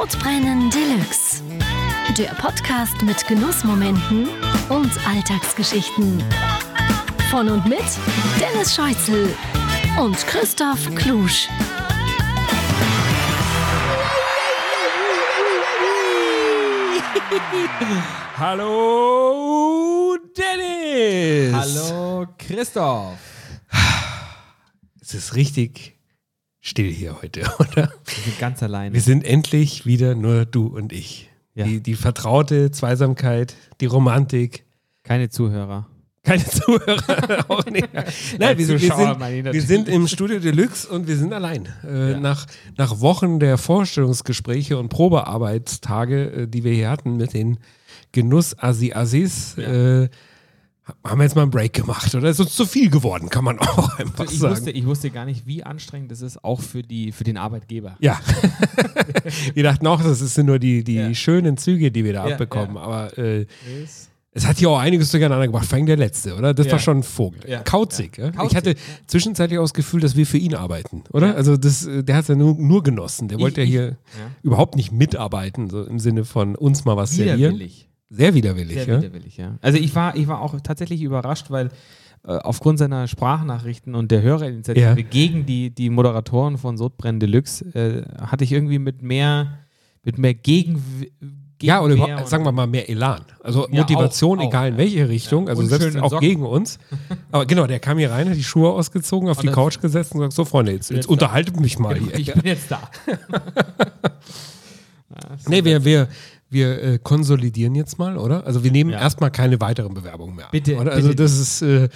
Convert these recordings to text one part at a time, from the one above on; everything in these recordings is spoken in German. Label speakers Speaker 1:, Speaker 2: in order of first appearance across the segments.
Speaker 1: Sodbrennen Deluxe. Der Podcast mit Genussmomenten und Alltagsgeschichten. Von und mit Dennis Scheuzel und Christoph Klusch.
Speaker 2: Hallo Dennis!
Speaker 3: Hallo Christoph.
Speaker 2: Es ist richtig still hier heute, oder?
Speaker 3: Wir sind ganz alleine.
Speaker 2: Wir sind endlich wieder nur du und ich.
Speaker 3: Ja.
Speaker 2: Die, die vertraute Zweisamkeit, die Romantik.
Speaker 3: Keine Zuhörer.
Speaker 2: Keine Zuhörer auch nicht. Nein, wir sind, wir, sind, wir sind im Studio Deluxe und wir sind allein. Äh,
Speaker 3: Ja.
Speaker 2: nach, nach Wochen der Vorstellungsgespräche und Probearbeitstage, äh, die wir hier hatten mit den Genuss-Assi-Assis, äh, haben wir jetzt mal einen Break gemacht. Oder ist uns zu viel geworden, kann man auch einfach
Speaker 3: ich,
Speaker 2: sagen.
Speaker 3: wusste, ich wusste gar nicht, wie anstrengend das ist, auch für, die, für den Arbeitgeber.
Speaker 2: Ja. wir dachten auch, das sind nur die, die
Speaker 3: Ja.
Speaker 2: schönen Züge, die wir da
Speaker 3: Ja,
Speaker 2: abbekommen.
Speaker 3: ja.
Speaker 2: Aber äh, es hat hier auch einiges durcheinander gebracht. Vor allem der letzte, oder? Das war schon ein Vogel. Kauzig.
Speaker 3: Kauzig,
Speaker 2: Ich hatte zwischenzeitlich auch das Gefühl, dass wir für ihn arbeiten, oder? Also das, äh, der hat es ja nur, nur genossen. Der
Speaker 3: Ich-
Speaker 2: wollte ja hier überhaupt nicht mitarbeiten, so im Sinne von uns mal was servieren.
Speaker 3: Widerwillig.
Speaker 2: Sehr widerwillig,
Speaker 3: Sehr
Speaker 2: ja.
Speaker 3: widerwillig, ja. Also ich war, ich war auch tatsächlich überrascht, weil äh, aufgrund seiner Sprachnachrichten und der Hörerinitiative
Speaker 2: Ja.
Speaker 3: gegen die, die Moderatoren von Sodbrennen Deluxe äh, hatte ich irgendwie mit mehr, mit mehr Gegen,
Speaker 2: Ja, oder überhaupt,
Speaker 3: und-
Speaker 2: sagen wir mal mehr Elan. Also
Speaker 3: Ja,
Speaker 2: Motivation,
Speaker 3: auch, auch,
Speaker 2: egal in
Speaker 3: ja.
Speaker 2: welche Richtung.
Speaker 3: Ja.
Speaker 2: Also selbst auch
Speaker 3: Socken.
Speaker 2: gegen uns. Aber genau, der kam hier rein, hat die Schuhe ausgezogen, auf
Speaker 3: Und
Speaker 2: die Couch gesetzt und sagt, so Freunde, jetzt, jetzt
Speaker 3: jetzt da.
Speaker 2: unterhaltet mich mal hier.
Speaker 3: Ich bin jetzt da.
Speaker 2: Nee, wir, wir, wir äh, konsolidieren jetzt mal, oder? Also wir nehmen
Speaker 3: Ja.
Speaker 2: erstmal keine weiteren Bewerbungen mehr an.
Speaker 3: Bitte,
Speaker 2: Oder? Also
Speaker 3: bitte.
Speaker 2: das ist äh,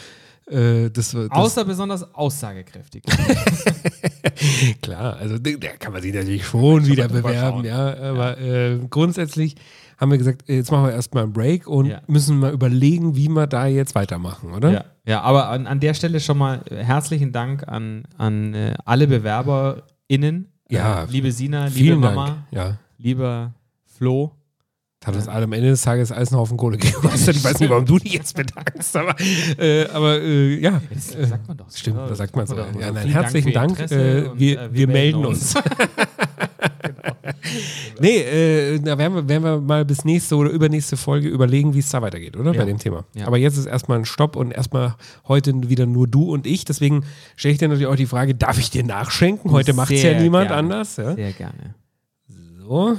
Speaker 2: äh, das, das
Speaker 3: Außer besonders aussagekräftig.
Speaker 2: klar, also da kann man sich natürlich schon wieder bewerben, ja. Aber Äh, grundsätzlich haben wir gesagt, äh, jetzt machen wir erstmal einen Break und
Speaker 3: Ja.
Speaker 2: müssen mal überlegen, wie wir da jetzt weitermachen, oder?
Speaker 3: Ja, ja aber an, an der Stelle schon mal herzlichen Dank an, an äh, alle BewerberInnen.
Speaker 2: Ja,
Speaker 3: Äh, liebe Sina, liebe Mama.
Speaker 2: Ja.
Speaker 3: lieber Flo.
Speaker 2: Hat uns alle am Ende des Tages alles einen Haufen Kohle gekostet. Ich weiß nicht, warum du dich jetzt bedankst, aber, äh, aber äh, ja.
Speaker 3: Das
Speaker 2: Äh,
Speaker 3: sagt man doch. so,
Speaker 2: Stimmt, das sagt man so. Ja, nein, herzlichen
Speaker 3: Dank.
Speaker 2: Dank.
Speaker 3: Ihr Interesse
Speaker 2: äh, wir,
Speaker 3: äh,
Speaker 2: wir melden uns. nee, äh, da werden wir, werden wir mal bis nächste oder übernächste Folge überlegen, wie es da weitergeht, oder?
Speaker 3: Ja.
Speaker 2: Bei dem Thema.
Speaker 3: Ja.
Speaker 2: Aber jetzt ist erstmal ein Stopp und erstmal heute wieder nur du und ich. Deswegen stelle ich dir natürlich auch die Frage, darf ich dir nachschenken? Heute macht es ja niemand
Speaker 3: gerne.
Speaker 2: anders. Ja?
Speaker 3: Sehr gerne.
Speaker 2: So.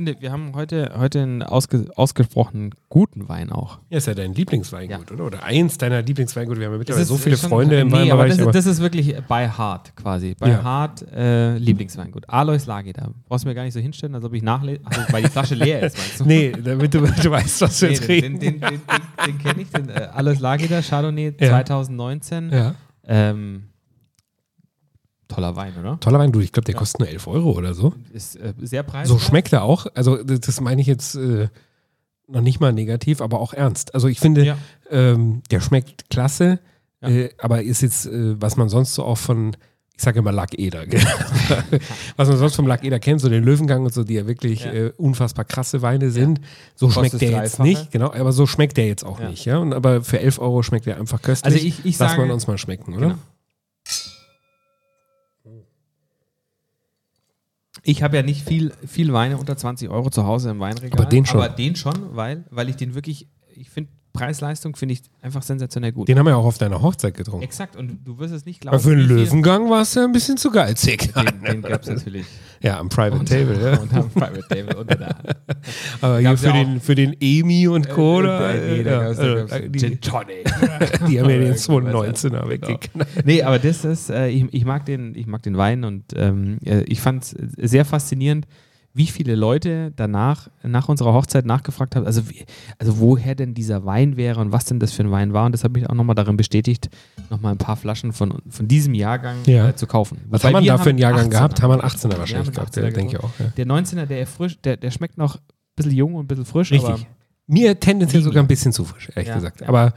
Speaker 3: Finde, wir haben heute, heute einen ausge, ausgesprochen guten Wein auch.
Speaker 2: Ja, ist ja dein Lieblingsweingut,
Speaker 3: Ja.
Speaker 2: oder? Oder eins deiner Lieblingsweingut. Wir haben ja mittlerweile so viele Freunde im
Speaker 3: nee, aber
Speaker 2: Weinbereich.
Speaker 3: das,
Speaker 2: aber-
Speaker 3: ist- das ist wirklich bei Hart quasi. Bei
Speaker 2: Ja.
Speaker 3: Hart äh, Lieblingsweingut. Alois Lageda. Brauchst du mir gar nicht so hinstellen, als ob ich nachlese, also, weil die Flasche leer ist, meinst du?
Speaker 2: Nee, damit du, du weißt, was wir
Speaker 3: Nee,
Speaker 2: jetzt
Speaker 3: den,
Speaker 2: reden.
Speaker 3: den, den, den, den, kenne ich, den äh, Alois Lageda, Chardonnay
Speaker 2: Ja.
Speaker 3: 2019.
Speaker 2: ja.
Speaker 3: Ähm, toller Wein, oder?
Speaker 2: Toller Wein, du. Ich glaube, der kostet nur 11 Euro oder so.
Speaker 3: Ist äh, sehr preiswert.
Speaker 2: So schmeckt er auch. Also, das meine ich jetzt äh, noch nicht mal negativ, aber auch ernst. Also, ich finde,
Speaker 3: Ja.
Speaker 2: ähm, der schmeckt klasse,
Speaker 3: Ja.
Speaker 2: äh, aber ist jetzt, äh, was man sonst so auch von, ich sage immer Lackeder, was man sonst vom Lackeder kennt, so den Löwengang und so, die ja wirklich
Speaker 3: Ja.
Speaker 2: äh, unfassbar krasse Weine sind. So schmeckt der jetzt nicht, genau, aber so schmeckt der jetzt auch
Speaker 3: Ja.
Speaker 2: nicht, ja. Und, aber für 11 Euro schmeckt der einfach köstlich.
Speaker 3: Also ich, ich
Speaker 2: Lass
Speaker 3: sage,
Speaker 2: man uns mal schmecken, oder?
Speaker 3: Genau. Ich habe ja nicht viel, viel Weine unter 20 Euro zu Hause im Weinregal.
Speaker 2: Aber den schon.
Speaker 3: Aber den schon, weil, weil ich den wirklich, ich finde, Preis-Leistung finde ich einfach sensationell gut.
Speaker 2: Den haben wir auch auf deiner Hochzeit getrunken.
Speaker 3: Exakt, und du wirst es nicht glauben.
Speaker 2: Aber für einen
Speaker 3: viel-
Speaker 2: Löwengang war es ja ein bisschen zu geizig.
Speaker 3: Den, den gab es natürlich.
Speaker 2: Ja, am Private Table, ja.
Speaker 3: Und am Private Table unter der Hand.
Speaker 2: Aber hier für,
Speaker 3: ja
Speaker 2: den, für den Emi und Co.
Speaker 3: Äh, äh, nee,
Speaker 2: also,
Speaker 3: gab's
Speaker 2: äh, die,
Speaker 3: Gin Tonic.
Speaker 2: die haben ja den
Speaker 3: Oder
Speaker 2: 219er
Speaker 3: Genau.
Speaker 2: weggeknallt.
Speaker 3: Nee, aber das ist, äh, ich, ich, mag den, ich mag den Wein und ähm, äh, ich fand es sehr faszinierend, wie viele Leute danach, nach unserer Hochzeit nachgefragt haben, also, wie, also woher denn dieser Wein wäre und was denn das für ein Wein war. Und das hat mich auch nochmal darin bestätigt, nochmal ein paar Flaschen von, von diesem Jahrgang
Speaker 2: Ja.
Speaker 3: äh, zu kaufen.
Speaker 2: Was
Speaker 3: Wobei
Speaker 2: haben wir da für einen Jahrgang
Speaker 3: 18er.
Speaker 2: gehabt? Haben wir einen 18er
Speaker 3: Wir
Speaker 2: wahrscheinlich gehabt,
Speaker 3: 18er
Speaker 2: ja, denke ich auch. Ja.
Speaker 3: Der 19er, der, frisch, der, der schmeckt noch ein bisschen jung und ein bisschen frisch,
Speaker 2: Richtig. Mir tendenziell sogar ein bisschen zu frisch, ehrlich gesagt. Aber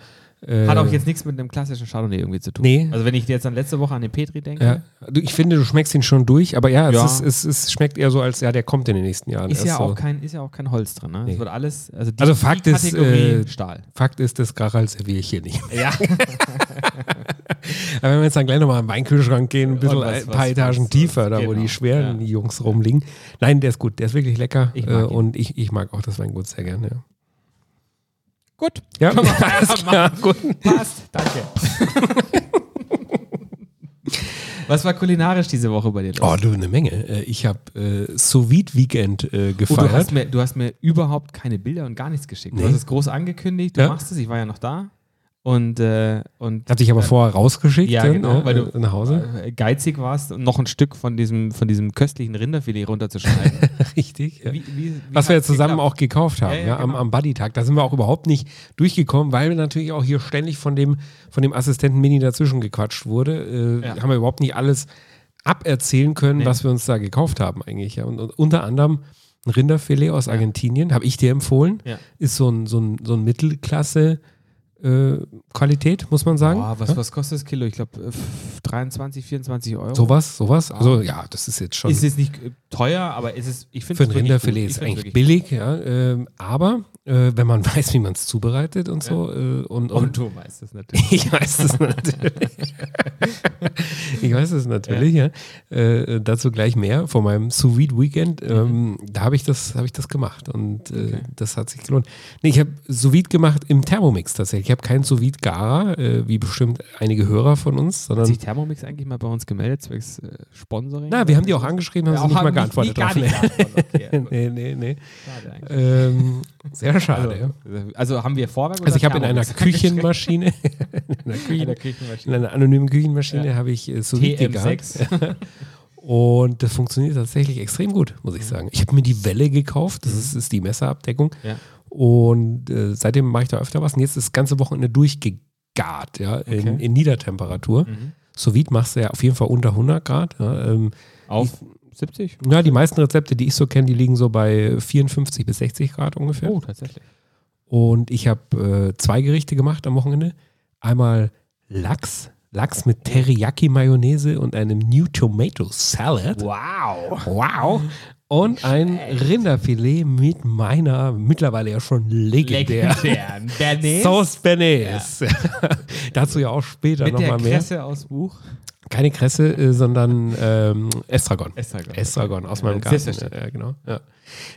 Speaker 3: hat auch jetzt nichts mit einem klassischen Chardonnay irgendwie zu tun.
Speaker 2: Nee.
Speaker 3: Also wenn ich jetzt an letzte Woche an den Petri denke,
Speaker 2: Ja. Ich finde, du schmeckst ihn schon durch, aber ja, es,
Speaker 3: Ja.
Speaker 2: Ist, es, es schmeckt eher so, als ja, der kommt in den nächsten Jahren.
Speaker 3: ist ja,
Speaker 2: so.
Speaker 3: auch kein, ist ja auch kein Holz drin. Ne?
Speaker 2: Nee.
Speaker 3: Es wird alles, also die,
Speaker 2: Also Fakt
Speaker 3: die
Speaker 2: ist, äh,
Speaker 3: Stahl.
Speaker 2: Fakt ist, das Grachal serviere ich hier nicht.
Speaker 3: Ja.
Speaker 2: Aber wenn wir jetzt dann gleich nochmal in den Weinkühlschrank gehen, ein bisschen
Speaker 3: was-
Speaker 2: ein paar
Speaker 3: was-
Speaker 2: Etagen
Speaker 3: was-
Speaker 2: tiefer, da wo die schweren
Speaker 3: ja.
Speaker 2: Jungs rumliegen. Nein, der ist gut, der ist wirklich lecker.
Speaker 3: Ich
Speaker 2: äh, und ich, ich mag auch das Weingut sehr gerne.
Speaker 3: Gut.
Speaker 2: ja? Alles klar, gut.
Speaker 3: Passt. Danke. Was war kulinarisch diese Woche bei dir los?
Speaker 2: Oh, du, eine Menge. Äh, Ich habe äh, Sous Vide Weekend äh,
Speaker 3: Oh, du,
Speaker 2: gefeiert.
Speaker 3: hast mir, du hast mir überhaupt keine Bilder und gar nichts geschickt. Du
Speaker 2: Nee.
Speaker 3: hast es groß angekündigt, du
Speaker 2: Ja.
Speaker 3: machst es, ich war ja noch da. Und, äh, und
Speaker 2: Hatte ich aber vorher rausgeschickt
Speaker 3: ja,
Speaker 2: dann,
Speaker 3: genau,
Speaker 2: äh,
Speaker 3: weil du
Speaker 2: nach Hause.
Speaker 3: äh, geizig warst, noch ein Stück von diesem, von diesem köstlichen Rinderfilet runterzuschneiden.
Speaker 2: Richtig. Ja.
Speaker 3: Wie- wie- wie
Speaker 2: Was wir jetzt zusammen
Speaker 3: geklappt?
Speaker 2: auch gekauft haben,
Speaker 3: Ja,
Speaker 2: ja,
Speaker 3: ja,
Speaker 2: am,
Speaker 3: genau.
Speaker 2: am Buddy-Tag. Da sind wir auch überhaupt nicht durchgekommen, weil natürlich auch hier ständig von dem, von dem Assistenten Mini dazwischen gequatscht wurde. Äh,
Speaker 3: Ja.
Speaker 2: Haben wir überhaupt nicht alles aberzählen können,
Speaker 3: Nee.
Speaker 2: was wir uns da gekauft haben eigentlich. Ja. Und, und unter anderem ein Rinderfilet aus Argentinien, habe ich dir empfohlen.
Speaker 3: Ja.
Speaker 2: Ist so ein, so ein, so ein Mittelklasse äh, Qualität, muss man sagen.
Speaker 3: Boah, was,
Speaker 2: ja?
Speaker 3: was kostet das Kilo? Ich glaube 23, 24 Euro.
Speaker 2: Sowas, sowas. Also ja, das ist jetzt schon.
Speaker 3: Ist jetzt nicht äh, teuer, aber ist es, ich finde
Speaker 2: Für ein Rinderfilet ist eigentlich billig, ja. Ähm, aber äh, wenn man weiß, wie man es zubereitet und so, äh, und, und,
Speaker 3: Und du weißt es natürlich.
Speaker 2: ich weiß es natürlich. ich weiß es natürlich, ja. Äh, dazu gleich mehr von meinem Sous Vide Weekend. Ähm, Da habe ich das, habe ich das gemacht und äh,
Speaker 3: Okay.
Speaker 2: das hat sich gelohnt. Nee, ich habe Sous Vide gemacht im Thermomix tatsächlich. Ich habe keinen Sous Vide Gara, äh, wie bestimmt einige Hörer von uns,
Speaker 3: Hat
Speaker 2: sondern
Speaker 3: sich Thermomix eigentlich mal bei uns gemeldet, zwecks äh, Sponsoring?
Speaker 2: na, wir haben die auch angeschrieben, haben
Speaker 3: Ja,
Speaker 2: sie nicht
Speaker 3: haben
Speaker 2: mal geantwortet
Speaker 3: gar
Speaker 2: drauf.
Speaker 3: nicht geantwortet. Okay,
Speaker 2: nee, nee, nee.
Speaker 3: Schade eigentlich.
Speaker 2: Ähm, sehr schade, ja.
Speaker 3: Also, also haben wir Vorwerk
Speaker 2: Also ich habe in? Küchenmaschine, in einer,
Speaker 3: In
Speaker 2: Küchen,
Speaker 3: der
Speaker 2: in
Speaker 3: Küchenmaschine.
Speaker 2: einer anonymen Küchenmaschine
Speaker 3: Ja.
Speaker 2: habe ich äh, gehabt.
Speaker 3: TM6.
Speaker 2: Und das funktioniert tatsächlich extrem gut, muss ich sagen. Ich habe mir die Welle gekauft, das ist, ist die Messerabdeckung.
Speaker 3: Ja.
Speaker 2: Und äh, seitdem mache ich da öfter was. Und jetzt ist das ganze Wochenende durchgegart, ja, in,
Speaker 3: Okay.
Speaker 2: in Niedertemperatur.
Speaker 3: Mhm.
Speaker 2: Sous vide machst du ja auf jeden Fall unter 100 Grad. Ja, ähm,
Speaker 3: Auf 70?
Speaker 2: ja, die meisten Rezepte, die ich so kenne, die liegen so bei 54 bis 60 Grad ungefähr.
Speaker 3: Oh, tatsächlich.
Speaker 2: Und ich habe äh, zwei Gerichte gemacht am Wochenende. Einmal Lachs, Lachs mit Teriyaki-Mayonnaise und einem New Tomato Salad.
Speaker 3: Wow.
Speaker 2: Wow. Und ein Rinderfilet mit meiner mittlerweile ja schon legendär
Speaker 3: Legendären Bernays.
Speaker 2: Sauce Bearnaise. Dazu ja auch später
Speaker 3: Mit der
Speaker 2: nochmal mehr.
Speaker 3: Kresse aus Buch.
Speaker 2: Keine Kresse, äh, sondern ähm, Estragon.
Speaker 3: Estragon.
Speaker 2: Estragon aus meinem Garten.
Speaker 3: selbstverständlich.
Speaker 2: Ja, genau. Ja.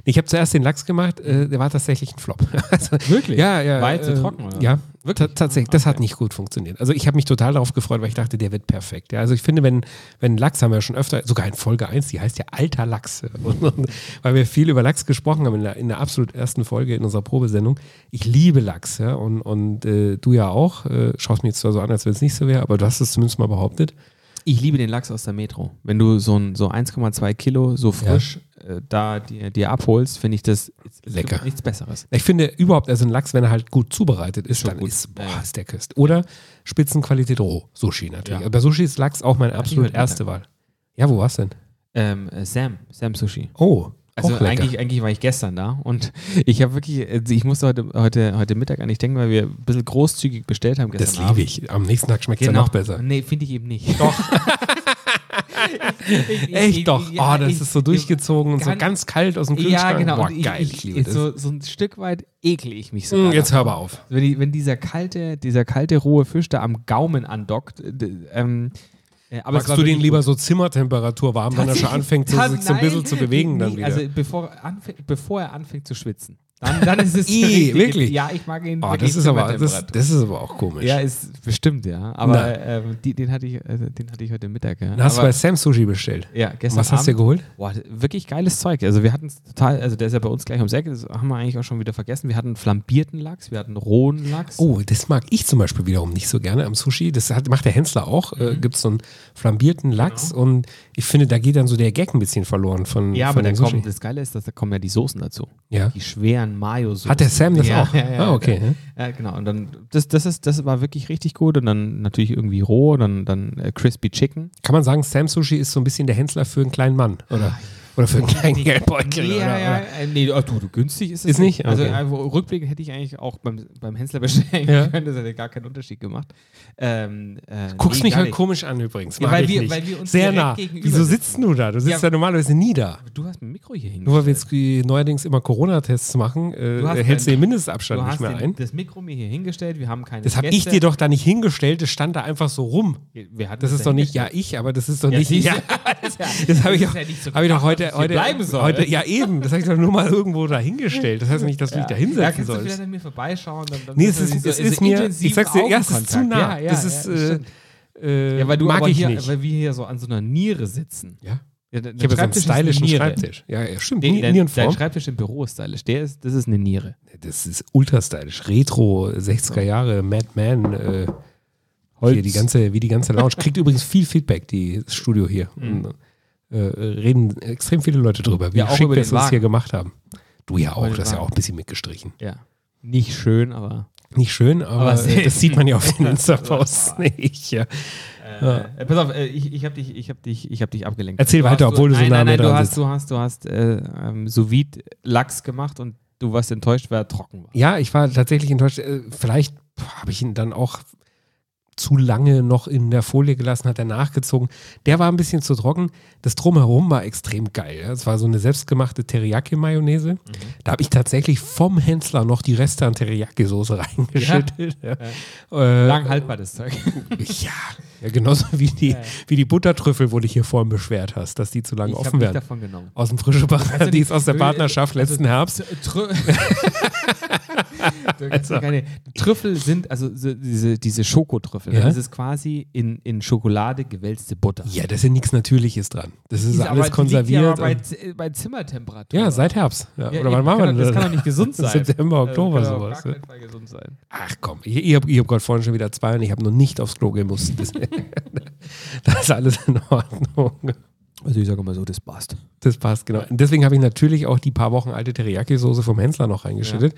Speaker 2: Ich habe zuerst den Lachs gemacht, äh, der war tatsächlich ein Flop. also,
Speaker 3: Wirklich?
Speaker 2: Ja, ja.
Speaker 3: War zu
Speaker 2: äh,
Speaker 3: trocken, oder?
Speaker 2: Ja,
Speaker 3: Wirklich?
Speaker 2: ta- tatsächlich. Das hat
Speaker 3: Okay.
Speaker 2: nicht gut funktioniert. Also ich habe mich total darauf gefreut, weil ich dachte, der wird perfekt. Ja, also ich finde, wenn, wenn Lachs haben wir ja schon öfter, sogar in Folge 1, die heißt ja Alter Lachs. Und, und, weil wir viel über Lachs gesprochen haben in der, in der absolut ersten Folge in unserer Probesendung. Ich liebe Lachs, ja. Und, und äh, du ja auch. Äh, schaust mir jetzt zwar so an, als wenn es nicht so wäre, aber du hast es zumindest mal behauptet.
Speaker 3: Ich liebe den Lachs aus der Metro. Wenn du so, ein, so 1,2 Kilo so frisch äh, da dir, dir abholst, finde ich das
Speaker 2: Lecker.
Speaker 3: nichts Besseres.
Speaker 2: Ich finde überhaupt, also ein Lachs, wenn er halt gut zubereitet ist,
Speaker 3: Schon
Speaker 2: dann
Speaker 3: gut.
Speaker 2: ist, boah,
Speaker 3: Ja, ja.
Speaker 2: ist der Köst. Oder Spitzenqualität roh, Sushi natürlich.
Speaker 3: Ja.
Speaker 2: Aber bei Sushi ist Lachs auch meine absolut erste Wahl. Ja, wo war's denn?
Speaker 3: Ähm, äh, Sam, Sam Sushi.
Speaker 2: Oh,
Speaker 3: Also
Speaker 2: auch lecker.
Speaker 3: eigentlich, eigentlich war ich gestern da und ich habe wirklich, also ich musste heute, heute, heute Mittag an dich denken, weil wir ein bisschen großzügig bestellt haben
Speaker 2: das
Speaker 3: gestern
Speaker 2: liebe
Speaker 3: Abend.
Speaker 2: ich. Am nächsten Tag schmeckt es
Speaker 3: Genau.
Speaker 2: ja noch besser.
Speaker 3: Nee, finde ich eben nicht. Doch.
Speaker 2: Echt doch. oh, das ist so durchgezogen und so
Speaker 3: ganz-
Speaker 2: kalt aus dem
Speaker 3: Ja,
Speaker 2: Kühlschrank.
Speaker 3: genau.
Speaker 2: Boah,
Speaker 3: ich,
Speaker 2: geil, ich,
Speaker 3: ich,
Speaker 2: liebe das.
Speaker 3: so, so ein Stück weit ekle ich mich so.
Speaker 2: Hm, jetzt hör mal auf.
Speaker 3: Wenn, wenn dieser kalte, dieser kalte rohe Fisch da am Gaumen andockt, äh, ähm, äh, aber
Speaker 2: Magst du den lieber so Zimmertemperatur warm, wenn er schon anfängt, so, sich so ein bisschen zu bewegen dann wieder?
Speaker 3: Also bevor, bevor er anfängt zu schwitzen. Dann, dann ist es richtig-
Speaker 2: wirklich?
Speaker 3: Ja, ich mag ihn.
Speaker 2: oh,
Speaker 3: wirklich
Speaker 2: das ist, aber, das, das ist aber auch komisch.
Speaker 3: ja, ist bestimmt, ja. Aber ähm, die, den, hatte ich, äh, den hatte ich heute Mittag. Ja.
Speaker 2: Dann hast du
Speaker 3: aber,
Speaker 2: bei Sam Sushi bestellt.
Speaker 3: ja, gestern
Speaker 2: Was hast du dir
Speaker 3: Abend,
Speaker 2: geholt?
Speaker 3: Boah, wirklich geiles Zeug. Also wir hatten es total, also der ist ja bei uns gleich ums Eck, das haben wir eigentlich auch schon wieder vergessen. Wir hatten flambierten Lachs, wir hatten rohen Lachs.
Speaker 2: Oh, das mag ich zum Beispiel wiederum nicht so gerne am Sushi. Das hat, macht der Hensler auch.
Speaker 3: Mhm.
Speaker 2: Äh, Gibt es so einen flambierten Lachs und ich finde, da geht dann so der Gag ein bisschen verloren von,
Speaker 3: ja,
Speaker 2: von
Speaker 3: aber dann
Speaker 2: Sushi.
Speaker 3: kommt, das Geile ist, dass da kommen ja die Soßen dazu.
Speaker 2: Ja.
Speaker 3: Die schweren Mayo-Soßen.
Speaker 2: Hat der Sam das
Speaker 3: ja,
Speaker 2: auch?
Speaker 3: Ja, ja,
Speaker 2: ah, okay.
Speaker 3: Ja, genau. Und dann, das, das, ist, das war wirklich richtig gut. Und dann natürlich irgendwie roh, dann, dann äh, Crispy Chicken.
Speaker 2: Kann man sagen, Sam Sushi ist so ein bisschen der Hensler für einen kleinen Mann, oder? Oder für einen kleinen Geldbeutel.
Speaker 3: Nee, ja,
Speaker 2: oder,
Speaker 3: ja,
Speaker 2: oder?
Speaker 3: äh, nee, oh, du, du, günstig ist es
Speaker 2: Ist nicht?
Speaker 3: Also
Speaker 2: Okay.
Speaker 3: äh, Rückblick hätte ich eigentlich auch beim, beim Hensler bestellen
Speaker 2: Ja.
Speaker 3: können, das hätte gar keinen Unterschied gemacht. Ähm, äh,
Speaker 2: Guckst
Speaker 3: nee,
Speaker 2: mich heute
Speaker 3: nicht.
Speaker 2: komisch an übrigens.
Speaker 3: Ja, weil wir-
Speaker 2: nicht.
Speaker 3: weil wir uns
Speaker 2: Sehr nah.
Speaker 3: gegenüber
Speaker 2: Wieso sitzt du da? Du sitzt ja,
Speaker 3: Ja.
Speaker 2: normalerweise nie da.
Speaker 3: Du hast ein Mikro hier
Speaker 2: Nur weil wir
Speaker 3: hingestellt.
Speaker 2: jetzt neuerdings immer Corona-Tests machen, äh,
Speaker 3: Du
Speaker 2: hältst du den Mindestabstand nicht mehr
Speaker 3: den,
Speaker 2: ein.
Speaker 3: das Mikro mir hier hingestellt, wir haben keine
Speaker 2: Das habe ich dir doch da nicht hingestellt, das stand da einfach so rum. Das ist doch nicht, ja
Speaker 3: hingestellt?
Speaker 2: ich, aber das ist doch
Speaker 3: Ja,
Speaker 2: nicht. Ja,
Speaker 3: das,
Speaker 2: habe ich,
Speaker 3: ja
Speaker 2: doch
Speaker 3: gedacht,
Speaker 2: heute, heute,
Speaker 3: bleiben soll.
Speaker 2: heute, ja eben, das habe ich doch nur mal irgendwo da hingestellt. Das heißt nicht, dass du dich da
Speaker 3: ja,
Speaker 2: hinsetzen
Speaker 3: kannst du
Speaker 2: sollst.
Speaker 3: vielleicht an mir vorbeischauen? Dann, dann
Speaker 2: Nee, es ist,
Speaker 3: wir
Speaker 2: es ist mir, ich sag's dir, ja, es ist zu nah.
Speaker 3: Ja, ja,
Speaker 2: das ist,
Speaker 3: ja,
Speaker 2: äh, äh,
Speaker 3: ja, weil du
Speaker 2: mag
Speaker 3: aber
Speaker 2: ich
Speaker 3: hier,
Speaker 2: nicht.
Speaker 3: weil wir hier so an so einer Niere sitzen.
Speaker 2: ja.
Speaker 3: Ja,
Speaker 2: Ich habe so einen stylischen
Speaker 3: Niere.
Speaker 2: Schreibtisch. Ja, ja stimmt.
Speaker 3: Den,
Speaker 2: Nie-
Speaker 3: dein, dein. Schreibtisch im Büro ist stylisch. Der ist, das ist eine Niere.
Speaker 2: Das ist ultra stylisch. Retro, 60er Jahre, Madman, äh, hier die ganze, wie die ganze Lounge. Kriegt übrigens viel Feedback, die das Studio hier. Und, äh, reden extrem viele Leute drüber, wie
Speaker 3: Ja,
Speaker 2: schick wir es hier gemacht haben. Du ja auch, das ist ja auch ein bisschen mitgestrichen.
Speaker 3: Ja. Nicht schön, aber.
Speaker 2: Nicht schön, aber,
Speaker 3: Aber
Speaker 2: äh, das sieht man ja auf den Insta-Posts nicht. Ja.
Speaker 3: Äh, pass auf, äh, ich, ich habe dich, ich hab dich, ich hab dich abgelenkt.
Speaker 2: Erzähl
Speaker 3: Du
Speaker 2: weiter,
Speaker 3: hast-
Speaker 2: obwohl du so
Speaker 3: nein,
Speaker 2: nah
Speaker 3: nein, nein, du
Speaker 2: dran
Speaker 3: hast,
Speaker 2: sitzt.
Speaker 3: du hast, du hast äh, ähm, sous Lachs gemacht und du warst enttäuscht, weil er trocken war.
Speaker 2: Ja, ich war tatsächlich enttäuscht. Äh, Vielleicht habe ich ihn dann auch zu lange noch in der Folie gelassen, hat er nachgezogen. Der war ein bisschen zu trocken. Das Drumherum war extrem geil. ja. Es war so eine selbstgemachte Teriyaki-Mayonnaise. Da habe ich tatsächlich vom Hensler noch die Reste an Teriyaki-Soße reingeschüttet. Ja. Äh,
Speaker 3: Lang haltbar das Zeug.
Speaker 2: ja. ja, genauso wie die, wie die Buttertrüffel, wo du dich hier vorhin beschwert hast, dass die zu lange
Speaker 3: Ich
Speaker 2: offen werden.
Speaker 3: davon genommen.
Speaker 2: Aus dem frischen Paradies, aus der Partnerschaft
Speaker 3: also-
Speaker 2: letzten Herbst.
Speaker 3: Trü Ja keine- Trüffel sind, also so diese, diese Schokotrüffel,
Speaker 2: Ja.
Speaker 3: das ist quasi in, in Schokolade gewälzte Butter.
Speaker 2: Ja, da ist ja nichts Natürliches dran. Das ist
Speaker 3: Die
Speaker 2: alles
Speaker 3: aber-
Speaker 2: konserviert.
Speaker 3: Ja bei, Z- bei Zimmertemperatur.
Speaker 2: Ja, seit Herbst. Ja,
Speaker 3: Ja,
Speaker 2: oder wann waren wir denn?
Speaker 3: Das kann doch nicht gesund sein.
Speaker 2: September, Oktober,
Speaker 3: das kann
Speaker 2: sowas.
Speaker 3: Auf gar Fall gesund sein.
Speaker 2: Ach komm, ich, ich habe hab gerade vorhin schon wieder zwei und ich habe noch nicht aufs Klo gemusst. Das, das ist alles in Ordnung.
Speaker 3: Also ich sage mal so, das passt.
Speaker 2: Das passt, genau. Und deswegen habe ich natürlich auch die paar Wochen alte Teriyaki-Soße vom Händler noch reingeschüttet,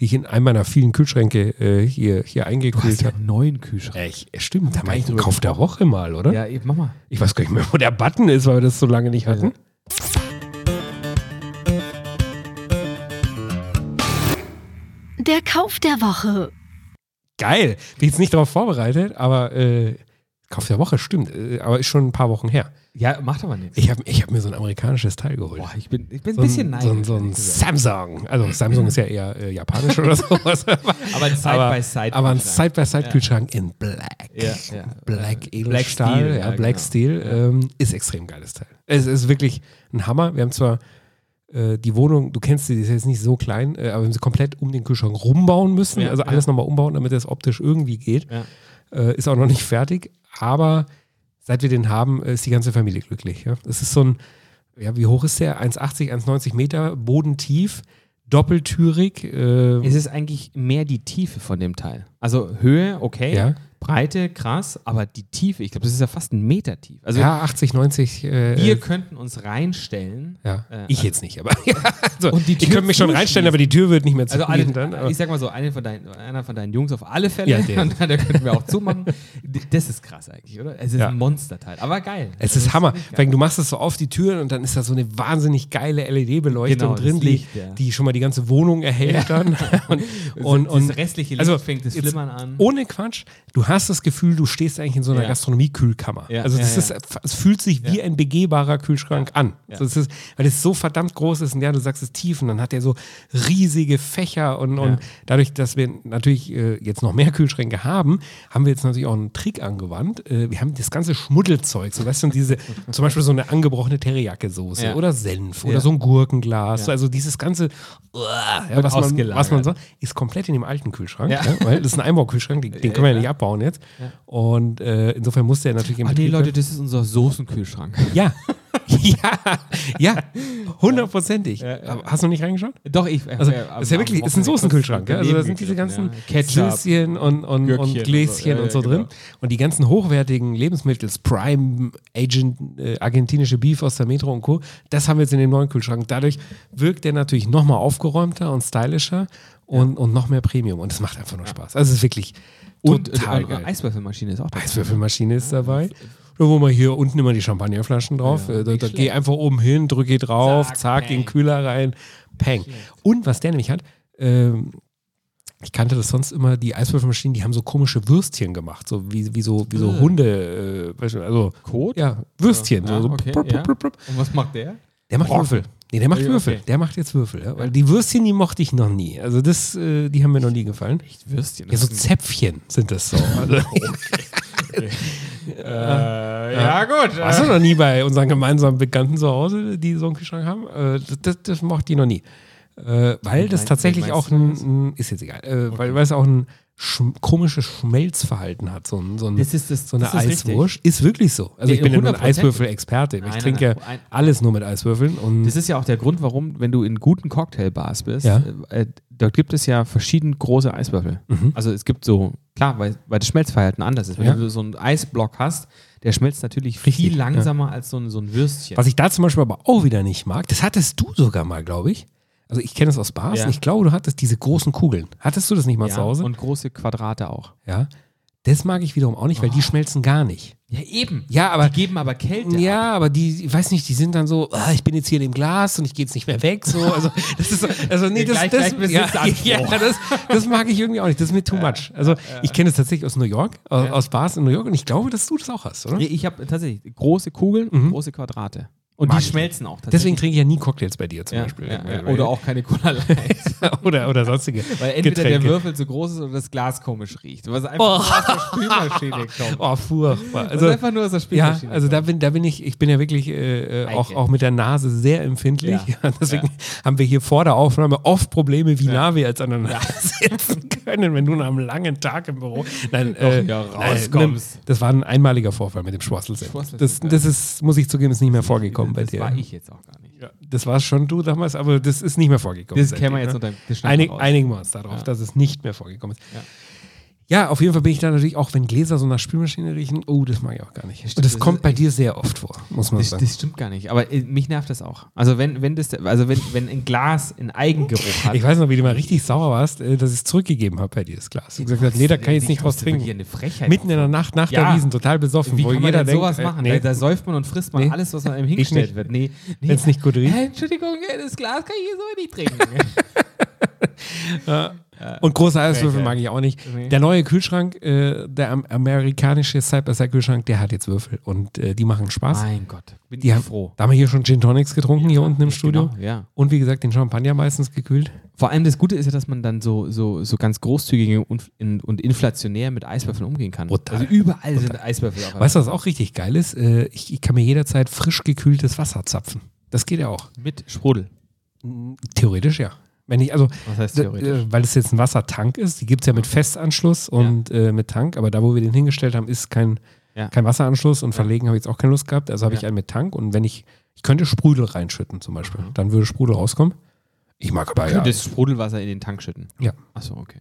Speaker 2: die ich in einem meiner vielen Kühlschränke äh, hier, hier
Speaker 3: Du hast
Speaker 2: eingekühlt
Speaker 3: ja
Speaker 2: habe.
Speaker 3: einen neuen Kühlschrank.
Speaker 2: Echt, stimmt, da war ich einen Kauf der Woche mal, oder?
Speaker 3: Ja, eben, mach mal.
Speaker 2: Ich weiß gar nicht mehr, wo der Button ist, weil wir das so lange nicht hatten.
Speaker 1: Der Kauf der Woche.
Speaker 2: Geil. Bin jetzt nicht darauf vorbereitet, aber äh, Kauf der Woche stimmt, äh, aber ist schon ein paar Wochen her.
Speaker 3: Ja, macht aber nichts.
Speaker 2: Ich habe ich hab mir so ein amerikanisches Teil geholt.
Speaker 3: Boah, ich bin, ich bin ein
Speaker 2: so
Speaker 3: bisschen
Speaker 2: ein,
Speaker 3: neidisch.
Speaker 2: so ein, so ein. Samsung. Also Samsung ist ja eher äh, japanisch oder sowas. aber
Speaker 3: ein Side-by-Side.
Speaker 2: aber ein
Speaker 3: Kühlschrank.
Speaker 2: Side-by-Side-Kühlschrank in Black.
Speaker 3: Ja, ja.
Speaker 2: Black Edelstahl,
Speaker 3: Steel,
Speaker 2: ja,
Speaker 3: ja,
Speaker 2: Black
Speaker 3: genau.
Speaker 2: Steel.
Speaker 3: Ja.
Speaker 2: Ähm, ist extrem geiles Teil. Es ist wirklich ein Hammer. Wir haben zwar äh, die Wohnung, du kennst sie, die ist jetzt nicht so klein, äh, aber wir haben sie komplett um den Kühlschrank rumbauen müssen.
Speaker 3: Ja,
Speaker 2: also alles nochmal umbauen, damit es optisch irgendwie geht.
Speaker 3: Ja.
Speaker 2: Äh, ist auch noch nicht fertig, aber seit wir den haben, ist die ganze Familie glücklich. Ja? Es ist so ein, ja, wie hoch ist der? 1,80, 1,90 Meter, bodentief, doppeltürig. Äh,
Speaker 3: Es ist eigentlich mehr die Tiefe von dem Teil. Also Höhe, okay.
Speaker 2: Ja.
Speaker 3: Breite, krass, aber die Tiefe, ich glaube, das ist ja fast ein Meter tief. Also
Speaker 2: ja, 80, 90. Äh,
Speaker 3: wir könnten uns reinstellen.
Speaker 2: ja.
Speaker 3: äh,
Speaker 2: ich jetzt nicht, aber ja, also,
Speaker 3: Und die
Speaker 2: ich
Speaker 3: Tür
Speaker 2: könnte mich schon reinstellen, aber die Tür wird nicht mehr
Speaker 3: Also
Speaker 2: zugehen
Speaker 3: alle,
Speaker 2: dann. Aber,
Speaker 3: ich sag mal so, eine von deinen, einer von deinen Jungs auf alle Fälle.
Speaker 2: Ja, der.
Speaker 3: und der könnten wir auch zumachen. Das ist krass eigentlich, oder? Es ist
Speaker 2: Ja.
Speaker 3: ein Monsterteil, aber geil.
Speaker 2: es
Speaker 3: Das
Speaker 2: ist Hammer. Weil du machst es so auf die Türen und dann ist da so eine wahnsinnig geile LED-Beleuchtung
Speaker 3: Genau, das
Speaker 2: drin,
Speaker 3: Licht,
Speaker 2: die,
Speaker 3: ja.
Speaker 2: die schon mal die ganze Wohnung erhält dann. und, und,
Speaker 3: das
Speaker 2: und
Speaker 3: restliche Licht
Speaker 2: also
Speaker 3: fängt das Flimmern an.
Speaker 2: Ohne Quatsch, du hast das Gefühl, du stehst eigentlich in so einer
Speaker 3: Ja.
Speaker 2: Gastronomie-Kühlkammer.
Speaker 3: Ja,
Speaker 2: also das
Speaker 3: ja,
Speaker 2: ist, es fühlt sich wie ein begehbarer Kühlschrank an. Also es ist, weil es so verdammt groß ist und ja, du sagst es tief und dann hat er so riesige Fächer und, und dadurch, dass wir natürlich äh, jetzt noch mehr Kühlschränke haben, haben wir jetzt natürlich auch einen Trick angewandt. Äh, wir haben das ganze Schmuddelzeug, so weißt du, diese, zum Beispiel so eine angebrochene Teriyaki-Soße oder Senf oder so ein Gurkenglas, also dieses ganze,
Speaker 3: Wird
Speaker 2: was, man, was man so, ist komplett in dem alten Kühlschrank,
Speaker 3: ja.
Speaker 2: weil das ist ein Einbaukühlschrank, den, den können wir ja nicht abbauen jetzt. Und äh, insofern musste er natürlich im
Speaker 3: Ach nee, Leute, das ist unser Soßenkühlschrank.
Speaker 2: ja. ja, ja, hundertprozentig.
Speaker 3: Ja, ja.
Speaker 2: Aber Hast du noch nicht reingeschaut?
Speaker 3: Doch, ich.
Speaker 2: Also, das ist ja wirklich, ist ein Soßenkühlschrank. Ja? Also, da sind diese ganzen
Speaker 3: Ketchup.
Speaker 2: Süßchen und, und,
Speaker 3: Gürkchen
Speaker 2: und
Speaker 3: und
Speaker 2: Gläschen
Speaker 3: so.
Speaker 2: und so,
Speaker 3: Ja, ja,
Speaker 2: drin.
Speaker 3: genau.
Speaker 2: Und die ganzen hochwertigen Lebensmittel, Prime, Agent, äh, argentinische Beef aus der Metro und Co., das haben wir jetzt in dem neuen Kühlschrank. Dadurch wirkt der natürlich nochmal aufgeräumter und stylischer und, und noch mehr Premium. Und es macht einfach nur Spaß. Also, es ist wirklich
Speaker 3: Und
Speaker 2: total
Speaker 3: äh,
Speaker 2: geil.
Speaker 3: Eiswürfelmaschine ist auch dabei.
Speaker 2: Eiswürfelmaschine ist dabei. Irgendwo mal hier unten immer die Champagnerflaschen drauf.
Speaker 3: Ja,
Speaker 2: Äh, da da geh einfach oben hin, drücke drauf, zack,
Speaker 3: Zack,
Speaker 2: in den. Kühler rein, peng. Und was der nämlich hat, ähm, ich kannte das sonst immer, die Eiswürfelmaschinen, die haben so komische Würstchen gemacht, so wie, wie so, wie so
Speaker 3: Äh.
Speaker 2: Hunde, äh, also
Speaker 3: Kot?
Speaker 2: ja, Würstchen.
Speaker 3: Ja,
Speaker 2: so, so
Speaker 3: okay,
Speaker 2: brup, brup,
Speaker 3: ja.
Speaker 2: brup, brup.
Speaker 3: Und was macht der?
Speaker 2: Der macht. Würfel. Nee, der macht
Speaker 3: Okay.
Speaker 2: Würfel. Der macht jetzt Würfel, ja? Weil die Würstchen, die mochte ich noch nie. Also das, äh, die haben mir noch nie gefallen.
Speaker 3: Echt Würstchen.
Speaker 2: Ja, so Zäpfchen sind das so. Also,
Speaker 3: ein- äh, ja, gut.
Speaker 2: warst du noch nie bei unseren gemeinsamen Bekannten zu Hause, die so einen Kühlschrank haben? Äh, das, das, das mochte ich noch nie. Äh, weil das tatsächlich auch ein, ein, ist jetzt egal, äh, weil, weil es auch ein schm komisches Schmelzverhalten hat, so ein, so ein
Speaker 3: Das ist das-
Speaker 2: so eine
Speaker 3: das ist richtig.
Speaker 2: Eiswurst. Ist wirklich so. Also ich bin ja nur ein
Speaker 3: 100%.
Speaker 2: Eiswürfel-Experte. Ich
Speaker 3: Nein, nein,
Speaker 2: trinke ja
Speaker 3: nein. Ein-
Speaker 2: alles nur mit Eiswürfeln. Und
Speaker 3: Das ist ja auch der Grund, warum, wenn du in guten Cocktailbars bist,
Speaker 2: Ja.
Speaker 3: äh, dort gibt es ja verschieden große Eiswürfel.
Speaker 2: Mhm.
Speaker 3: Also es gibt so, klar, weil, weil das Schmelzverhalten anders ist. Wenn
Speaker 2: Ja.
Speaker 3: du so einen Eisblock hast, der schmelzt natürlich
Speaker 2: Richtig,
Speaker 3: viel langsamer als so ein, so ein Würstchen.
Speaker 2: Was ich da zum Beispiel aber auch wieder nicht mag, das hattest du sogar mal, glaube ich. Also ich kenne es aus Bars
Speaker 3: Ja.
Speaker 2: ich glaube, du hattest diese großen Kugeln. Hattest du das nicht mal
Speaker 3: ja,
Speaker 2: zu Hause?
Speaker 3: Und große Quadrate auch.
Speaker 2: ja. Das mag ich wiederum auch nicht, weil die schmelzen gar nicht.
Speaker 3: Ja, eben.
Speaker 2: Ja, aber
Speaker 3: Die geben aber Kälte. ab.
Speaker 2: ja, aber die, ich weiß nicht, die sind dann so, ah, ich bin jetzt hier in dem Glas und ich gehe jetzt nicht mehr weg. So, also das ist so, also nee, das,
Speaker 3: Gleich-
Speaker 2: das,
Speaker 3: gleich
Speaker 2: ja, ja, das, das mag ich irgendwie auch nicht. Das ist mir too much. Also ich kenne es tatsächlich aus New York, aus, aus Bars in New York und ich glaube, dass du das auch hast, oder?
Speaker 3: Ich habe tatsächlich große Kugeln und große Quadrate. Und die schmelzen auch
Speaker 2: Deswegen
Speaker 3: tatsächlich.
Speaker 2: trinke ich ja nie Cocktails bei dir zum
Speaker 3: ja,
Speaker 2: Beispiel.
Speaker 3: ja, ja. Oder auch keine Cola Light.
Speaker 2: oder, oder sonstige
Speaker 3: Weil entweder
Speaker 2: Getränke.
Speaker 3: der Würfel zu groß ist oder das Glas komisch riecht. Was einfach nur aus der Spülmaschine kommt.
Speaker 2: Oh, furchtbar.
Speaker 3: Also,
Speaker 2: Also,
Speaker 3: einfach nur aus der
Speaker 2: ja,
Speaker 3: Spülmaschine
Speaker 2: also da bin, da bin ich, ich bin ja wirklich äh, äh, auch, auch mit der Nase sehr empfindlich.
Speaker 3: Ja.
Speaker 2: Ja, deswegen haben wir hier vor der Aufnahme oft Probleme, wie nah wir jetzt aneinander sitzen können, wenn du nach einem langen Tag im Büro. Nein, äh,
Speaker 3: ja
Speaker 2: nein,
Speaker 3: rauskommst.
Speaker 2: das war ein einmaliger Vorfall mit dem. Schwarzelsinn, Das,
Speaker 3: ja.
Speaker 2: das ist, muss ich zugeben, ist nicht mehr vorgekommen bei
Speaker 3: das
Speaker 2: dir.
Speaker 3: war ich jetzt auch gar nicht.
Speaker 2: Ja, das war schon du damals, aber das ist nicht mehr vorgekommen.
Speaker 3: Das kennen wir jetzt
Speaker 2: ne?
Speaker 3: unter das
Speaker 2: Einig, einigen wir uns darauf,
Speaker 3: Ja.
Speaker 2: dass es nicht mehr vorgekommen ist.
Speaker 3: Ja.
Speaker 2: Auf jeden Fall bin ich da natürlich auch, wenn Gläser so nach Spülmaschine riechen, oh, das mag ich auch gar nicht.
Speaker 3: stimmt,
Speaker 2: Und das
Speaker 3: das
Speaker 2: kommt bei dir sehr oft vor, muss man
Speaker 3: Das,
Speaker 2: sagen.
Speaker 3: das stimmt gar nicht. Aber äh, mich nervt das auch. Also wenn, wenn das, also wenn, wenn ein Glas einen Eigengeruch hat.
Speaker 2: Ich weiß noch, wie du mal richtig sauer warst, äh, dass ich es zurückgegeben habe bei dir, das Glas. Du gesagt hast, nee, da kann ich jetzt nicht
Speaker 3: Hier
Speaker 2: trinken.
Speaker 3: eine Frechheit.
Speaker 2: Mitten in der Nacht, nach
Speaker 3: Ja.
Speaker 2: der Wiesen, total besoffen,
Speaker 3: Wie
Speaker 2: wo
Speaker 3: kann man
Speaker 2: jeder
Speaker 3: denn sowas
Speaker 2: denkt,
Speaker 3: machen?
Speaker 2: äh, nee,
Speaker 3: Da, da säuft man und frisst man
Speaker 2: Nee.
Speaker 3: alles, was man einem hingestellt wird. Nee, nee.
Speaker 2: wenn es nicht gut riecht.
Speaker 3: Äh, Entschuldigung, äh, das Glas kann ich hier so nicht trinken.
Speaker 2: Und große Eiswürfel mag ich auch nicht. Der neue Kühlschrank, äh, der am amerikanische Side-by-Side-Kühlschrank, der hat jetzt Würfel und äh, die machen Spaß.
Speaker 3: mein Gott, bin
Speaker 2: Die
Speaker 3: ich
Speaker 2: haben,
Speaker 3: froh.
Speaker 2: Da haben wir hier schon Gin Tonics getrunken, hier unten im Studio.
Speaker 3: Genau, ja.
Speaker 2: Und wie gesagt, den Champagner meistens gekühlt.
Speaker 3: Vor allem das Gute ist ja, dass man dann so, so, so ganz großzügig und, in, und inflationär mit Eiswürfeln umgehen kann.
Speaker 2: Brutal.
Speaker 3: Also überall sind Eiswürfel. Auf
Speaker 2: Weißt du, was auch richtig geil ist? Äh, ich, ich kann mir jederzeit frisch gekühltes Wasser zapfen. Das geht ja auch.
Speaker 3: Mit Sprudel.
Speaker 2: Theoretisch ja. Wenn ich, also,
Speaker 3: Was heißt theoretisch?
Speaker 2: weil es jetzt ein Wassertank ist, die gibt es ja mit Festanschluss und äh, mit Tank, aber da, wo wir den hingestellt haben, ist kein,
Speaker 3: Ja.
Speaker 2: kein Wasseranschluss und verlegen habe ich jetzt auch keine Lust gehabt. Also habe ich
Speaker 3: Ja.
Speaker 2: einen mit Tank und wenn ich, ich könnte Sprudel reinschütten zum Beispiel,
Speaker 3: Mhm.
Speaker 2: dann würde Sprudel rauskommen. Ich mag aber ja.
Speaker 3: Das Sprudelwasser in den Tank schütten.
Speaker 2: Ja.
Speaker 3: Achso, okay.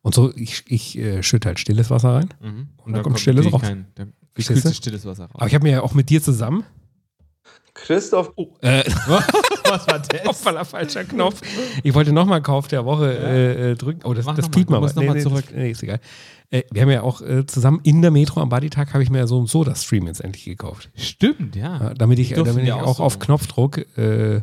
Speaker 2: Und so, ich, ich äh, schütte halt stilles Wasser rein.
Speaker 3: Mhm.
Speaker 2: Und da kommt stilles raus.
Speaker 3: Kein, da
Speaker 2: Verstehst
Speaker 3: gekühltes
Speaker 2: du?
Speaker 3: stilles Wasser raus.
Speaker 2: Aber ich habe mir ja auch mit dir zusammen.
Speaker 4: Christoph,
Speaker 2: Äh,
Speaker 3: Was war das?
Speaker 2: Hoppala, falscher Knopf. Ich wollte nochmal Kauf der Woche äh, äh, drücken. Oh, das,
Speaker 3: Mach
Speaker 2: das
Speaker 3: noch mal,
Speaker 2: piept
Speaker 3: du
Speaker 2: mal.
Speaker 3: noch mal zurück.
Speaker 2: Das, nee, ist egal. Äh, wir haben ja auch äh, zusammen in der Metro am Bodytag habe ich mir ja so einen Soda-Stream jetzt endlich gekauft.
Speaker 3: Stimmt, ja.
Speaker 2: Ja, damit ich, damit ich
Speaker 3: ja
Speaker 2: auch auf Knopfdruck, äh,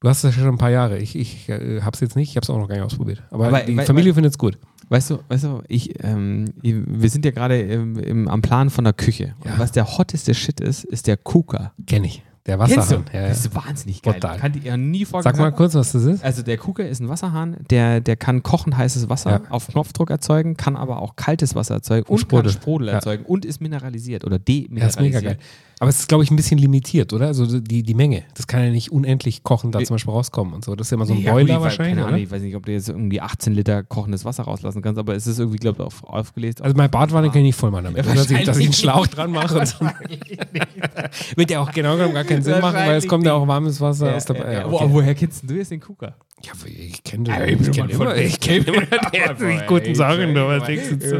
Speaker 2: du hast das ja schon ein paar Jahre. Ich, ich äh, habe es jetzt nicht, ich habe es auch noch gar nicht ausprobiert. Aber,
Speaker 3: Aber-
Speaker 2: die
Speaker 3: weil-
Speaker 2: Familie findet es gut.
Speaker 3: Weißt du, weißt du, ich, ähm, wir sind ja gerade im, im, am Plan von der Küche.
Speaker 2: Ja.
Speaker 3: Und was der hotteste Shit ist, ist der Kuka.
Speaker 2: Kenne ich. Der? Wasserhahn. Ja, ja.
Speaker 3: Das ist wahnsinnig geil.
Speaker 2: Total.
Speaker 3: Kannte ich ja nie
Speaker 2: Sag mal kurz, was das ist.
Speaker 3: Also der Kuka ist ein Wasserhahn, der, der kann kochend heißes Wasser
Speaker 2: Ja.
Speaker 3: auf Knopfdruck erzeugen, kann aber auch kaltes Wasser erzeugen und,
Speaker 2: Sprudel.
Speaker 3: kann Sprudel erzeugen und ist mineralisiert oder
Speaker 2: Ja, ist mega
Speaker 3: demineralisiert.
Speaker 2: geil. Aber es ist, glaube ich, ein bisschen limitiert, oder? Also die, die Menge. Das kann ja nicht unendlich kochend da zum Beispiel rauskommen und so. Das ist ja immer so ein
Speaker 3: Ja,
Speaker 2: Boiler
Speaker 3: gut, ich weiß-
Speaker 2: wahrscheinlich,
Speaker 3: keine? Ahnung, ich weiß nicht, ob du jetzt irgendwie 18 Liter kochendes Wasser rauslassen kannst, aber es ist irgendwie, glaube ich, auf, aufgelegt.
Speaker 2: Also mein Badwanne kann ich nicht voll machen damit. Dass, ich, dass ich einen Schlauch dran mache. Und so. Wird ja auch genau genommen gar keinen Sinn machen, weil es kommt ja auch warmes Wasser
Speaker 3: Ja,
Speaker 2: aus der
Speaker 3: ja,
Speaker 2: ja, okay.
Speaker 3: Wo, woher kennst du jetzt den Kuka?
Speaker 2: ja, ich kenne den.
Speaker 3: ich
Speaker 2: Ich kenne immer, ich kenn immer die herzlich guten Sachen. Du, was denkst du so?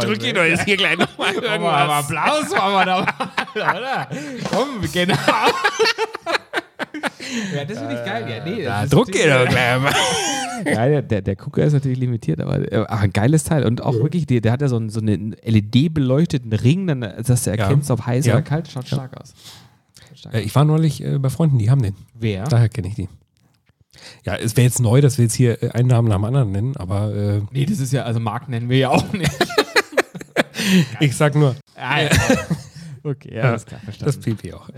Speaker 2: Drück ihn doch jetzt hier gleich nochmal.
Speaker 3: Applaus machen mal, oder? Komm, genau. Ja, das finde ich geil. Ja, nee,
Speaker 2: Da druck geht doch gleich mal.
Speaker 3: Ja, der, der, Cooker ist natürlich limitiert, aber, äh, aber ein geiles Teil. Und auch wirklich, der, der hat ja so einen, so einen LED-beleuchteten Ring, dann, äh, dass du erkennst, ob heiß
Speaker 2: Ja.
Speaker 3: oder kalt. Schaut stark aus. Stark
Speaker 2: Äh, Ich war neulich äh, bei Freunden, die haben den.
Speaker 3: Wer?
Speaker 2: Daher kenne ich die. Ja, es wäre jetzt neu, dass wir jetzt hier einen Namen nach dem anderen nennen, aber äh,
Speaker 3: Nee, das ist ja, also Marken nennen wir ja auch nicht.
Speaker 2: ich sag nur,
Speaker 3: ah, ja. Okay, ja,
Speaker 2: Ja,
Speaker 3: alles klar,
Speaker 2: das
Speaker 3: verstanden.
Speaker 2: Pipi auch.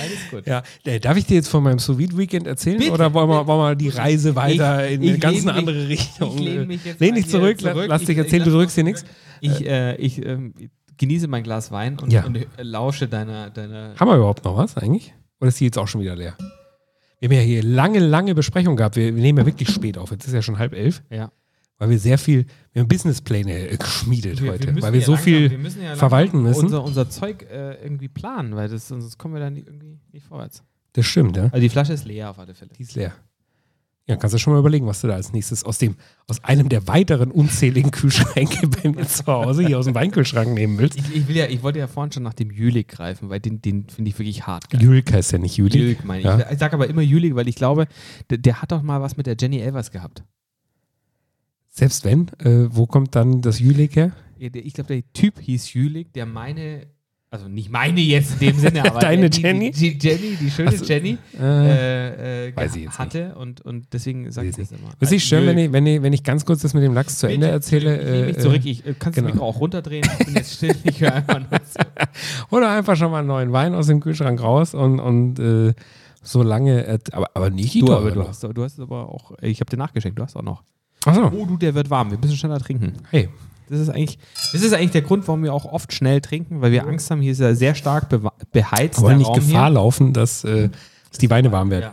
Speaker 3: alles gut.
Speaker 2: Ja, äh, darf ich dir jetzt von meinem sous Weekend erzählen
Speaker 3: Bitte.
Speaker 2: oder wollen wir, wollen wir die Reise weiter in
Speaker 3: ich
Speaker 2: eine ganz
Speaker 3: mich-
Speaker 2: andere Richtung?
Speaker 3: Ich lehne mich jetzt
Speaker 2: Lehn dich
Speaker 3: hier
Speaker 2: zurück, la- lass
Speaker 3: Ich-
Speaker 2: dich
Speaker 3: ich
Speaker 2: erzählen, du drückst dir
Speaker 3: mal
Speaker 2: nichts.
Speaker 3: Ich, äh, ich ähm, genieße mein Glas Wein und,
Speaker 2: Ja.
Speaker 3: und äh, lausche deiner, deiner
Speaker 2: Haben wir überhaupt noch was eigentlich? Oder ist die jetzt auch schon wieder leer? Wir haben ja hier lange, lange Besprechungen gehabt. Wir, wir nehmen ja wirklich spät auf. Jetzt ist ja schon halb elf,
Speaker 3: ja.
Speaker 2: Weil wir sehr viel, wir haben Businesspläne äh, geschmiedet
Speaker 3: Wir-
Speaker 2: heute,
Speaker 3: müssen
Speaker 2: weil wir
Speaker 3: ja
Speaker 2: so
Speaker 3: langsam-
Speaker 2: viel
Speaker 3: wir müssen ja
Speaker 2: verwalten müssen.
Speaker 3: Unser, unser Zeug äh, irgendwie planen, weil das, sonst kommen wir dann nicht- irgendwie nicht vorwärts.
Speaker 2: Das stimmt, ja.
Speaker 3: Also die Flasche ist leer auf alle Fälle.
Speaker 2: Die ist leer. Ja, kannst du schon mal überlegen, was du da als nächstes aus dem, aus einem der weiteren unzähligen Kühlschränke bei mir zu Hause hier aus dem Weinkühlschrank nehmen willst.
Speaker 3: Ich, ich, will ja, ich wollte ja vorhin schon nach dem Jülich greifen, weil den, den finde ich wirklich hart geil.
Speaker 2: Jülk heißt ja nicht Jülik.
Speaker 3: Jülich meine ich.
Speaker 2: Ja.
Speaker 3: Ich sage aber immer Jülich, weil ich glaube, der, der hat doch mal was mit der Jenny Elvers gehabt.
Speaker 2: Selbst wenn, äh, wo kommt dann das Jülik her?
Speaker 3: Ja, der, ich glaube, der Typ hieß Jülich, der meine, also nicht meine jetzt in dem Sinne, aber
Speaker 2: Deine
Speaker 3: die,
Speaker 2: Jenny?
Speaker 3: Die, die Jenny, die schöne
Speaker 2: Ach so.
Speaker 3: Jenny,
Speaker 2: Äh,
Speaker 3: äh, äh,
Speaker 2: weiß ich jetzt
Speaker 3: hatte und, und deswegen sage ich das immer.
Speaker 2: das ist schön, wenn
Speaker 3: Jülich.
Speaker 2: ich, wenn, ich, wenn ich ganz kurz das mit dem Lachs zu Ende erzähle.
Speaker 3: Ich lehne mich
Speaker 2: äh,
Speaker 3: zurück, ich äh, kannst
Speaker 2: genau.
Speaker 3: das Mikro auch runterdrehen. Ich bin jetzt still, ich höre einfach nur zu.
Speaker 2: Oder einfach schon mal einen neuen Wein aus dem Kühlschrank raus und, und so lange, aber, aber nicht
Speaker 3: Du, aber du hast, du hast aber auch, ich habe dir nachgeschenkt, du hast auch noch.
Speaker 2: Achso,
Speaker 3: Oh, du, der wird warm, wir müssen schneller trinken.
Speaker 2: hey,
Speaker 3: Das ist eigentlich, das ist eigentlich der Grund, warum wir auch oft schnell trinken, weil wir Angst haben, hier ist ja sehr stark beheizt.
Speaker 2: wir wollen nicht
Speaker 3: Raum
Speaker 2: Gefahr
Speaker 3: hier.
Speaker 2: laufen, dass, äh, dass die Weine warm werden.
Speaker 3: Ja.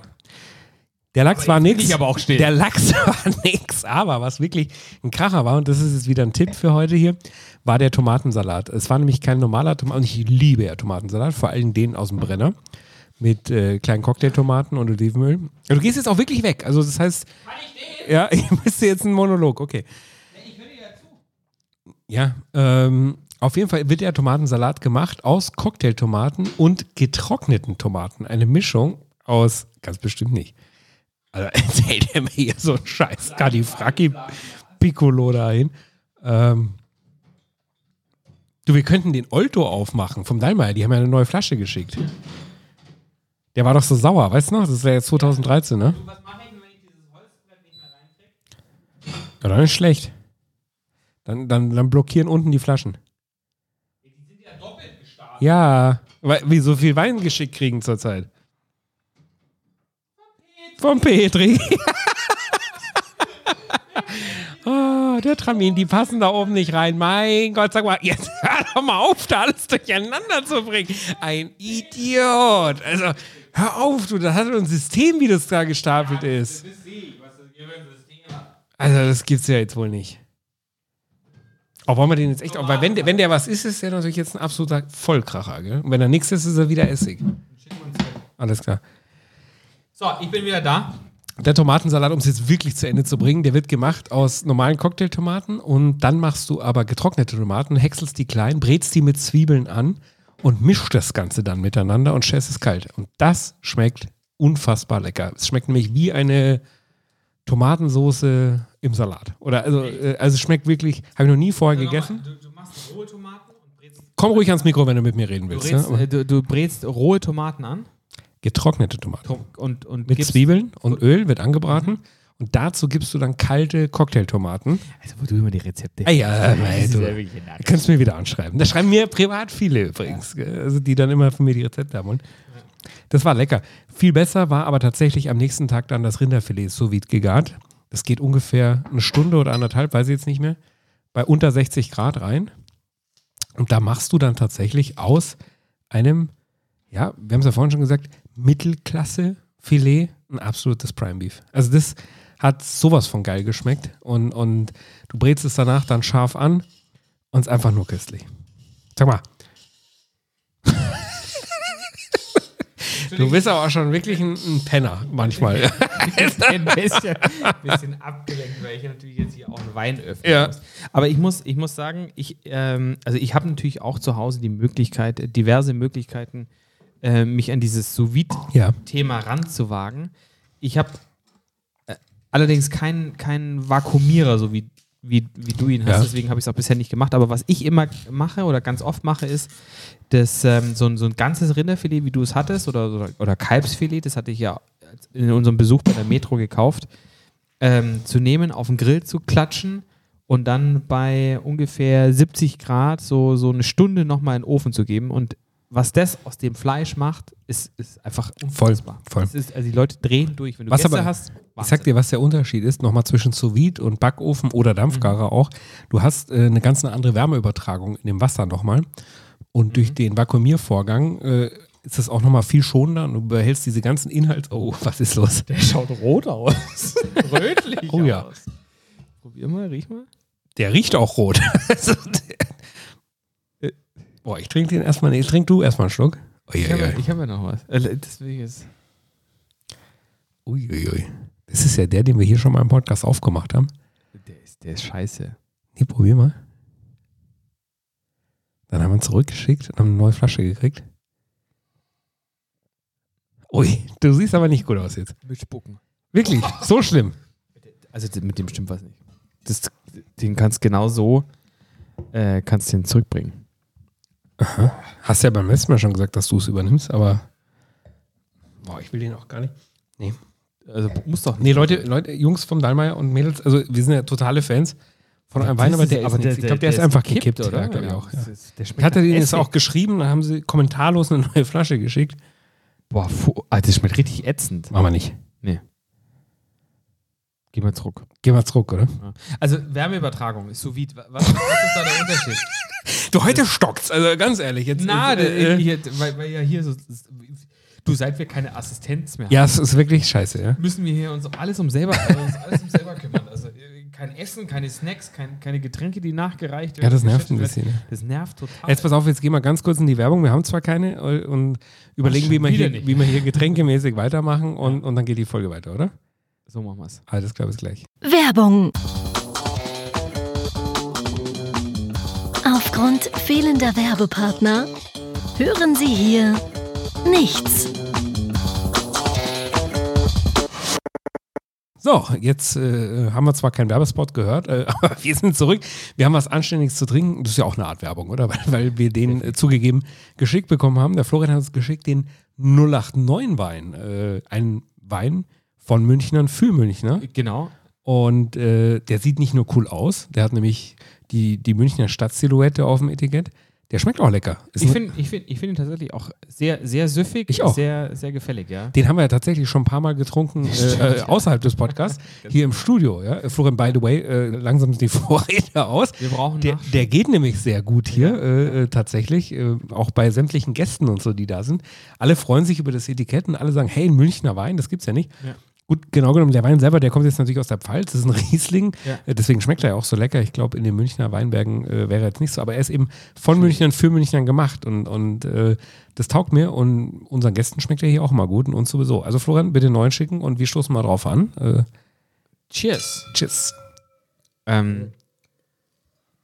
Speaker 2: Der Lachs war
Speaker 3: jetzt bin
Speaker 2: nix.
Speaker 3: aber auch still.
Speaker 2: Der Lachs war nix, aber was wirklich ein Kracher war, und das ist jetzt wieder ein Tipp für heute hier, war der Tomatensalat. Es war nämlich kein normaler Tomat, und ich liebe ja Tomatensalat, vor allem den aus dem Brenner. Mit äh, kleinen Cocktailtomaten und Olivenöl. Ja, du gehst jetzt auch wirklich weg. Also das heißt. Ja, ich müsste jetzt einen Monolog, okay. Ja, ähm, auf jeden Fall wird der Tomatensalat gemacht aus Cocktailtomaten und getrockneten Tomaten. Eine Mischung aus, ganz bestimmt nicht. Also erzählt er mir hier so einen scheiß Cadifracci Piccolo dahin. Ähm, du, wir könnten den Olto aufmachen vom Dallmayr. Die haben ja eine neue Flasche geschickt. Der war doch so sauer, weißt du noch? Das wäre jetzt 2013, ne?
Speaker 3: Was mache ich, wenn ich dieses Holzbrett nicht mehr?
Speaker 2: Ja, dann ist schlecht. Dann, dann, dann blockieren unten die Flaschen.
Speaker 3: Die sind ja doppelt gestartet.
Speaker 2: Ja, weil wir so viel Wein geschickt kriegen zurzeit. Vom Petri. oh, der Tramin, die passen da oben nicht rein. Mein Gott, sag mal, jetzt hör doch mal auf, da alles durcheinander zu bringen. Ein Idiot. Also, hör auf, du, das hat ein System, wie das da gestapelt ist. Also, das gibt's ja jetzt wohl nicht. Auch wollen wir den jetzt echt, auch, weil wenn der, wenn der was ist, ist der natürlich jetzt ein absoluter Vollkracher, gell? Und wenn er nichts ist, ist er wieder Essig. Alles klar.
Speaker 3: So, ich bin wieder da.
Speaker 2: Der Tomatensalat, um es jetzt wirklich zu Ende zu bringen, der wird gemacht aus normalen Cocktailtomaten und dann machst du aber getrocknete Tomaten, häckselst die klein, brätst die mit Zwiebeln an und mischt das Ganze dann miteinander und stellst es kalt. Und das schmeckt unfassbar lecker. Es schmeckt nämlich wie eine Tomatensoße im Salat. Oder also, äh, also es schmeckt wirklich, habe ich noch nie vorher gegessen.
Speaker 3: Du, du machst rohe Tomaten und brätst.
Speaker 2: Komm ruhig ans Mikro, wenn du mit mir reden
Speaker 3: Du,
Speaker 2: willst.
Speaker 3: brätst,
Speaker 2: ja?
Speaker 3: äh, du, du brätst rohe Tomaten an
Speaker 2: Getrocknete Tomaten.
Speaker 3: und, und
Speaker 2: Mit Zwiebeln und Öl wird angebraten. Und dazu gibst du dann kalte Cocktailtomaten.
Speaker 3: Also, wo du immer die Rezepte.
Speaker 2: Ah ja,
Speaker 3: ist
Speaker 2: du.
Speaker 3: ja.
Speaker 2: Kannst du mir wieder anschreiben. Da schreiben mir privat viele übrigens, gell, also die dann immer von mir die Rezepte haben. wollen. Das war lecker. Viel besser war aber tatsächlich am nächsten Tag dann das Rinderfilet sous vide gegart. Das geht ungefähr eine Stunde oder anderthalb, weiß ich jetzt nicht mehr, bei unter 60 Grad rein. Und da machst du dann tatsächlich aus einem, ja, wir haben es ja vorhin schon gesagt, Mittelklasse-Filet ein absolutes Prime Beef. Also das hat sowas von geil geschmeckt und, und du brätst es danach dann scharf an und es ist einfach nur köstlich. Sag mal. Du bist aber auch schon wirklich ein, ein Penner manchmal.
Speaker 3: ein bisschen, bisschen abgelenkt, weil ich natürlich jetzt hier auch einen Wein öffnen
Speaker 2: Ja.
Speaker 3: muss. Aber ich muss, ich muss sagen, ich, ähm, also ich habe natürlich auch zu Hause die Möglichkeit, diverse Möglichkeiten, äh, mich an dieses sous
Speaker 2: Ja.
Speaker 3: Thema ranzuwagen. Ich habe äh, allerdings keinen keinen Vakuumierer, so wie, wie, wie du ihn hast,
Speaker 2: Ja.
Speaker 3: deswegen habe ich es auch bisher nicht gemacht. Aber was ich immer mache oder ganz oft mache, ist, dass ähm, so, ein, so ein ganzes Rinderfilet, wie du es hattest, oder, oder, oder Kalbsfilet, das hatte ich ja in unserem Besuch bei der Metro gekauft, ähm, zu nehmen, auf den Grill zu klatschen und dann bei ungefähr 70 Grad so, so eine Stunde nochmal in den Ofen zu geben. Und was das aus dem Fleisch macht, ist, ist einfach
Speaker 2: Voll,
Speaker 3: unfassbar.
Speaker 2: voll.
Speaker 3: Das ist, also die Leute drehen durch. Wenn du
Speaker 2: Was
Speaker 3: Gäste
Speaker 2: aber-
Speaker 3: hast,
Speaker 2: Ich sag dir, was der Unterschied ist, nochmal zwischen sous und Backofen oder Dampfgarer
Speaker 3: Mhm.
Speaker 2: auch. Du hast äh, eine ganz eine andere Wärmeübertragung in dem Wasser nochmal. Und
Speaker 3: Mhm.
Speaker 2: durch den Vakuumiervorgang äh, ist es auch nochmal viel schonender und du behältst diese ganzen Inhalte. Oh, was ist los?
Speaker 3: Der schaut rot aus. Rötlich
Speaker 2: Oh ja.
Speaker 3: aus. Probier mal, riech mal.
Speaker 2: Der riecht auch rot. Also, der- Boah, ich trinke den erstmal. Nee, trink du erstmal einen Schluck.
Speaker 3: Ich habe ich hab ja noch was. Äh, Deswegen ist
Speaker 2: Uiuiui. Das ist ja der, den wir hier schon mal im Podcast aufgemacht haben.
Speaker 3: der, ist, der ist scheiße.
Speaker 2: Nee, probier mal. Dann haben wir ihn zurückgeschickt und haben eine neue Flasche gekriegt. Ui, du siehst aber nicht gut aus jetzt.
Speaker 3: Mit Spucken.
Speaker 2: Wirklich, so schlimm.
Speaker 3: Also mit dem stimmt was nicht. Das, den kannst genau so, äh, kannst den zurückbringen.
Speaker 2: Hast ja beim letzten Mal schon gesagt, dass du es übernimmst, aber boah, ich will den auch gar nicht.
Speaker 3: Also muss doch nicht.
Speaker 2: Nee, Leute, Leute, Jungs vom Dallmayr und Mädels, also wir sind ja totale Fans von einem Wein, aber der ist nichts. Ich glaube, der, ist einfach gekippt,
Speaker 3: oder?
Speaker 2: Ja, glaub ich auch, ja.
Speaker 3: Der
Speaker 2: hatte
Speaker 3: nach
Speaker 2: denen jetzt auch geschrieben, dann haben sie kommentarlos eine neue Flasche geschickt.
Speaker 3: Boah, fu ah, das schmeckt richtig ätzend.
Speaker 2: Machen wir nicht.
Speaker 3: Geh mal zurück.
Speaker 2: Geh mal zurück, oder?
Speaker 3: Also Wärmeübertragung ist sous vide. Was, was ist da der Unterschied?
Speaker 2: Du, heute stockt's, also ganz ehrlich. Jetzt,
Speaker 3: Na,
Speaker 2: äh, äh,
Speaker 3: hier, weil, weil ja hier so. Du, seit wir keine Assistenz mehr
Speaker 2: ja, es ist wirklich scheiße, ja.
Speaker 3: müssen wir hier uns um alles um selber, also uns alles um selber kümmern. Also äh, kein Essen, keine Snacks, kein, keine Getränke, die nachgereicht werden.
Speaker 2: Ja, das nervt ein bisschen.
Speaker 3: werden. Das nervt total.
Speaker 2: Jetzt pass auf, jetzt gehen wir ganz kurz in die Werbung. Wir haben zwar keine und überlegen, wie wir, hier,
Speaker 3: nicht.
Speaker 2: wie wir hier getränkemäßig weitermachen und, und dann geht die Folge weiter, oder?
Speaker 3: so machen wir es.
Speaker 2: Alles klar, bis gleich.
Speaker 1: Werbung. Aufgrund fehlender Werbepartner hören Sie hier nichts.
Speaker 2: So, jetzt äh, haben wir zwar keinen Werbespot gehört, äh, aber wir sind zurück. Wir haben was Anständiges zu trinken. Das ist ja auch eine Art Werbung, oder? Weil, weil wir den äh, zugegeben geschickt bekommen haben. Der Florian hat uns geschickt den 089 Wein. Äh, ein Wein von Münchnern für Münchner.
Speaker 3: Genau.
Speaker 2: Und äh, der sieht nicht nur cool aus, der hat nämlich die, die Münchner Stadtsilhouette auf dem Etikett. Der schmeckt auch lecker. Ist
Speaker 3: Ich finde ich find, ich find ihn tatsächlich auch sehr, sehr süffig,
Speaker 2: Ich auch.
Speaker 3: Sehr, sehr gefällig, ja.
Speaker 2: den haben wir ja tatsächlich schon ein paar Mal getrunken äh, äh, außerhalb des Podcasts, hier im Studio. Ja? Florian, by the way, äh, langsam sind die Vorräte aus.
Speaker 3: Wir brauchen
Speaker 2: Der, der geht nämlich sehr gut hier, äh, äh, tatsächlich, auch bei sämtlichen Gästen und so, die da sind. Alle freuen sich über das Etikett und alle sagen, hey, ein Münchner Wein, das gibt's ja nicht.
Speaker 3: Ja.
Speaker 2: Gut, genau genommen, der Wein selber, der kommt jetzt natürlich aus der Pfalz, das ist ein Riesling,
Speaker 3: Ja.
Speaker 2: äh, deswegen schmeckt er ja auch so lecker. Ich glaube, in den Münchner Weinbergen äh, wäre er jetzt nicht so, aber er ist eben von Münchnern für Münchnern gemacht und, und äh, das taugt mir und unseren Gästen schmeckt er hier auch mal gut und uns sowieso. Also Florian, bitte neuen schicken und wir stoßen mal drauf an. Äh,
Speaker 3: Cheers.
Speaker 2: tschüss.
Speaker 3: Ähm,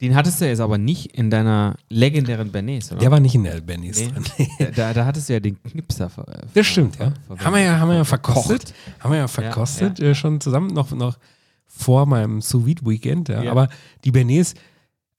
Speaker 3: den hattest du jetzt aber nicht in deiner legendären Bernays, oder?
Speaker 2: Der war nicht in der Albanese
Speaker 3: Nee.
Speaker 2: drin.
Speaker 3: da, da, da hattest du ja den Knipser ver ver-
Speaker 2: Das stimmt, ja.
Speaker 3: verwendet.
Speaker 2: Haben wir ja, haben wir ja verkostet. Haben wir ja verkostet, Äh, schon zusammen noch, noch vor meinem sous weekend ja.
Speaker 3: Ja.
Speaker 2: Aber die Bernays,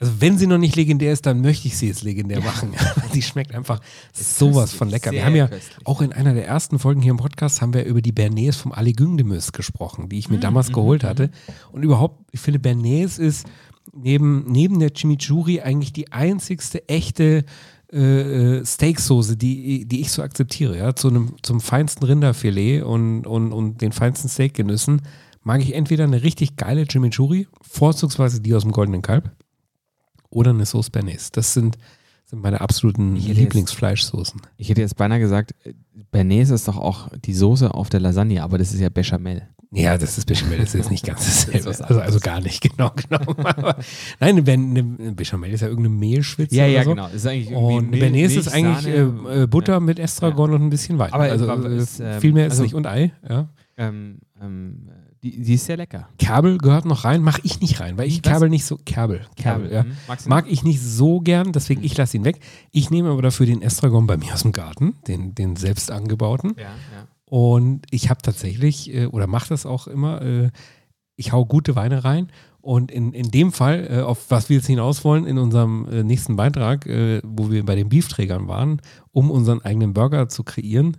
Speaker 2: also wenn sie noch nicht legendär ist, dann möchte ich sie jetzt legendär machen. die schmeckt einfach sowas
Speaker 3: köstlich,
Speaker 2: von lecker. Wir haben ja
Speaker 3: köstlich.
Speaker 2: auch in einer der ersten Folgen hier im Podcast haben wir über die Bernays vom Ali Güngdemus gesprochen, die ich mir
Speaker 3: Mhm,
Speaker 2: damals
Speaker 3: mhm,
Speaker 2: geholt
Speaker 3: mhm.
Speaker 2: hatte. Und überhaupt, ich finde, Bernays ist neben, neben der Chimichurri eigentlich die einzigste echte äh, äh, Steaksoße, die, die ich so akzeptiere, ja, zu einem, zum feinsten Rinderfilet und, und, und den feinsten Steakgenüssen mag ich entweder eine richtig geile Chimichurri, vorzugsweise die aus dem Goldenen Kalb, oder eine Sauce Bernays. Das sind, sind meine absoluten Lieblingsfleischsoßen.
Speaker 3: Ich hätte jetzt beinahe gesagt, Bernays ist doch auch die Soße auf der Lasagne, aber das ist ja Bechamel.
Speaker 2: Ja, das ist Bechamel, das ist jetzt nicht ganz dasselbe.
Speaker 3: was
Speaker 2: also, also gar nicht, genau, genau. Nein, Ben- eine Bechamel ist ja irgendeine Mehlschwitze oder so.
Speaker 3: Ist eigentlich
Speaker 2: Und
Speaker 3: Mil-
Speaker 2: Bernays ist eigentlich äh, äh, Butter mit Estragon und ein bisschen Wein.
Speaker 3: Aber,
Speaker 2: also
Speaker 3: aber
Speaker 2: äh,
Speaker 3: ist, ähm,
Speaker 2: viel mehr ist
Speaker 3: also-
Speaker 2: nicht und Ei. Ja.
Speaker 3: Ähm, ähm, Die, die ist sehr lecker.
Speaker 2: Kerbel gehört noch rein, mache ich nicht rein, weil ich
Speaker 3: Was?
Speaker 2: Kerbel nicht so. Kerbel. Kerbel, ja.
Speaker 3: mhm.
Speaker 2: Mag ich nicht so gern, deswegen ich lasse ihn weg. Ich nehme aber dafür den Estragon bei mir aus dem Garten, den, den selbst angebauten.
Speaker 3: Ja, ja.
Speaker 2: Und ich habe tatsächlich, äh, oder mache das auch immer, äh, ich hau gute Weine rein. Und in, in dem Fall, äh, auf was wir jetzt hinaus wollen, in unserem äh, nächsten Beitrag, äh, wo wir bei den Beefträgern waren, um unseren eigenen Burger zu kreieren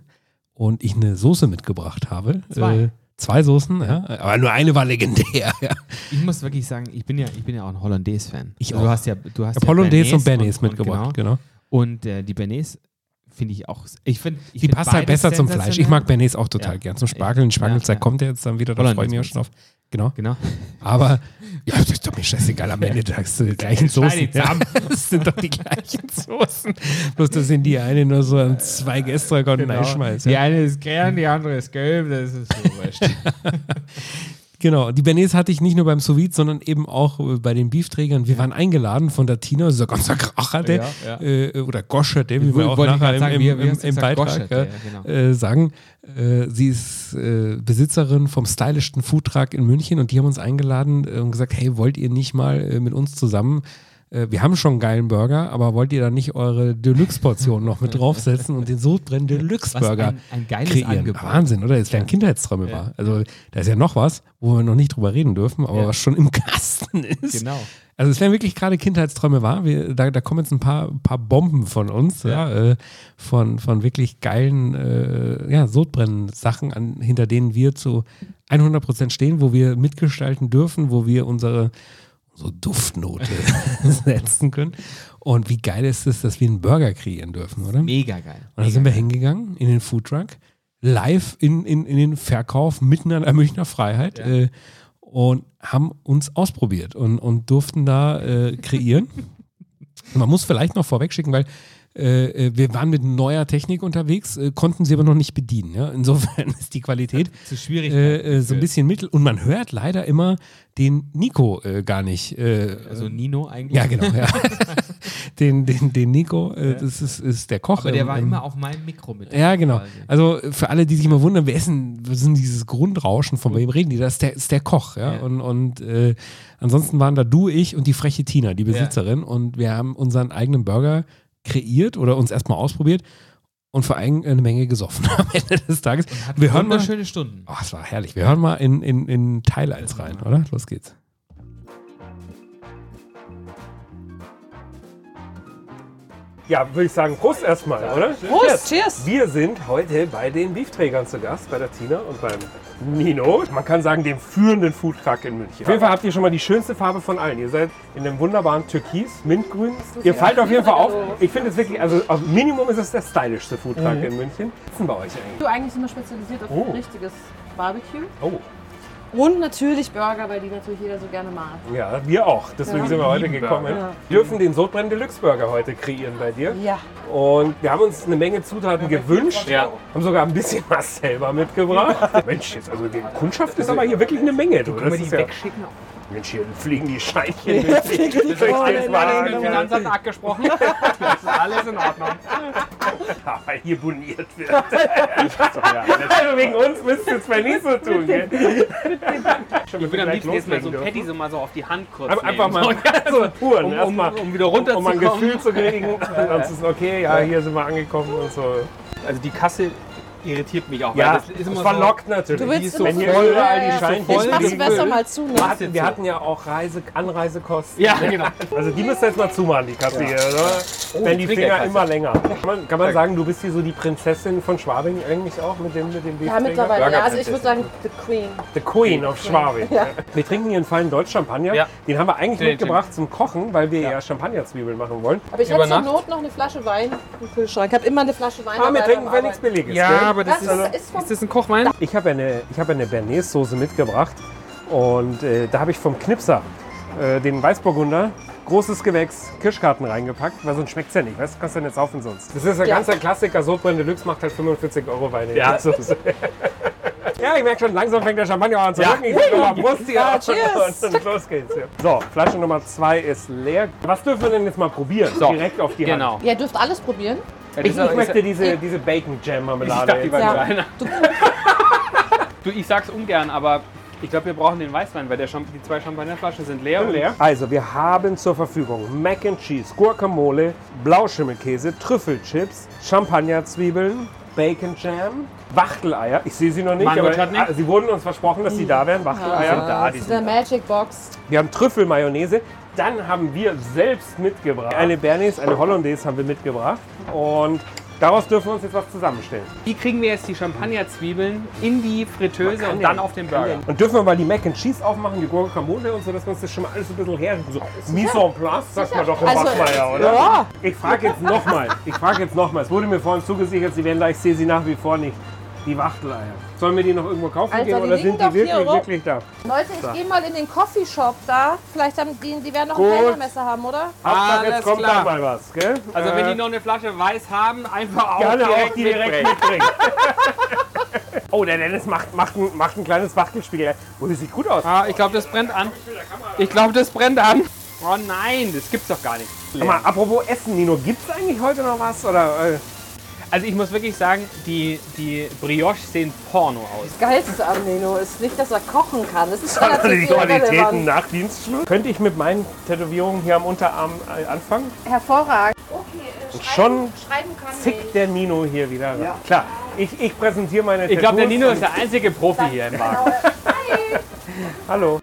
Speaker 2: und ich eine Soße mitgebracht habe.
Speaker 3: Zwei.
Speaker 2: Äh, zwei Soßen, ja. Aber nur eine war legendär. Ja.
Speaker 3: Ich muss wirklich sagen, ich bin ja, ich bin ja auch ein Hollandaise-Fan.
Speaker 2: Ich
Speaker 3: Also
Speaker 2: auch.
Speaker 3: Du hast ja, du hast
Speaker 2: habe Hollandaise und
Speaker 3: Bernays
Speaker 2: Bernays mitgebracht,
Speaker 3: genau.
Speaker 2: genau.
Speaker 3: Und äh, die Bernays finde ich auch. Ich find, ich
Speaker 2: Die
Speaker 3: find
Speaker 2: passt halt besser zum Fleisch. Ich mag Bernays auch total
Speaker 3: Ja.
Speaker 2: gern. Zum Spargeln. Die Spargelzeit
Speaker 3: Ja,
Speaker 2: kommt ja jetzt dann wieder, da freue ich mich auch schon auf. Genau.
Speaker 3: Genau.
Speaker 2: Aber ja, das ist doch mir scheißegal. Am Ende sagst du die gleichen Soßen. Ja, das sind doch die gleichen Soßen. Bloß das sind die eine nur so an zwei Estragon
Speaker 3: Genau.
Speaker 2: einschmeißt.
Speaker 3: Die eine ist gern, die andere ist gelb, das ist so wurscht.
Speaker 2: Genau. Die Bernays hatte ich nicht nur beim sous sondern eben auch äh, bei den Beefträgern. Wir waren eingeladen von der Tina, dieser ganzer Kracher, der,
Speaker 3: Ja, ja.
Speaker 2: Äh, oder Goscher, der, wie wir auch nachher im,
Speaker 3: sagen,
Speaker 2: im, im, im? Beitrag
Speaker 3: Goschert,
Speaker 2: ja,
Speaker 3: genau.
Speaker 2: äh, sagen. Äh, sie ist äh, Besitzerin vom stylischsten Foodtruck in München und die haben uns eingeladen äh, und gesagt, hey, wollt ihr nicht mal äh, mit uns zusammen äh, wir haben schon einen geilen Burger, aber wollt ihr da nicht eure Deluxe-Portion noch mit draufsetzen und den Sodbrennen Deluxe-Burger
Speaker 3: ein, ein geiles
Speaker 2: kreieren?
Speaker 3: Angebot.
Speaker 2: Wahnsinn, oder? Das wären Kindheitsträume
Speaker 3: Ja.
Speaker 2: war. Also da ist ja noch was, wo wir noch nicht drüber reden dürfen, aber
Speaker 3: Ja.
Speaker 2: was schon im Kasten ist.
Speaker 3: Genau.
Speaker 2: Also es wären wirklich gerade Kindheitsträume wahr. Wir, da, da kommen jetzt ein paar, paar Bomben von uns, ja,
Speaker 3: Ja.
Speaker 2: äh, von, von wirklich geilen äh, ja, Sodbrennen-Sachen, an, hinter denen wir zu 100% stehen, wo wir mitgestalten dürfen, wo wir unsere so Duftnote setzen können. Und wie geil ist es, dass wir einen Burger kreieren dürfen, oder?
Speaker 3: Mega geil.
Speaker 2: Und da sind wir hingegangen in den Foodtruck, live in, in, in den Verkauf mitten an der Münchner Freiheit
Speaker 3: Ja.
Speaker 2: äh, und haben uns ausprobiert und, und durften da äh, kreieren. Man muss vielleicht noch vorweg schicken, weil äh, äh, wir waren mit neuer Technik unterwegs, äh, konnten sie aber noch nicht bedienen. Ja? Insofern ist die Qualität
Speaker 3: Zu schwierig.
Speaker 2: äh, äh, so ein bisschen mittel. Und man hört leider immer den Nico äh, gar nicht.
Speaker 3: Also Nino eigentlich.
Speaker 2: ja, genau. Ja. den, den, den Nico, das ist, ist der Koch.
Speaker 3: Aber der
Speaker 2: im-
Speaker 3: war
Speaker 2: im-
Speaker 3: immer auf meinem Mikro mit.
Speaker 2: ja, genau.
Speaker 3: quasi.
Speaker 2: Also für alle, die sich mal wundern, wer ist denn, denn dieses Grundrauschen, von wem reden die? Das ist der, ist der Koch, ja.
Speaker 3: Ja.
Speaker 2: Und, und äh, ansonsten waren da du, ich und die freche Tina, die Besitzerin. Und wir haben unseren eigenen Burger kreiert oder uns erstmal ausprobiert und vor allem eine Menge gesoffen am Ende des Tages. Wir hören mal.
Speaker 3: wunderschöne Stunden.
Speaker 2: Oh, es war herrlich. Wir hören mal in, in, in Teil 1 rein, oder? Los geht's. Ja, würde ich sagen, Prost erstmal, oder?
Speaker 5: Prost, cheers.
Speaker 2: Wir sind heute bei den Beefträgern zu Gast, bei der Tina und beim Nino. Man kann sagen, dem führenden Foodtruck in München. Auf jeden Fall habt ihr schon mal die schönste Farbe von allen. Ihr seid in einem wunderbaren Türkis, Mintgrün. Ihr fallt auf jeden Fall auf. Ich finde es wirklich, also auf Minimum ist es der stylischste Foodtruck in München. Was ist denn bei euch eigentlich?
Speaker 5: Du eigentlich immer spezialisiert auf
Speaker 2: Oh.
Speaker 5: richtiges Barbecue.
Speaker 2: Oh,
Speaker 5: Und natürlich Burger, weil die natürlich jeder so gerne mag.
Speaker 2: ja, wir auch. Deswegen
Speaker 5: Ja.
Speaker 2: sind wir heute gekommen.
Speaker 5: Burger.
Speaker 2: Wir dürfen den Sodbrennen Deluxe Burger heute kreieren bei dir.
Speaker 5: Ja.
Speaker 2: Und wir haben uns eine Menge Zutaten gewünscht.
Speaker 3: Ja.
Speaker 2: Haben sogar ein bisschen was selber mitgebracht. Mensch, jetzt, also die Kundschaft ist aber hier wirklich eine Menge. Du, das ist ja,
Speaker 3: wegschicken?
Speaker 2: Mensch, hier fliegen die Scheinchen durch die, durch den Wagen.
Speaker 3: Finanzamt abgesprochen. das ist alles in Ordnung.
Speaker 2: Ja, weil hier boniert wird. also wegen uns müsst ihr es mal nicht so tun. Gell?
Speaker 6: Ich würde am liebsten jetzt mal so ein Patty so mal so auf die Hand kurz
Speaker 2: Einfach
Speaker 6: nehmen.
Speaker 2: mal so Touren.
Speaker 6: um, um,
Speaker 2: erstmal,
Speaker 6: um wieder
Speaker 2: um, um ein
Speaker 6: runterzukommen.
Speaker 2: Gefühl zu kriegen. Dann ist es okay, ja, hier sind wir angekommen und so.
Speaker 6: Also die Kasse irritiert mich auch.
Speaker 2: Ja,
Speaker 6: weil das ist
Speaker 2: verlockt natürlich.
Speaker 5: Du
Speaker 6: Die
Speaker 5: willst
Speaker 6: ist so
Speaker 2: Wenn
Speaker 5: voll,
Speaker 2: überall
Speaker 5: ja,
Speaker 2: die
Speaker 5: ja.
Speaker 2: Scheinchen
Speaker 5: Ich mach's besser mal zu. Ne?
Speaker 2: Wir hatten, wir hatten ja auch Reise, Anreisekosten.
Speaker 6: Ja, genau.
Speaker 2: Also die müsst ihr jetzt mal zumachen, die Kasse hier, oder? Wenn die Finger immer länger. Kann man, kann man sagen, du bist hier so die Prinzessin von Schwabing eigentlich auch mit dem, mit dem
Speaker 5: Ja, mittlerweile. Ja, also ich würde sagen, The Queen.
Speaker 2: The Queen of Schwabing.
Speaker 5: Ja.
Speaker 2: Wir trinken hier einen feinen Deutsch-Champagner.
Speaker 6: Ja.
Speaker 2: Den haben wir eigentlich
Speaker 6: Den-
Speaker 2: mitgebracht zum Kochen, weil wir ja, Champagnerzwiebeln machen wollen.
Speaker 5: Aber ich hätte zur? Not noch eine Flasche Wein im Kühlschrank. Ich habe immer eine Flasche Wein
Speaker 2: Ah, wir trinken für nichts. Billiges.
Speaker 6: Ja? Aber das,
Speaker 5: Das
Speaker 6: ist,
Speaker 5: ist, ist
Speaker 6: das ein Kochwein?
Speaker 2: Ich habe eine, ich habe eine Bernays-Soße mitgebracht und äh, da habe ich vom Knipser äh, den Weißburgunder, großes Gewächs, Kirschkarten reingepackt, weil sonst schmeckt es ja nicht, weißt du, kannst du ja nicht saufen sonst. Das ist ein
Speaker 5: Ja.
Speaker 2: ganzer Klassiker, Sodbrenn Deluxe macht halt 45 Euro Wein in
Speaker 6: Ja.
Speaker 2: Ja, ich merke schon, langsam fängt der Champagner an zu rücken. Ich sag nochmal Prost hier
Speaker 5: Ja, cheers.
Speaker 2: und los geht's. Ja. So, Flasche Nummer zwei ist leer. Was dürfen wir denn jetzt mal probieren?
Speaker 6: So,
Speaker 2: Direkt auf die
Speaker 6: Genau.
Speaker 2: Hand.
Speaker 5: Ihr dürft alles probieren.
Speaker 6: Ja,
Speaker 2: Ich, ich möchte diese, diese Bacon Jam
Speaker 6: Ich
Speaker 2: Marmelade.
Speaker 6: dachte, die war
Speaker 5: Ja. Du,
Speaker 6: Du, ich sag's ungern, aber Ich glaube, wir brauchen den Weißwein, weil der Champ die zwei Champagnerflaschen sind leer. und-
Speaker 2: leer. Also, wir haben zur Verfügung Mac and Cheese, Guacamole, Blauschimmelkäse, Trüffelchips, Champagnerzwiebeln, Bacon Jam, Wachteleier. Ich sehe sie noch nicht,
Speaker 6: Mango
Speaker 2: aber
Speaker 6: Chutney?
Speaker 2: ah, sie wurden uns versprochen, dass sie da wären. Wachteleier.
Speaker 5: Ja, das ist eine Magic Box.
Speaker 2: Wir haben Trüffelmayonnaise. Dann haben wir selbst mitgebracht. Eine Bernays, eine Hollandaise haben wir mitgebracht. Und daraus dürfen wir uns jetzt was zusammenstellen.
Speaker 6: Wie kriegen wir jetzt die Champagnerzwiebeln in die Fritteuse und dann auf den Burger?
Speaker 2: Und dürfen wir mal die Mac and Cheese aufmachen, die Guacamole und so, dass wir uns das schon mal alles ein bisschen her... So, Mise en place, sagt man doch im
Speaker 5: Also,
Speaker 2: Bachmeier, oder?
Speaker 5: ja.
Speaker 2: Ich frage jetzt nochmal. Ich frage jetzt nochmal. Es wurde mir vorhin zugesichert, Sie werden da, ich sehe sie nach wie vor nicht. Die Wachteleier. Sollen wir die noch irgendwo kaufen
Speaker 5: Alter,
Speaker 2: gehen
Speaker 5: die
Speaker 2: oder
Speaker 5: liegen
Speaker 2: sind die
Speaker 5: doch hier
Speaker 2: wirklich,
Speaker 5: rum.
Speaker 2: wirklich da?
Speaker 5: Leute, ich gehe mal in den Coffeeshop da. Vielleicht haben die, die werden noch
Speaker 2: Gut.
Speaker 5: ein Kellnermesser haben, oder?
Speaker 2: Hauptsache,
Speaker 6: Alles
Speaker 2: jetzt kommt
Speaker 6: klar.
Speaker 2: da mal was, gell?
Speaker 6: Also wenn die
Speaker 2: Äh,
Speaker 6: noch eine Flasche Weiß haben, einfach auch
Speaker 2: gerne
Speaker 6: direkt,
Speaker 2: auch die direkt
Speaker 6: mitbringen.
Speaker 2: mitbringen. oh, der Dennis macht, macht, ein, macht ein kleines Wachtelspiel. Oh, das sieht gut aus.
Speaker 6: Ah, ich glaube, das brennt an. Ich glaube, das brennt an. Oh nein, das gibt's doch gar nicht.
Speaker 2: Sag mal, apropos Essen, Nino, gibt's eigentlich heute noch was? Oder, äh,
Speaker 6: Also ich muss wirklich sagen, die, die Brioches sehen Porno aus.
Speaker 5: Geilste am Nino ist nicht, dass er kochen kann. Das ist relativ
Speaker 2: die Qualitäten nach Dienstschluss? Könnte ich mit meinen Tätowierungen hier am Unterarm äh, anfangen?
Speaker 5: Hervorragend. Okay, äh,
Speaker 2: Schon
Speaker 5: schreiben kann
Speaker 2: Zickt der Nino hier wieder. Klar, ich, ich präsentiere meine
Speaker 6: Ich glaube, der Nino
Speaker 2: und-
Speaker 6: ist der einzige Profi hier im Wagen.
Speaker 2: Hallo.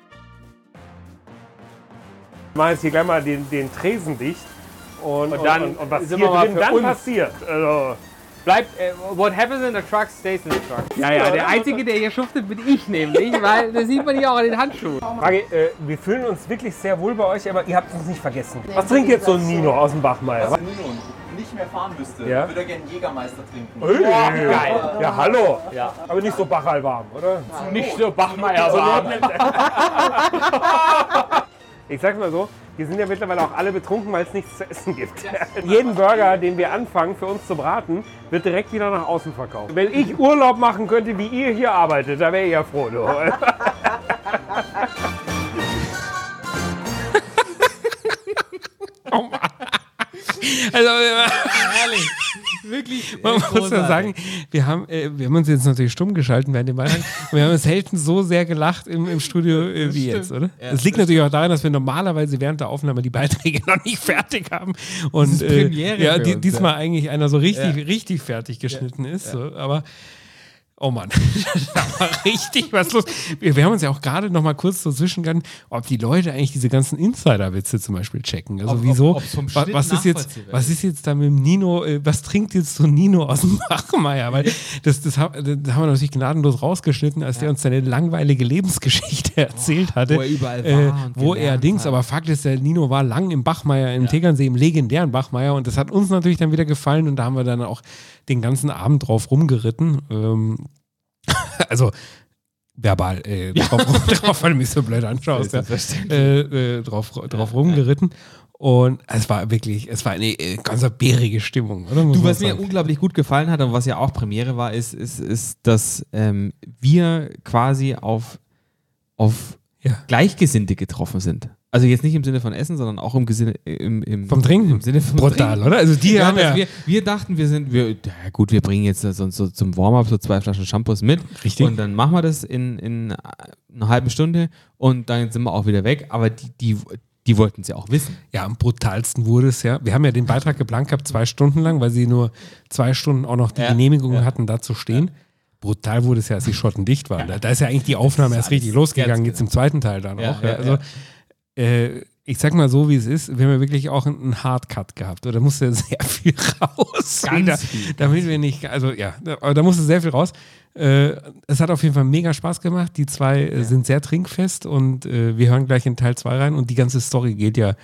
Speaker 2: Ich mache jetzt hier gleich mal den, den Tresen dicht. Und, und,
Speaker 6: dann
Speaker 2: und, und was hier drin dann passiert. Also,
Speaker 6: Bleibt, äh, what happens in the truck stays in the truck. Ja, ja, der Einzige, der hier schuftet, bin ich nämlich, weil das sieht man hier auch an den Handschuhen.
Speaker 2: Frage, äh, wir fühlen uns wirklich sehr wohl bei euch, aber ihr habt uns nicht vergessen. Was trinkt jetzt so ein Nino aus dem Bachmeier?
Speaker 7: Wenn Nino nicht mehr fahren müsste,
Speaker 2: Ja?
Speaker 7: würde er gerne Jägermeister trinken.
Speaker 2: Hey,
Speaker 6: geil.
Speaker 2: Ja, hallo.
Speaker 6: Ja.
Speaker 2: Aber nicht so bachalwarm, oder?
Speaker 6: Nicht so Bachmeier warm.
Speaker 2: Ich sag's mal so, wir sind ja mittlerweile auch alle betrunken, weil es nichts zu essen gibt. Jeden Burger, den wir anfangen für uns zu braten, wird direkt wieder nach außen verkauft. Wenn ich Urlaub machen könnte, wie ihr hier arbeitet, da wäre ich ja froh. Du. Also,
Speaker 3: Herrlich. Wirklich.
Speaker 2: man
Speaker 3: äh,
Speaker 2: muss ja
Speaker 3: großartig.
Speaker 2: sagen, wir haben, äh, wir haben uns jetzt natürlich stumm geschalten während dem Beitrag. und Wir haben selten so sehr gelacht im, im Studio äh, wie jetzt, oder?
Speaker 3: Ja,
Speaker 2: das liegt
Speaker 3: das
Speaker 2: natürlich auch daran, dass wir normalerweise während der Aufnahme die Beiträge noch nicht fertig haben. Und
Speaker 3: ist
Speaker 2: äh,
Speaker 3: Premiere
Speaker 2: ja, die,
Speaker 3: uns,
Speaker 2: diesmal eigentlich einer so richtig,
Speaker 3: Ja.
Speaker 2: richtig fertig geschnitten ist. So. Aber Oh Mann, da war richtig was los. Wir, wir haben uns ja auch gerade noch mal kurz so zwischengegangen, ob die Leute eigentlich diese ganzen Insider-Witze zum Beispiel checken. Also
Speaker 3: Ob- ob-
Speaker 2: wieso?
Speaker 3: vom
Speaker 2: wa- was ist jetzt, was ist jetzt da mit dem Nino? äh, Was trinkt jetzt so Nino aus dem Bachmeier? Weil das, das, ha- das haben wir natürlich gnadenlos rausgeschnitten, als der uns seine langweilige Lebensgeschichte erzählt hatte,
Speaker 3: wo er überall
Speaker 2: äh,
Speaker 3: war und
Speaker 2: wo er Dings.
Speaker 3: hat.
Speaker 2: Aber Fakt ist, der Nino war lang im Bachmeier, im Tegernsee, im legendären Bachmeier, und das hat uns natürlich dann wieder gefallen und da haben wir dann auch den ganzen Abend drauf rumgeritten. Ähm, also verbal äh, drauf, drauf, weil du mich so blöd anschaust, ja. äh, äh, drauf, drauf rumgeritten. Und es war wirklich, es war eine äh, ganz bärige Stimmung, oder? Muss
Speaker 3: Du, was mir unglaublich gut gefallen hat und was ja auch Premiere war, ist, ist, ist dass ähm, wir quasi auf, auf
Speaker 2: Ja.
Speaker 3: Gleichgesinnte getroffen sind. Also jetzt nicht im Sinne von Essen, sondern auch im, Gesinne, im, im
Speaker 2: Vom Trinken?
Speaker 3: Im Sinne vom
Speaker 2: Brutal,
Speaker 3: Trinken.
Speaker 2: oder? Also die
Speaker 3: Ja,
Speaker 2: haben ja.
Speaker 3: wir, wir dachten, wir sind, wir, ja gut, wir bringen jetzt so, so zum Warm-up so zwei Flaschen Shampoos mit.
Speaker 2: Richtig.
Speaker 3: Und dann machen wir das in, in einer halben Stunde und dann sind wir auch wieder weg. Aber die, die, die wollten es ja auch wissen.
Speaker 2: Ja, am brutalsten wurde es ja. Wir haben ja den Beitrag geplant gehabt, zwei Stunden lang, weil sie nur zwei Stunden auch noch die
Speaker 3: Ja,
Speaker 2: Genehmigung
Speaker 3: ja.
Speaker 2: hatten, da zu stehen. Brutal wurde es ja, als die Schotten dicht waren. Da, da ist ja eigentlich die Aufnahme erst richtig losgegangen, jetzt im zweiten Teil dann auch. Also, äh, ich sag mal so, wie es ist, wir haben ja wirklich auch einen Hardcut gehabt. Oder musste sehr viel raus.
Speaker 3: Ganz
Speaker 2: wieder,
Speaker 3: viel.
Speaker 2: Damit wir nicht, also ja, aber da musste sehr viel raus. Äh, es hat auf jeden Fall mega Spaß gemacht. Die zwei äh, sind sehr trinkfest und äh, wir hören gleich in Teil 2 rein und die ganze Story geht ja,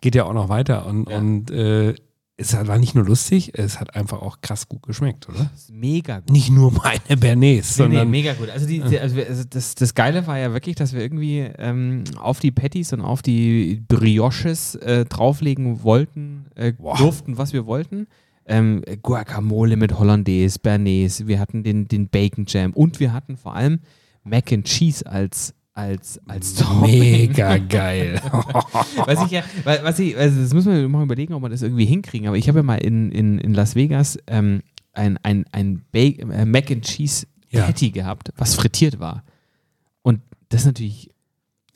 Speaker 2: geht ja auch noch weiter. Und,
Speaker 3: Ja.
Speaker 2: und äh, es war nicht nur lustig, es hat einfach auch krass gut geschmeckt, oder?
Speaker 3: Mega gut.
Speaker 2: Nicht nur meine Bernays,
Speaker 3: Nee, nee,
Speaker 2: sondern
Speaker 3: mega gut. Also, die, die, also, also das, das Geile war ja wirklich, dass wir irgendwie ähm, auf die Patties und auf die Brioches äh, drauflegen wollten, äh, durften, was wir wollten. Ähm, Guacamole mit Hollandaise, Bernays, wir hatten den, den Bacon Jam und wir hatten vor allem Mac and Cheese als, als, als Topping.
Speaker 2: mega geil.
Speaker 3: Was ich ja, wa- was ich, also das müssen wir mal überlegen, ob wir das irgendwie hinkriegen. Aber ich habe ja mal in, in, in Las Vegas ähm, ein, ein, ein äh, Mac and Cheese
Speaker 2: Ja.
Speaker 3: Patty gehabt, was frittiert war. Und Das ist natürlich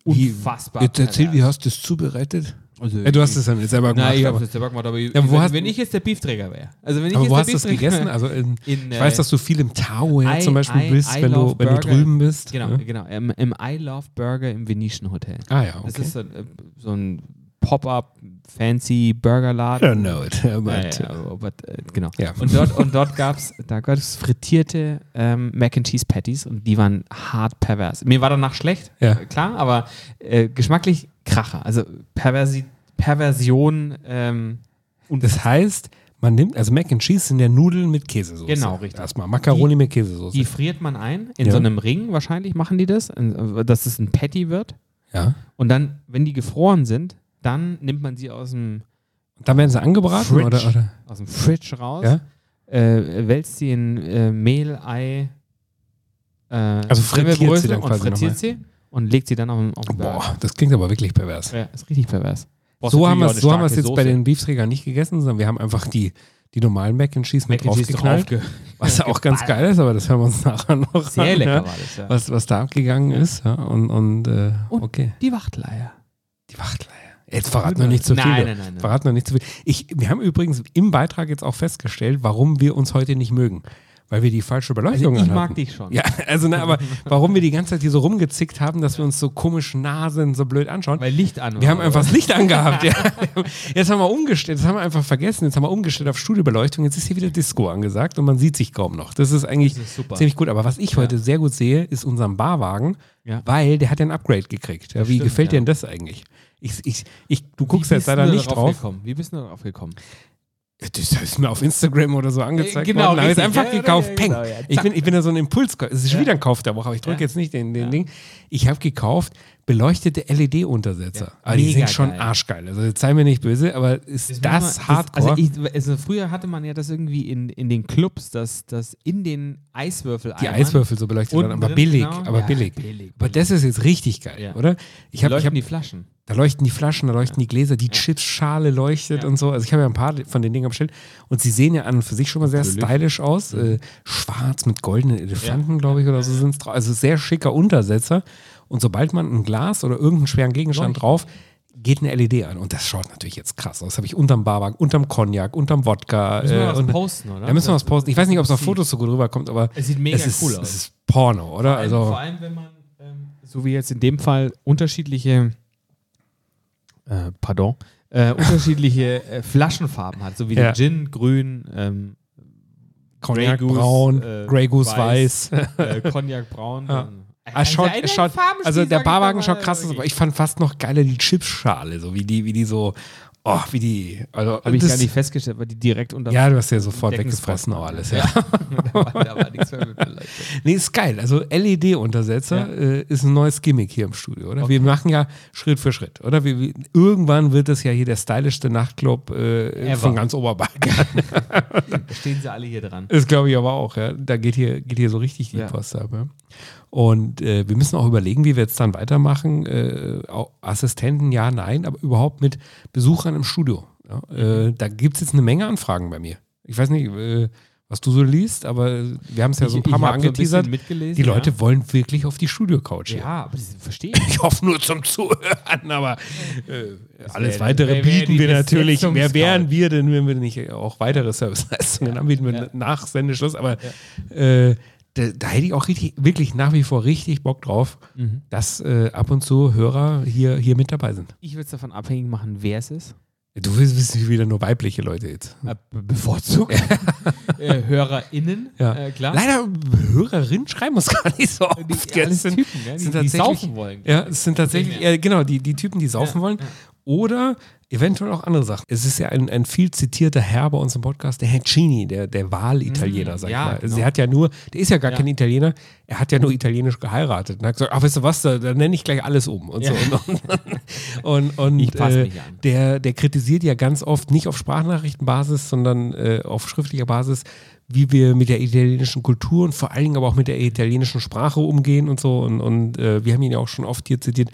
Speaker 3: unfassbar.
Speaker 2: Jetzt erzähl, wie hast du es zubereitet?
Speaker 3: Also,
Speaker 2: Ja, du hast es ja nicht selber gemacht.
Speaker 3: Nein, ich habe es selber gemacht, aber,
Speaker 2: Ja, wo
Speaker 3: wenn,
Speaker 2: hast-
Speaker 3: wenn ich jetzt der Beefträger wäre. Also wenn ich
Speaker 2: aber
Speaker 3: jetzt
Speaker 2: wo
Speaker 3: der
Speaker 2: hast du
Speaker 3: Beefträger
Speaker 2: gegessen? Also in,
Speaker 3: in,
Speaker 2: ich weiß,
Speaker 3: äh,
Speaker 2: dass du viel im Tower
Speaker 3: I-
Speaker 2: zum Beispiel
Speaker 3: I-
Speaker 2: bist,
Speaker 3: I
Speaker 2: wenn, du, wenn du drüben bist.
Speaker 3: Genau,
Speaker 2: Ja?
Speaker 3: genau. Im, Im I Love Burger im Venetian Hotel.
Speaker 2: Ah ja,
Speaker 3: Das
Speaker 2: okay.
Speaker 3: ist so, ein, äh, so ein Pop-up fancy
Speaker 2: I
Speaker 3: Burgerladen.
Speaker 2: don't know it.
Speaker 3: Ja,
Speaker 2: But,
Speaker 3: ja, aber, äh, genau.
Speaker 2: Ja.
Speaker 3: Und dort, und dort gab es da gab's frittierte ähm, Mac and Cheese Patties und die waren hart pervers. Mir war danach schlecht,
Speaker 2: Ja.
Speaker 3: klar, aber äh, geschmacklich Kracher. Also Perversi Perversion. Ähm, und
Speaker 2: Das heißt, man nimmt, also Mac and Cheese sind ja Nudeln mit Käsesoße.
Speaker 3: Genau, richtig.
Speaker 2: Erstmal Macaroni
Speaker 3: Die-
Speaker 2: mit Käsesoße.
Speaker 3: die friert man ein. In
Speaker 2: Ja.
Speaker 3: so einem Ring wahrscheinlich machen die das, dass es ein Patty wird.
Speaker 2: ja.
Speaker 3: Und dann, wenn die gefroren sind, dann nimmt man sie aus dem,
Speaker 2: Dann werden sie angebraten
Speaker 3: Fridge.
Speaker 2: oder, oder?
Speaker 3: aus dem Fridge raus,
Speaker 2: Ja?
Speaker 3: äh, wälzt sie in äh, Mehl, Ei, äh,
Speaker 2: Also frittiert sie dann
Speaker 3: und
Speaker 2: quasi
Speaker 3: frittiert
Speaker 2: nochmal.
Speaker 3: sie und legt sie dann auf, den- auf den Burger.
Speaker 2: Boah, das klingt aber wirklich pervers.
Speaker 3: Ja, ist richtig pervers. Brauchst
Speaker 2: So haben wir so
Speaker 3: eine
Speaker 2: haben wir es jetzt
Speaker 3: starke
Speaker 2: bei
Speaker 3: Soße.
Speaker 2: den Beefträgern nicht gegessen, sondern wir haben einfach die, die normalen Mac and Cheese mit
Speaker 3: Mac
Speaker 2: draufgeknallt.
Speaker 3: draufge-
Speaker 2: Was auch ganz geil ist, aber das hören wir uns nachher noch
Speaker 3: Sehr
Speaker 2: an,
Speaker 3: lecker
Speaker 2: ja,
Speaker 3: war das, ja.
Speaker 2: was, was da abgegangen ist. Ja, und und äh,
Speaker 3: Und
Speaker 2: okay.
Speaker 3: Die Wachtleier.
Speaker 2: Die Wachtleier. Jetzt verraten wir nicht zu viel.
Speaker 3: Nein, nein, nein, nein.
Speaker 2: Verraten wir nicht zu viel. Ich, wir haben übrigens im Beitrag jetzt auch festgestellt, warum wir uns heute nicht mögen. Weil wir die falsche
Speaker 3: Also
Speaker 2: Beleuchtung
Speaker 3: ich
Speaker 2: anhatten.
Speaker 3: mag dich schon.
Speaker 2: Ja, also ne, aber warum wir die ganze Zeit hier so rumgezickt haben, dass wir uns so komisch nah sind, so blöd anschauen.
Speaker 3: Weil Licht an war.
Speaker 2: Wir haben einfach das Licht angehabt. Ja. Jetzt haben wir umgestellt, das haben wir einfach vergessen. Jetzt haben wir umgestellt auf Studiobeleuchtung. Jetzt ist hier wieder Disco angesagt und man sieht sich kaum noch. Das ist eigentlich
Speaker 3: Das ist super.
Speaker 2: ziemlich gut. Aber was ich heute sehr gut sehe, ist unseren Barwagen,
Speaker 3: Ja.
Speaker 2: weil der hat ja ein Upgrade gekriegt. Ja, wie
Speaker 3: stimmt,
Speaker 2: gefällt dir
Speaker 3: ja.
Speaker 2: denn das eigentlich? Ich, ich, ich, du guckst jetzt leider nicht drauf.
Speaker 3: Gekommen? Wie bist du darauf gekommen?
Speaker 2: Das ist mir auf Instagram oder so angezeigt
Speaker 3: Äh, genau,
Speaker 2: worden. Da habe ich
Speaker 3: richtig,
Speaker 2: einfach
Speaker 3: ja,
Speaker 2: gekauft.
Speaker 3: ja,
Speaker 2: Peng.
Speaker 3: genau, ja.
Speaker 2: ich, bin, ich bin ja so ein Impuls. Es ist wieder ein Kauf der Woche, aber ich drücke jetzt nicht den, den. Ding. Ich habe gekauft beleuchtete LED-Untersetzer.
Speaker 3: Ja.
Speaker 2: Aber die sind schon
Speaker 3: geil.
Speaker 2: arschgeil. Also sei mir nicht böse, aber ist
Speaker 3: Das
Speaker 2: das,
Speaker 3: man-
Speaker 2: Hardcore?
Speaker 3: Also, ich, also früher hatte man ja das irgendwie in, in den Clubs, dass das in den Eiswürfel
Speaker 2: die Eiswürfel so beleuchtet werden, aber billig, aber billig.
Speaker 3: genau. billig.
Speaker 2: Aber das ist jetzt richtig geil,
Speaker 3: Ja.
Speaker 2: oder? Ich habe, ich
Speaker 3: leuchten
Speaker 2: hab,
Speaker 3: die Flaschen.
Speaker 2: da leuchten die Flaschen, da leuchten die Gläser, die Chipsschale leuchtet
Speaker 3: Ja.
Speaker 2: und so. Also ich habe ja ein paar von den Dingen bestellt und sie sehen ja an und für sich schon mal sehr
Speaker 3: Natürlich. Mhm.
Speaker 2: stylisch aus. Äh, schwarz mit goldenen Elefanten, glaube ich, oder so sind es drauf. Also sehr schicker Untersetzer. Und sobald man ein Glas oder irgendeinen schweren Gegenstand
Speaker 3: Leuchten.
Speaker 2: drauf, geht eine LED an. Und das schaut natürlich jetzt krass aus. Das habe ich unterm Barwagen, unterm Cognac, unterm Wodka.
Speaker 3: Müssen wir
Speaker 2: äh,
Speaker 3: was
Speaker 2: und-
Speaker 3: posten, oder?
Speaker 2: Da müssen wir was posten. Ich weiß nicht, ob es auf Fotos so gut rüberkommt, aber
Speaker 3: Es sieht mega
Speaker 2: es ist,
Speaker 3: cool
Speaker 2: es
Speaker 3: aus.
Speaker 2: ist Porno, oder?
Speaker 3: Vor allem,
Speaker 2: Also,
Speaker 3: vor allem, wenn man, ähm, so wie jetzt in dem Fall, unterschiedliche, äh, pardon, äh, unterschiedliche äh, Flaschenfarben hat, so wie
Speaker 2: Ja.
Speaker 3: der Gin, grün, ähm,
Speaker 2: Cognac
Speaker 3: Grey Goose,
Speaker 2: braun,
Speaker 3: äh,
Speaker 2: Grey Goose weiß.
Speaker 3: äh, Cognac braun.
Speaker 2: Ja.
Speaker 3: dann-
Speaker 2: Ah, schaut,
Speaker 3: Also
Speaker 2: schaut, also der Barwagen schaut krass aus, aber ich fand fast noch geiler die Chipsschale, so wie die, wie die so, oh, wie die, also
Speaker 3: Habe ich gar nicht festgestellt, weil die direkt unter.
Speaker 2: Ja, du hast ja sofort weggefressen auch alles, ja.
Speaker 3: da, war, da war nichts mehr mit.
Speaker 2: Nee, ist geil. Also LED-Untersetzer äh, ist ein neues Gimmick hier im Studio, oder? Wir machen ja Schritt für Schritt, oder? Wir, wir, irgendwann wird das ja hier der stylischste Nachtclub äh, von ganz Oberbayern.
Speaker 3: Da stehen sie alle hier dran.
Speaker 2: Das glaube ich aber auch, ja. Da geht hier, geht hier so richtig die
Speaker 3: Ja.
Speaker 2: Post ab. Ja. Und äh, wir müssen auch überlegen, wie wir jetzt dann weitermachen. Äh, Assistenten, ja, nein, aber überhaupt mit Besuchern im Studio. Ja. Äh, da gibt es jetzt eine Menge Anfragen bei mir. Ich weiß nicht, äh, was du so liest, aber wir haben es ja so ein paar Mal
Speaker 3: so ein bisschen
Speaker 2: angeteasert.
Speaker 3: mitgelesen,
Speaker 2: die Leute
Speaker 3: ja.
Speaker 2: wollen wirklich auf die Studio-Couch.
Speaker 3: Ja, aber das verstehe ich.
Speaker 2: Ich hoffe nur zum Zuhören, aber äh, alles
Speaker 3: wär-
Speaker 2: weitere
Speaker 3: wär- wär
Speaker 2: bieten
Speaker 3: die
Speaker 2: wir natürlich. Wer wären wir denn, wenn wir nicht auch weitere Serviceleistungen anbieten würden nach Sendeschluss? Aber äh, da, da hätte ich auch richtig, wirklich nach wie vor richtig Bock drauf,
Speaker 3: Mhm.
Speaker 2: dass äh, ab und zu Hörer hier, hier mit dabei sind.
Speaker 3: Ich würde es davon abhängig machen, wer es ist.
Speaker 2: Du willst wissen wieder nur weibliche Leute jetzt.
Speaker 3: Äh, be- bevorzugt. äh, HörerInnen,
Speaker 2: Ja.
Speaker 3: äh, klar.
Speaker 2: Leider Hörerinnen schreiben uns gar nicht so oft.
Speaker 3: Die, alles
Speaker 2: Es sind-
Speaker 3: Typen, ja, die,
Speaker 2: sind
Speaker 3: die
Speaker 2: tatsächlich-
Speaker 3: saufen wollen.
Speaker 2: Ja, es sind tatsächlich, ja, genau, die, die Typen, die saufen wollen. Oder eventuell auch andere Sachen. Es ist ja ein, ein viel zitierter Herr bei uns im Podcast, der Herr Cini, der, der Wahlitaliener,
Speaker 3: Mhm,
Speaker 2: sag
Speaker 3: ja,
Speaker 2: ich mal. Also
Speaker 3: genau.
Speaker 2: Der hat ja nur, der ist ja gar
Speaker 3: Ja.
Speaker 2: kein Italiener, er hat ja nur italienisch geheiratet. Und hat gesagt, ach, weißt du was, da, da nenne ich gleich alles um. Und
Speaker 3: Ja.
Speaker 2: so. Und, und, und
Speaker 3: Ich passe
Speaker 2: äh, der, der kritisiert ja ganz oft nicht auf Sprachnachrichtenbasis, sondern äh, auf schriftlicher Basis, wie wir mit der italienischen Kultur und vor allen Dingen aber auch mit der italienischen Sprache umgehen und so. Und, und äh, wir haben ihn ja auch schon oft hier zitiert.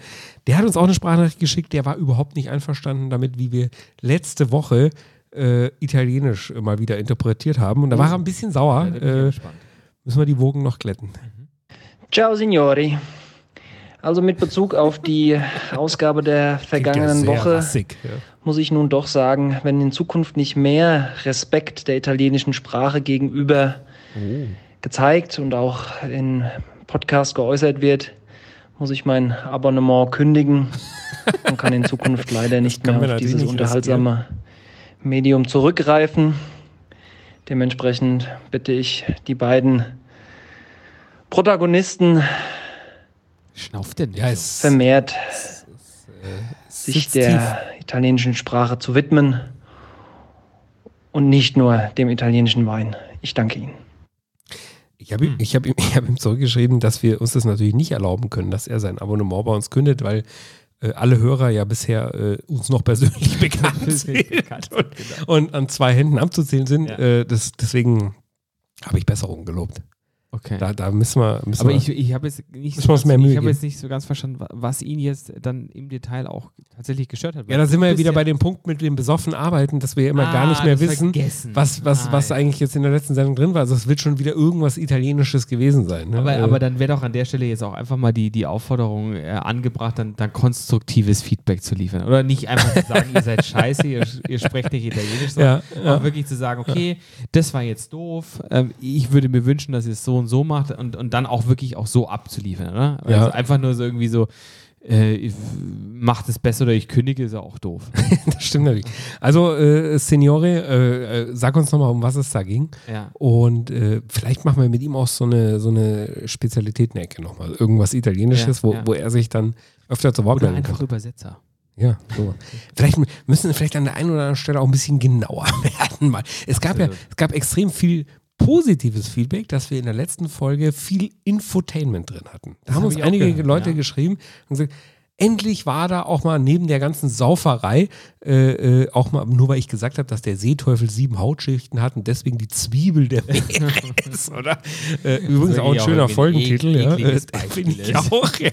Speaker 2: Der hat uns auch eine Sprachnachricht geschickt, der war überhaupt nicht einverstanden damit, wie wir letzte Woche äh, Italienisch mal wieder interpretiert haben. Und da war er ein bisschen sauer.
Speaker 3: Ja,
Speaker 2: äh, müssen wir die Wogen noch glätten.
Speaker 8: Ciao signori. Also mit Bezug auf die Ausgabe der vergangenen Woche
Speaker 2: rassig, ja.
Speaker 8: muss ich nun doch sagen, wenn in Zukunft nicht mehr Respekt der italienischen Sprache gegenüber gezeigt und auch in Podcast geäußert wird, muss ich mein Abonnement kündigen und kann in Zukunft leider nicht mehr auf dieses unterhaltsame Medium zurückgreifen. Dementsprechend bitte ich die beiden Protagonisten
Speaker 3: Schnauft denn nicht
Speaker 2: Ja,
Speaker 3: so?
Speaker 2: es
Speaker 8: vermehrt sich
Speaker 2: sitzt
Speaker 8: der italienischen Sprache zu widmen und nicht nur dem italienischen Wein. Ich danke Ihnen.
Speaker 2: Ich habe
Speaker 3: Hm.
Speaker 2: ihm, ich hab ihm, ich hab ihm zurückgeschrieben, dass wir uns das natürlich nicht erlauben können, dass er sein Abonnement bei uns kündet, weil äh, alle Hörer ja bisher äh, uns noch persönlich bekannt
Speaker 3: Persönlich
Speaker 2: sind
Speaker 3: bekannt
Speaker 2: und,
Speaker 3: genau.
Speaker 2: und an zwei Händen abzuzählen sind.
Speaker 3: Ja.
Speaker 2: Äh, das, deswegen habe ich Besserung gelobt.
Speaker 3: Okay.
Speaker 2: Da, da müssen wir. Müssen
Speaker 3: Aber
Speaker 2: wir
Speaker 3: ich, ich habe jetzt nicht
Speaker 2: mehr
Speaker 3: ich habe
Speaker 2: geben.
Speaker 3: jetzt nicht so ganz verstanden, wa- was ihn jetzt dann im Detail auch tatsächlich gestört hat.
Speaker 2: ja, da sind wir ja wieder bei dem Punkt mit dem besoffen Arbeiten, dass wir immer gar
Speaker 3: Ah,
Speaker 2: nicht mehr
Speaker 3: das
Speaker 2: wissen,
Speaker 3: vergessen.
Speaker 2: was, was,
Speaker 3: Ah,
Speaker 2: was
Speaker 3: ja.
Speaker 2: eigentlich jetzt in der letzten Sendung drin war. Also es wird schon wieder irgendwas Italienisches gewesen sein. Ne?
Speaker 3: Aber,
Speaker 2: Äh,
Speaker 3: aber dann wäre doch an der Stelle jetzt auch einfach mal die, die Aufforderung äh, angebracht, dann, dann konstruktives Feedback zu liefern. Oder nicht einfach zu sagen, ihr seid scheiße, ihr, ihr sprecht nicht Italienisch, sondern
Speaker 2: Ja, ja.
Speaker 3: wirklich zu sagen, okay, das war jetzt doof, ähm, ich würde mir wünschen, dass ihr es so und so macht und, und dann auch wirklich auch so abzuliefern. Oder?
Speaker 2: Ja.
Speaker 3: Also einfach nur so irgendwie so, äh, ich- macht es besser oder ich kündige, ist ja auch doof.
Speaker 2: das stimmt natürlich. Also, äh, Signore, äh, äh, sag uns nochmal, um was es da ging.
Speaker 3: Ja.
Speaker 2: Und äh, vielleicht machen wir mit ihm auch so eine, so eine Spezialitätenecke nochmal. Irgendwas Italienisches,
Speaker 3: Ja,
Speaker 2: wo,
Speaker 3: ja.
Speaker 2: wo er sich dann öfter zu Wort melden
Speaker 3: einfach
Speaker 2: kann.
Speaker 3: Übersetzer.
Speaker 2: Ja, so. Vielleicht müssen wir vielleicht an der einen oder anderen Stelle auch ein bisschen genauer werden. Mal. Es gab ja,
Speaker 3: Absolut.
Speaker 2: es gab extrem viel positives Feedback, dass wir in der letzten Folge viel Infotainment drin hatten. Da haben
Speaker 3: hab
Speaker 2: uns einige
Speaker 3: gehört,
Speaker 2: Leute
Speaker 3: ja.
Speaker 2: geschrieben und gesagt, endlich war da auch mal neben der ganzen Sauferei, äh, äh, auch mal, nur weil ich gesagt habe, dass der Seeteufel sieben Hautschichten hat und deswegen die Zwiebel der Meere ist, oder? Äh, übrigens auch ein
Speaker 3: auch
Speaker 2: schöner
Speaker 3: ein
Speaker 2: Folgentitel, ja. Äh, Finde ich
Speaker 3: ist.
Speaker 2: auch, ja.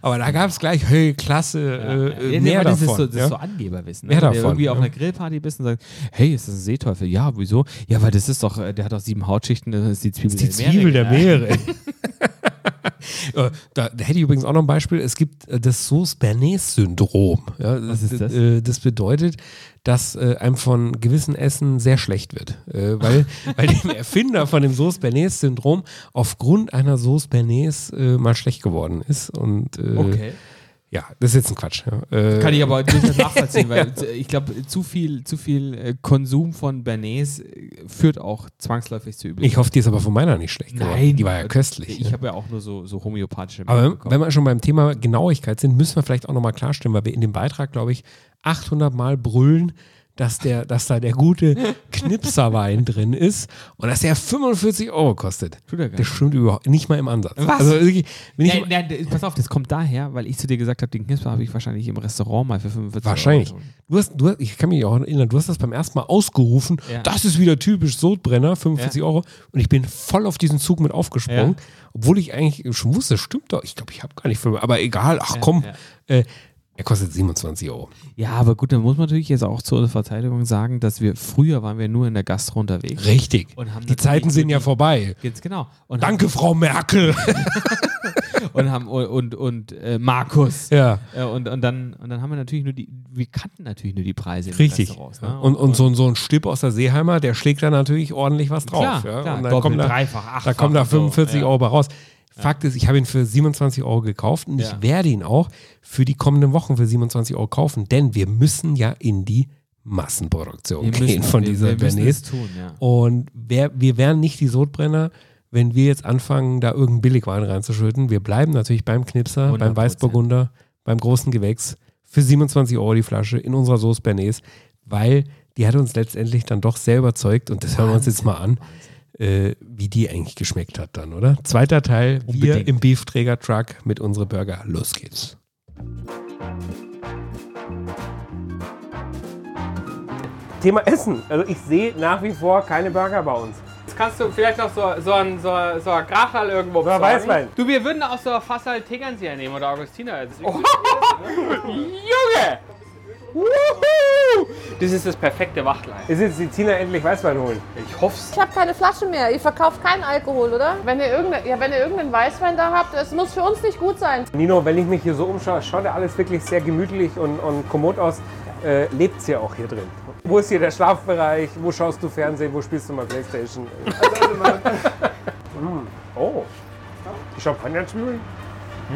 Speaker 2: Aber da gab es gleich, hey, klasse, äh, äh,
Speaker 3: Ja,
Speaker 2: mehr
Speaker 3: aber das
Speaker 2: davon.
Speaker 3: Ist so, das
Speaker 2: ja.
Speaker 3: ist so Angeberwissen.
Speaker 2: Mehr
Speaker 3: Ne? Du
Speaker 2: davon,
Speaker 3: irgendwie auf
Speaker 2: ja.
Speaker 3: einer Grillparty bist und sagst, hey, ist das ein Seeteufel? Ja, wieso? Ja, weil das ist doch, äh, der hat doch sieben Hautschichten, das ist die Zwiebel
Speaker 2: die
Speaker 3: der
Speaker 2: Zwiebel der
Speaker 3: Meere.
Speaker 2: Meere. Äh, da, da hätte ich übrigens auch noch ein Beispiel. Es gibt äh, das Sauce-Bernays-Syndrom. Ja,
Speaker 3: ist das?
Speaker 2: Äh, das bedeutet, dass äh, einem von gewissen Essen sehr schlecht wird. Äh, weil, weil dem Erfinder von dem Sauce-Bernays-Syndrom aufgrund einer Sauce Bernays äh, mal schlecht geworden ist. Und
Speaker 3: Okay.
Speaker 2: Ja, das ist jetzt ein Quatsch. Ja. Äh,
Speaker 3: Kann ich aber durchaus nachvollziehen, weil ich glaube, zu viel, zu viel äh, Konsum von Bernays äh, führt auch zwangsläufig zu Übel.
Speaker 2: ich hoffe, die ist aber von meiner nicht schlecht geworden.
Speaker 3: Nein,
Speaker 2: Die war ja köstlich.
Speaker 3: Ich
Speaker 2: ja.
Speaker 3: habe ja auch nur so, so homöopathische
Speaker 2: Aber wenn,
Speaker 3: bekommen.
Speaker 2: wenn wir schon beim Thema Genauigkeit sind, müssen wir vielleicht auch nochmal klarstellen, weil wir in dem Beitrag, glaube ich, 800 Mal brüllen, dass, der, dass da der gute Knipserwein drin ist und dass der 45 Euro kostet.
Speaker 3: Tut er gar
Speaker 2: Das stimmt überhaupt nicht mal im Ansatz.
Speaker 3: Was?
Speaker 2: Also wirklich, wenn ich,
Speaker 3: Nein, nein, d- pass auf, das kommt daher, weil ich zu dir gesagt habe, den Knipser habe ich wahrscheinlich im Restaurant mal für 45
Speaker 2: Wahrscheinlich.
Speaker 3: Euro.
Speaker 2: Du hast, du hast, ich kann mich auch erinnern, du hast das beim ersten Mal ausgerufen,
Speaker 3: Ja.
Speaker 2: das ist wieder typisch Sodbrenner, 45
Speaker 3: Ja.
Speaker 2: Euro. Und ich bin voll auf diesen Zug mit aufgesprungen,
Speaker 3: Ja.
Speaker 2: obwohl ich eigentlich schon wusste, stimmt doch. Ich glaube, ich habe gar nicht für, aber egal, ach
Speaker 3: Ja,
Speaker 2: komm,
Speaker 3: ja.
Speaker 2: Äh, er kostet 27 Euro.
Speaker 3: Ja, aber gut, dann muss man natürlich jetzt auch zur Verteidigung sagen, dass wir früher waren wir nur in der Gastro unterwegs.
Speaker 2: Richtig.
Speaker 3: Und haben
Speaker 2: Die Zeiten sind ja vorbei.
Speaker 3: Ganz genau. Und
Speaker 2: Danke, Frau Merkel.
Speaker 3: Und haben und, und, und äh, Markus.
Speaker 2: ja,
Speaker 3: Äh, und, und, dann, und dann haben wir natürlich nur die, wir kannten natürlich nur die Preise
Speaker 2: richtig.
Speaker 3: Ne?
Speaker 2: Und, und so, so ein Stipp aus der Seeheimer, der schlägt da natürlich ordentlich was drauf.
Speaker 3: Klar,
Speaker 2: ja.
Speaker 3: klar,
Speaker 2: und dann kommt da,
Speaker 3: dreifach, achtfach
Speaker 2: da kommen da
Speaker 3: und so,
Speaker 2: 45
Speaker 3: ja.
Speaker 2: Euro bei raus. Fakt ist, ich habe ihn für 27 Euro gekauft und ich werde ihn auch für die kommenden Wochen für 27 Euro kaufen, denn wir müssen ja in die Massenproduktion
Speaker 3: wir
Speaker 2: gehen
Speaker 3: müssen,
Speaker 2: von
Speaker 3: wir,
Speaker 2: dieser Bernays.
Speaker 3: ja.
Speaker 2: Und wer, wir wären nicht die Sodbrenner, wenn wir jetzt anfangen, da irgendeinen Billigwein reinzuschütten. Wir bleiben natürlich beim Knipser, beim
Speaker 3: 100%.
Speaker 2: Weißburgunder, beim großen Gewächs für 27 Euro die Flasche in unserer Sauce Bernays, weil die hat uns letztendlich dann doch sehr überzeugt und das hören wir uns jetzt mal an, äh, wie die eigentlich geschmeckt hat dann, oder? Zweiter Teil, wir
Speaker 3: Unbedingt.
Speaker 2: im Beefträger-Truck mit unsere Burger. Los geht's.
Speaker 9: Thema Essen. Also ich sehe nach wie vor keine Burger bei uns.
Speaker 6: Jetzt kannst du vielleicht noch so, so ein, so, so ein Grachal irgendwo
Speaker 9: So ein
Speaker 6: besorgen.
Speaker 9: Weißwein.
Speaker 6: Du, wir würden auch so Fassal Tegernseher nehmen oder Augustiner. Jetzt.
Speaker 9: Oh.
Speaker 6: Junge!
Speaker 3: Wuhu! Das ist das perfekte Wachtelei.
Speaker 2: Ist jetzt die Tina endlich Weißwein holen?
Speaker 3: Ich hoff's.
Speaker 5: Ich habe keine Flasche mehr. Ihr verkauft keinen Alkohol, oder? Wenn ihr, irgende, ja, wenn ihr irgendeinen Weißwein da habt, das muss für uns nicht gut sein.
Speaker 2: Nino, wenn ich mich hier so umschaue, schaut ja alles wirklich sehr gemütlich und, und kommod aus. Äh, lebt's ja auch hier drin. Wo ist hier der Schlafbereich? Wo schaust du Fernsehen? Wo spielst du mal Playstation? Mm. Oh, die Champagnerzwiebeln?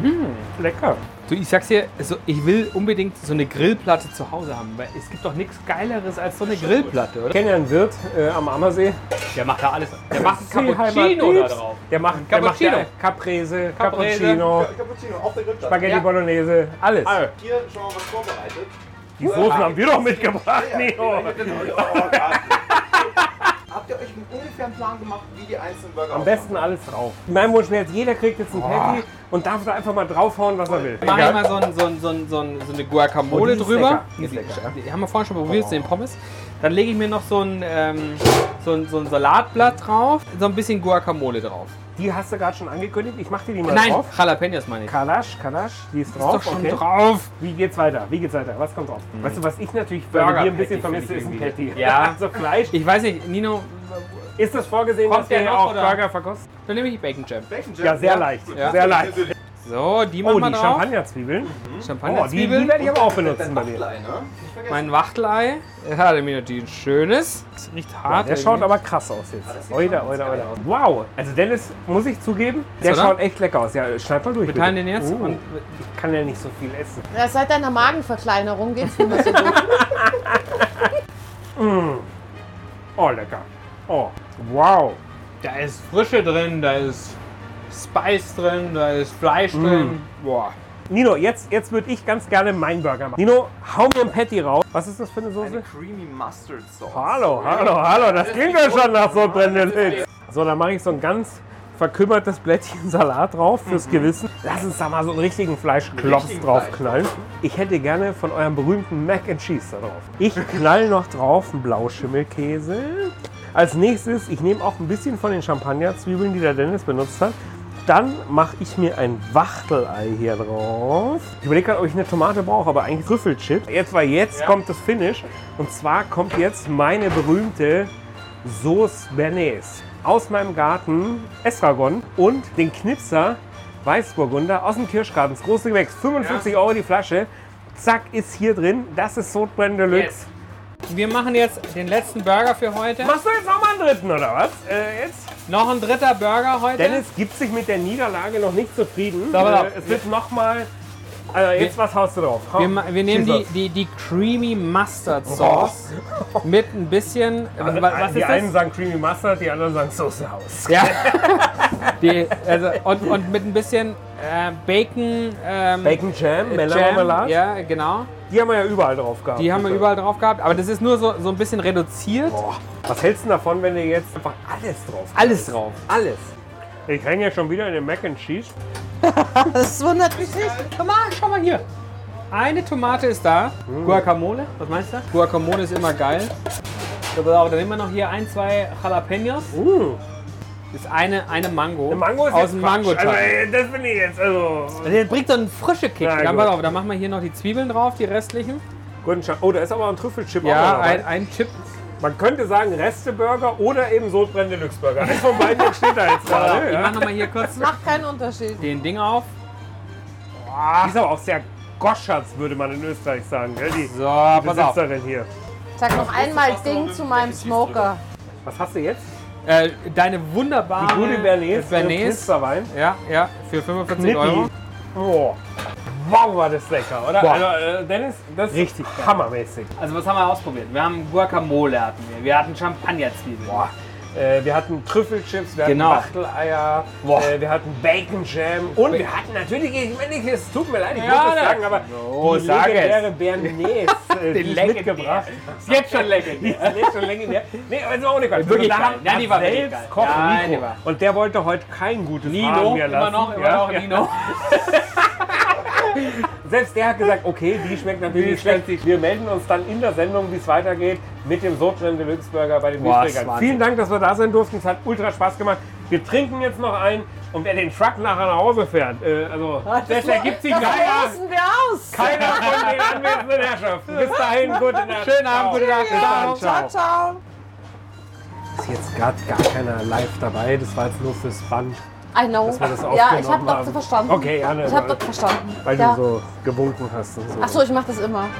Speaker 2: Mm, lecker.
Speaker 3: Du, ich sag's dir, also ich will unbedingt so eine Grillplatte zu Hause haben, weil es gibt doch nichts Geileres als so eine Grillplatte,
Speaker 2: Ich
Speaker 3: oder?
Speaker 2: kenne ja einen Wirt äh, am Ammersee.
Speaker 3: Der macht da alles. Der macht
Speaker 2: Heimat
Speaker 3: Cappuccino da drauf.
Speaker 2: Der macht, der macht
Speaker 3: Cappuccino.
Speaker 2: ja Caprese,
Speaker 3: Caprese.
Speaker 2: Cappuccino,
Speaker 7: Cappuccino auf der Grillplatte.
Speaker 2: Spaghetti
Speaker 3: Ja.
Speaker 2: Bolognese, alles.
Speaker 7: Hier schon mal was vorbereitet.
Speaker 2: Die Soßen haben wir doch mitgebracht.
Speaker 7: Oh, Habt ihr euch einen ungefähren Plan gemacht, wie die einzelnen Burger
Speaker 2: Am besten alles drauf. Mein Wunsch wäre jetzt, jeder kriegt jetzt ein Patty und darf da einfach mal draufhauen, was er will.
Speaker 3: Mach ich mal so, ein, so, ein, so, ein, so, ein, so eine Guacamole
Speaker 2: Oh, die ist
Speaker 3: drüber.
Speaker 2: lecker. Die ist lecker, ja.
Speaker 3: Die haben wir vorhin schon probiert, den Pommes. Dann lege ich mir noch so ein, ähm, so, ein, so ein Salatblatt drauf, so ein bisschen Guacamole drauf.
Speaker 2: Die hast du gerade schon angekündigt. Ich mach dir die mal
Speaker 3: Nein,
Speaker 2: drauf.
Speaker 3: Jalapenos meine ich.
Speaker 2: Kalasch, Kalasch, die ist
Speaker 3: Ist
Speaker 2: drauf.
Speaker 3: doch schon
Speaker 2: okay.
Speaker 3: drauf.
Speaker 2: Wie geht's weiter? Wie geht's weiter? Was kommt drauf? Weißt du, was ich natürlich bei
Speaker 3: Burger
Speaker 2: dir ein bisschen vermisse, ist ein
Speaker 3: ich
Speaker 2: Patty.
Speaker 3: Ja.
Speaker 2: Also Fleisch.
Speaker 3: Ich weiß nicht, Nino,
Speaker 2: Ist das vorgesehen,
Speaker 3: Kommt
Speaker 2: dass wir
Speaker 3: der
Speaker 2: hier
Speaker 3: noch,
Speaker 2: auch
Speaker 3: oder?
Speaker 2: Burger verkosten?
Speaker 3: dann nehme ich Bacon Jam.
Speaker 7: Bacon Jam.
Speaker 2: Ja, sehr leicht.
Speaker 3: Ja.
Speaker 2: Sehr leicht.
Speaker 3: So, die machen
Speaker 2: Oh,
Speaker 3: wir
Speaker 2: die
Speaker 3: drauf.
Speaker 2: Champagnerzwiebeln. Oh, die, die
Speaker 3: Champagnerzwiebeln.
Speaker 2: werde ich aber auch benutzen bei dir.
Speaker 7: Wachtelei, ne?
Speaker 3: Mein Wachtelei. Ja, hat er mir natürlich ein schönes. Das riecht hart.
Speaker 2: Der schaut aber krass aus jetzt. Oida, oida, oida. Wow. Also Dennis, muss ich zugeben, der
Speaker 3: oder?
Speaker 2: schaut echt lecker aus. Ja, schneid mal durch.
Speaker 3: Wir teilen
Speaker 2: bitte.
Speaker 3: den jetzt
Speaker 2: Uh,
Speaker 3: und
Speaker 2: ich kann ja nicht so viel essen.
Speaker 5: Ja, seit deiner Magenverkleinerung geht's nicht mehr so gut.
Speaker 2: Oh, lecker. Oh, wow.
Speaker 3: da ist Frische drin, da ist Spice drin, da ist Fleisch
Speaker 2: Mm.
Speaker 3: drin. Boah.
Speaker 2: Nino, jetzt, jetzt würde ich ganz gerne meinen Burger machen. Nino, hau mir ein Patty raus. Was ist das für eine
Speaker 7: Eine
Speaker 2: Soße?
Speaker 7: Creamy Mustard Sauce.
Speaker 2: Hallo, hallo, hallo. Das klingt ja schon nach so Brennelitz. So, dann mache ich so ein ganz verkümmertes Blättchen Salat drauf fürs Gewissen. Lass uns da mal so einen richtigen Fleischklops
Speaker 7: richtigen
Speaker 2: draufknallen. Ich hätte gerne von eurem berühmten Mac and Cheese da drauf. Ich knall noch drauf einen Blauschimmelkäse. Als nächstes, ich nehme auch ein bisschen von den Champagnerzwiebeln, die der Dennis benutzt hat. Dann mache ich mir ein Wachtelei hier drauf. Ich überlege gerade, ob ich eine Tomate brauche, aber eigentlich Trüffelchips. Jetzt, weil jetzt kommt das Finish. Und zwar kommt jetzt meine berühmte Sauce Bernays. Aus meinem Garten Estragon und den Knipser Weißburgunder aus dem Kirschgarten. Das große Gewächs. 55 Euro die Flasche. Zack, ist hier drin. Das ist Sodbrennen Deluxe.
Speaker 3: Yes. Wir machen jetzt den letzten Burger für heute.
Speaker 2: Machst du jetzt noch mal einen dritten, oder was? Äh, jetzt?
Speaker 3: Noch ein dritter Burger heute.
Speaker 2: Dennis gibt sich mit der Niederlage noch nicht zufrieden.
Speaker 3: So.
Speaker 2: Äh, es wird noch mal... Also jetzt, was haust du drauf? Hau.
Speaker 3: wir, wir nehmen die, die, die Creamy Mustard Sauce mit ein bisschen.
Speaker 2: Also,
Speaker 3: wa- was
Speaker 2: die einen
Speaker 3: das?
Speaker 2: sagen Creamy Mustard, die anderen sagen Soße Haus.
Speaker 3: Ja. die, also, und, und mit ein bisschen äh, Bacon. Ähm,
Speaker 2: Bacon Jam,
Speaker 3: äh,
Speaker 2: Melonmarmelade.
Speaker 3: Ja, genau.
Speaker 2: Die haben wir ja überall drauf gehabt.
Speaker 3: Die haben wir überall drauf gehabt. Aber das ist nur so, so ein bisschen reduziert.
Speaker 2: Was hältst du davon, wenn du jetzt einfach alles drauf
Speaker 3: Alles drauf.
Speaker 2: Alles. Ich hänge ja schon wieder in den Mac and Cheese.
Speaker 5: Das wundert mich nicht.
Speaker 3: Schau mal, schau mal hier. Eine Tomate ist da. Guacamole, was meinst du? Guacamole ist immer geil. Dann nehmen wir noch hier ein, zwei Jalapenos.
Speaker 2: Uh,
Speaker 3: ist eine, eine Mango.
Speaker 2: der Mango ist
Speaker 3: aus dem mango
Speaker 2: also, Das finde ich jetzt, also...
Speaker 3: Der bringt so einen frische Kick.
Speaker 2: Na
Speaker 3: Dann, pass auf, dann machen wir hier noch die Zwiebeln drauf, die restlichen.
Speaker 2: Guten Scha- Oh, da ist aber ein Trüffelchip auch
Speaker 3: Ja,
Speaker 2: dabei.
Speaker 3: ein, ein Chip.
Speaker 2: Man könnte sagen Resteburger oder eben Sodbrennen Deluxe Burger. Eins von beiden steht da jetzt gerade.
Speaker 3: Ich mach nochmal hier kurz
Speaker 5: Macht keinen Unterschied.
Speaker 3: den Ding auf.
Speaker 2: Die ist aber auch sehr goschatz, würde man in Österreich sagen. Gell? Die,
Speaker 3: So,
Speaker 2: die
Speaker 3: pass auf.
Speaker 2: Besitzerin hier.
Speaker 5: Sag noch einmal Ding zu meinem Smoker.
Speaker 2: Was hast du jetzt?
Speaker 3: Äh, deine wunderbare
Speaker 2: Die gute Bernays.
Speaker 3: Bernays.
Speaker 2: Knipserwein.
Speaker 3: Ja, ja, für 45
Speaker 2: Knippi.
Speaker 3: Euro.
Speaker 2: Oh. Wow, war das lecker, oder?
Speaker 3: Boah.
Speaker 2: Also, äh, Dennis, das
Speaker 3: Richtig
Speaker 2: ist hammermäßig.
Speaker 3: Also was haben wir ausprobiert? Wir haben Guacamole hatten wir, wir hatten Champagnerzwiebeln.
Speaker 2: Boah. Äh, wir hatten Trüffelchips, wir
Speaker 3: Genau.
Speaker 2: hatten Wachteleier, äh, wir hatten Bacon Jam und wir hatten natürlich, ich meine, es tut mir leid, ich
Speaker 3: Ja,
Speaker 2: muss das
Speaker 3: ne.
Speaker 2: sagen, aber
Speaker 3: So,
Speaker 2: die
Speaker 3: sag es.
Speaker 2: legendäre Bernays, äh, die ich
Speaker 3: legendär.
Speaker 2: mitgebracht
Speaker 3: Ist jetzt schon lecker.
Speaker 2: Die ist jetzt schon legendär. Nee, aber das war auch nicht geil.
Speaker 3: Wirklich geil. Ja, die war
Speaker 2: selbst
Speaker 3: geil.
Speaker 2: Koch
Speaker 3: Ja,
Speaker 2: Nico.
Speaker 3: die war-
Speaker 2: Und der wollte heute kein gutes Fahren
Speaker 3: Nino,
Speaker 2: mehr
Speaker 3: immer
Speaker 2: lassen.
Speaker 3: noch, immer
Speaker 2: ja?
Speaker 3: noch. Nino.
Speaker 9: Selbst der hat gesagt, okay, die schmeckt natürlich nicht schlecht. Wir melden uns dann in der Sendung, wie es weitergeht, mit dem Sodbrennen Deluxe Burger bei den
Speaker 6: Wahnsinn.
Speaker 9: Vielen Dank, dass wir da sein durften. Es hat ultra Spaß gemacht. Wir trinken jetzt noch ein und wer den Truck nachher nach Hause fährt, äh, also das ergibt sich
Speaker 5: Das
Speaker 9: keiner,
Speaker 5: wir aus.
Speaker 9: keiner von den anwesenden Herrschaften. Bis dahin, gute Nacht.
Speaker 6: Schönen Abend, gute Nacht.
Speaker 9: Bis dann,
Speaker 5: Ciao, ciao.
Speaker 9: Ist jetzt gerade gar keiner live dabei. Das war jetzt nur fürs Band,
Speaker 5: I know.
Speaker 9: dass wir das
Speaker 5: Ja, ich habe das verstanden.
Speaker 9: Okay, ja, ne,
Speaker 5: Ich habe das verstanden.
Speaker 9: weil
Speaker 5: ja.
Speaker 9: du so gewunken hast und so.
Speaker 5: Ach so, ich mache das immer.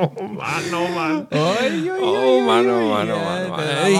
Speaker 2: Oh Mann, oh Mann, oh Mann, oh Mann.